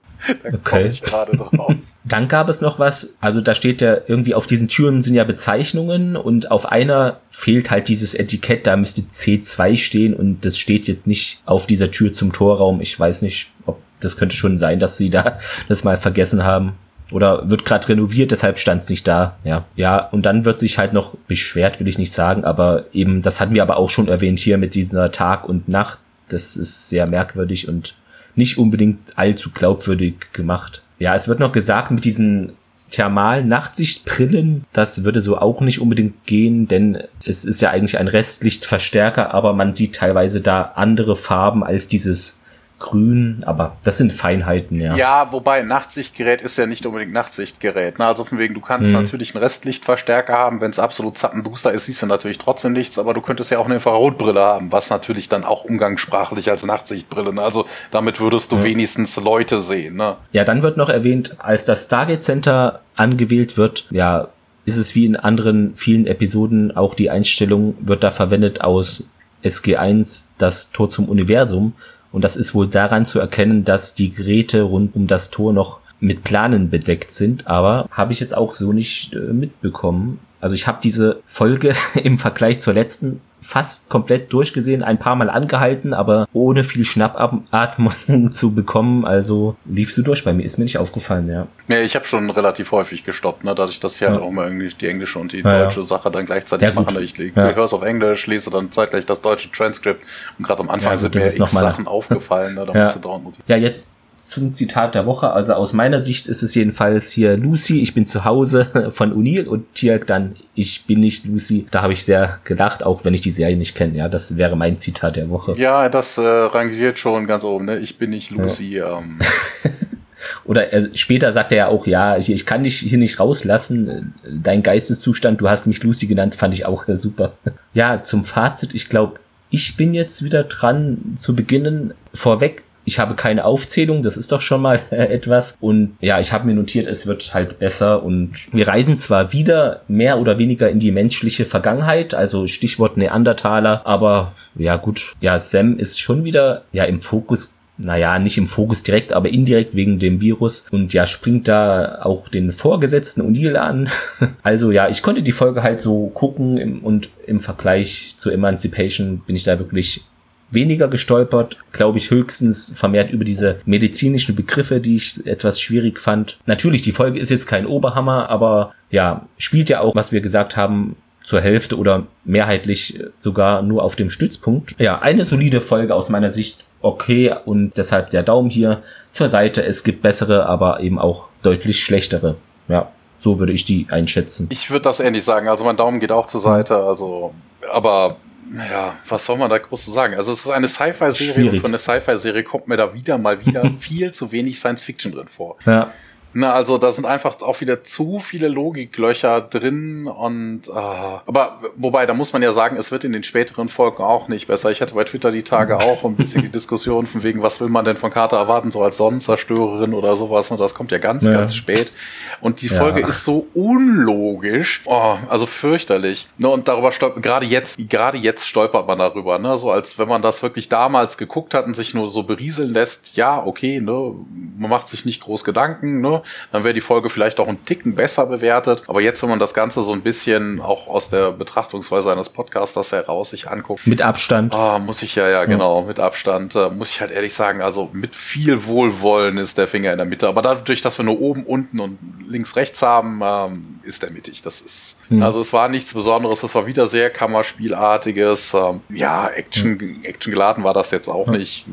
Da okay. ich gerade drauf. Dann gab es noch was, also da steht ja irgendwie auf diesen Türen sind ja Bezeichnungen und auf einer fehlt halt dieses Etikett, da müsste C2 stehen und das steht jetzt nicht auf dieser Tür zum Torraum. Ich weiß nicht, ob das könnte schon sein, dass sie da das mal vergessen haben. Oder wird gerade renoviert, deshalb stand es nicht da. Ja, ja. Und dann wird sich halt noch beschwert, will ich nicht sagen, aber eben, das hatten wir aber auch schon erwähnt hier mit dieser Tag und Nacht. Das ist sehr merkwürdig und nicht unbedingt allzu glaubwürdig gemacht. Ja, es wird noch gesagt, mit diesen thermalen Nachtsichtbrillen, das würde so auch nicht unbedingt gehen, denn es ist ja eigentlich ein Restlichtverstärker, aber man sieht teilweise da andere Farben als dieses grün, aber das sind Feinheiten, ja. Ja, wobei Nachtsichtgerät ist ja nicht unbedingt Nachtsichtgerät. Ne? Also von wegen, du kannst mhm. natürlich einen Restlichtverstärker haben, wenn es absolut zappenduster ist, siehst du natürlich trotzdem nichts, aber du könntest ja auch eine Infrarotbrille haben, was natürlich dann auch umgangssprachlich als Nachtsichtbrille. Ne? Also damit würdest du mhm. wenigstens Leute sehen. Ne? Ja, dann wird noch erwähnt, als das Stargate Center angewählt wird, ja, ist es wie in anderen vielen Episoden auch die Einstellung wird da verwendet aus SG1, das Tor zum Universum und das ist wohl daran zu erkennen, dass die Geräte rund um das Tor noch mit Planen bedeckt sind, aber habe ich jetzt auch so nicht äh, mitbekommen. Also ich habe diese Folge im Vergleich zur letzten fast komplett durchgesehen, ein paar Mal angehalten, aber ohne viel Schnappatmung zu bekommen. Also liefst du durch. Bei mir ist mir nicht aufgefallen, ja. Ja, ich habe schon relativ häufig gestoppt, ne? dadurch, dass ich halt ja. auch mal irgendwie die englische und die ja, deutsche ja. Sache dann gleichzeitig mache. Ne? Ich, ich höre es auf Englisch, lese dann zeitgleich das deutsche Transkript und gerade am Anfang sind mir Sachen aufgefallen. Ne? Da musst du dauernd Ja, jetzt zum Zitat der Woche. Also aus meiner Sicht ist es jedenfalls hier Lucy, ich bin zu Hause von O'Neill und Tirk dann, ich bin nicht Lucy. Da habe ich sehr gelacht, auch wenn ich die Serie nicht kenne. Ja, das wäre mein Zitat der Woche. Ja, das äh, rangiert schon ganz oben. Ne? Ich bin nicht Lucy. Ja. Ähm. Oder er, später sagt er ja auch, ja, ich, ich, kann dich hier nicht rauslassen. Dein Geisteszustand, du hast mich Lucy genannt, fand ich auch äh, super. Ja, zum Fazit, ich glaube, ich bin jetzt wieder dran zu beginnen. Vorweg ich habe keine Aufzählung, das ist doch schon mal etwas. Und ja, ich habe mir notiert, es wird halt besser. Und wir reisen zwar wieder mehr oder weniger in die menschliche Vergangenheit, also Stichwort Neandertaler, aber ja gut, ja, Sam ist schon wieder ja im Fokus naja, nicht im Fokus direkt, aber indirekt wegen dem Virus und ja, springt da auch den Vorgesetzten O'Neill an. Also ja, ich konnte die Folge halt so gucken und im Vergleich zu Emancipation bin ich da wirklich weniger gestolpert, glaube ich, höchstens vermehrt über diese medizinischen Begriffe, die ich etwas schwierig fand. Natürlich, die Folge ist jetzt kein Oberhammer, aber ja, spielt ja auch, was wir gesagt haben, zur Hälfte oder mehrheitlich sogar nur auf dem Stützpunkt. Ja, eine solide Folge aus meiner Sicht okay und deshalb der Daumen hier zur Seite. Es gibt bessere, aber eben auch deutlich schlechtere. Ja, so würde ich die einschätzen. Ich würde das ähnlich sagen. Also mein Daumen geht auch zur Seite. Also, aber ja, was soll man da groß zu sagen? Also es ist eine Sci-Fi-Serie und von der Sci-Fi-Serie kommt mir da wieder mal wieder viel zu wenig Science-Fiction drin vor. Ja. Na, also da sind einfach auch wieder zu viele Logiklöcher drin und äh, aber wobei, da muss man ja sagen, es wird in den späteren Folgen auch nicht besser. Ich hatte bei Twitter die Tage auch ein bisschen die Diskussion von wegen, was will man denn von Carter erwarten, so als Sonnenzerstörerin oder sowas. Und das kommt ja ganz, ja. ganz spät. Und die Folge ja. ist so unlogisch, oh, also fürchterlich. Ne, und darüber stolpert, gerade jetzt, gerade jetzt stolpert man darüber, ne? So als wenn man das wirklich damals geguckt hat und sich nur so berieseln lässt, ja, okay, ne, man macht sich nicht groß Gedanken, ne? Dann wäre die Folge vielleicht auch ein Ticken besser bewertet. Aber jetzt, wenn man das Ganze so ein bisschen auch aus der Betrachtungsweise eines Podcasters heraus sich anguckt. Mit Abstand. Ah, muss ich ja, ja, genau, mit Abstand, äh, muss ich halt ehrlich sagen, also mit viel Wohlwollen ist der Finger in der Mitte. Aber dadurch, dass wir nur oben, unten und links, rechts haben, ähm, ist der mittig. Das ist, hm. also es war nichts Besonderes, es war wieder sehr Kammerspielartiges. Ähm, ja, Action, hm. Action geladen war das jetzt auch nicht,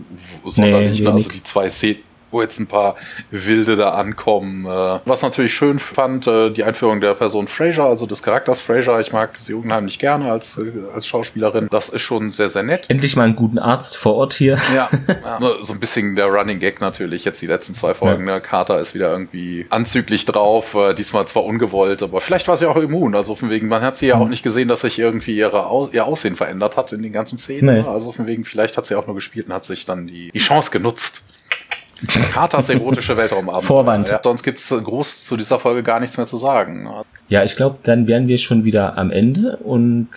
sonderlich. Nee, ne? Also die zwei Szenen wo jetzt ein paar Wilde da ankommen. Äh, was natürlich schön fand, äh, die Einführung der Person Fraser, also des Charakters Fraser. Ich mag sie unheimlich gerne als, äh, als Schauspielerin. Das ist schon sehr, sehr nett. Endlich mal einen guten Arzt vor Ort hier. Ja, so ein bisschen der Running Gag natürlich. Jetzt die letzten zwei Folgen. Ja. Ne? Carter ist wieder irgendwie anzüglich drauf. diesmal zwar ungewollt, aber vielleicht war sie auch immun. Also von wegen, man hat sie ja mhm. auch nicht gesehen, dass sich irgendwie ihre ihr Aussehen verändert hat in den ganzen Szenen. Nee. Also von wegen, vielleicht hat sie auch nur gespielt und hat sich dann die, die Chance genutzt. Katas erotische Weltraumabend. Vorwand. Ja, sonst gibt's groß zu dieser Folge gar nichts mehr zu sagen. Ja, ich glaube, dann wären wir schon wieder am Ende und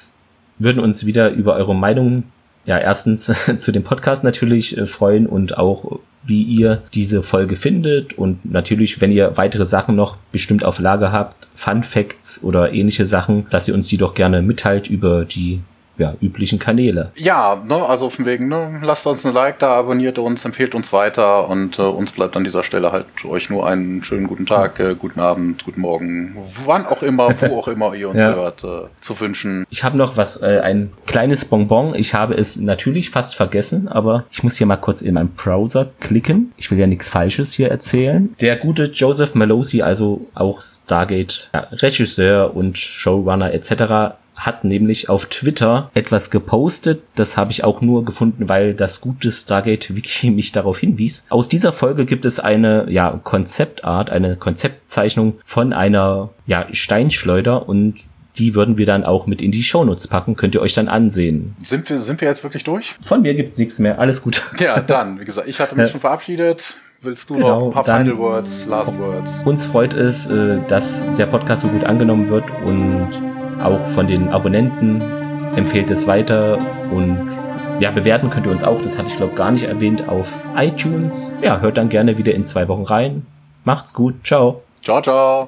würden uns wieder über eure Meinung, ja, erstens zu dem Podcast natürlich äh, freuen und auch wie ihr diese Folge findet und natürlich, wenn ihr weitere Sachen noch bestimmt auf Lager habt, Fun Facts oder ähnliche Sachen, dass ihr uns die doch gerne mitteilt über die ja, üblichen Kanäle. Ja, ne, also von wegen, ne, lasst uns ein Like da, abonniert uns, empfehlt uns weiter und äh, uns bleibt an dieser Stelle halt euch nur einen schönen guten Tag, äh, guten Abend, guten Morgen, wann auch immer, wo auch immer ihr uns ja. hört, äh, zu wünschen. Ich habe noch was, äh, ein kleines Bonbon. Ich habe es natürlich fast vergessen, aber ich muss hier mal kurz in meinen Browser klicken. Ich will ja nichts Falsches hier erzählen. Der gute Joseph Malosi, also auch Stargate ja, Regisseur und Showrunner etc., hat nämlich auf Twitter etwas gepostet. Das habe ich auch nur gefunden, weil das gute Stargate Wiki mich darauf hinwies. Aus dieser Folge gibt es eine ja, Konzeptart, eine Konzeptzeichnung von einer ja, Steinschleuder und die würden wir dann auch mit in die Shownotes packen, könnt ihr euch dann ansehen. Sind wir, sind wir jetzt wirklich durch? Von mir gibt's nichts mehr, alles gut. Ja, dann, wie gesagt, ich hatte mich schon verabschiedet. Willst du genau, noch ein paar Final Words, Last Words? Uns freut es, äh, dass der Podcast so gut angenommen wird und auch von den Abonnenten. Empfehlt es weiter und ja, bewerten könnt ihr uns auch, das hatte ich glaube gar nicht erwähnt, auf iTunes. Ja, hört dann gerne wieder in zwei Wochen rein. Macht's gut, ciao. Ciao, ciao.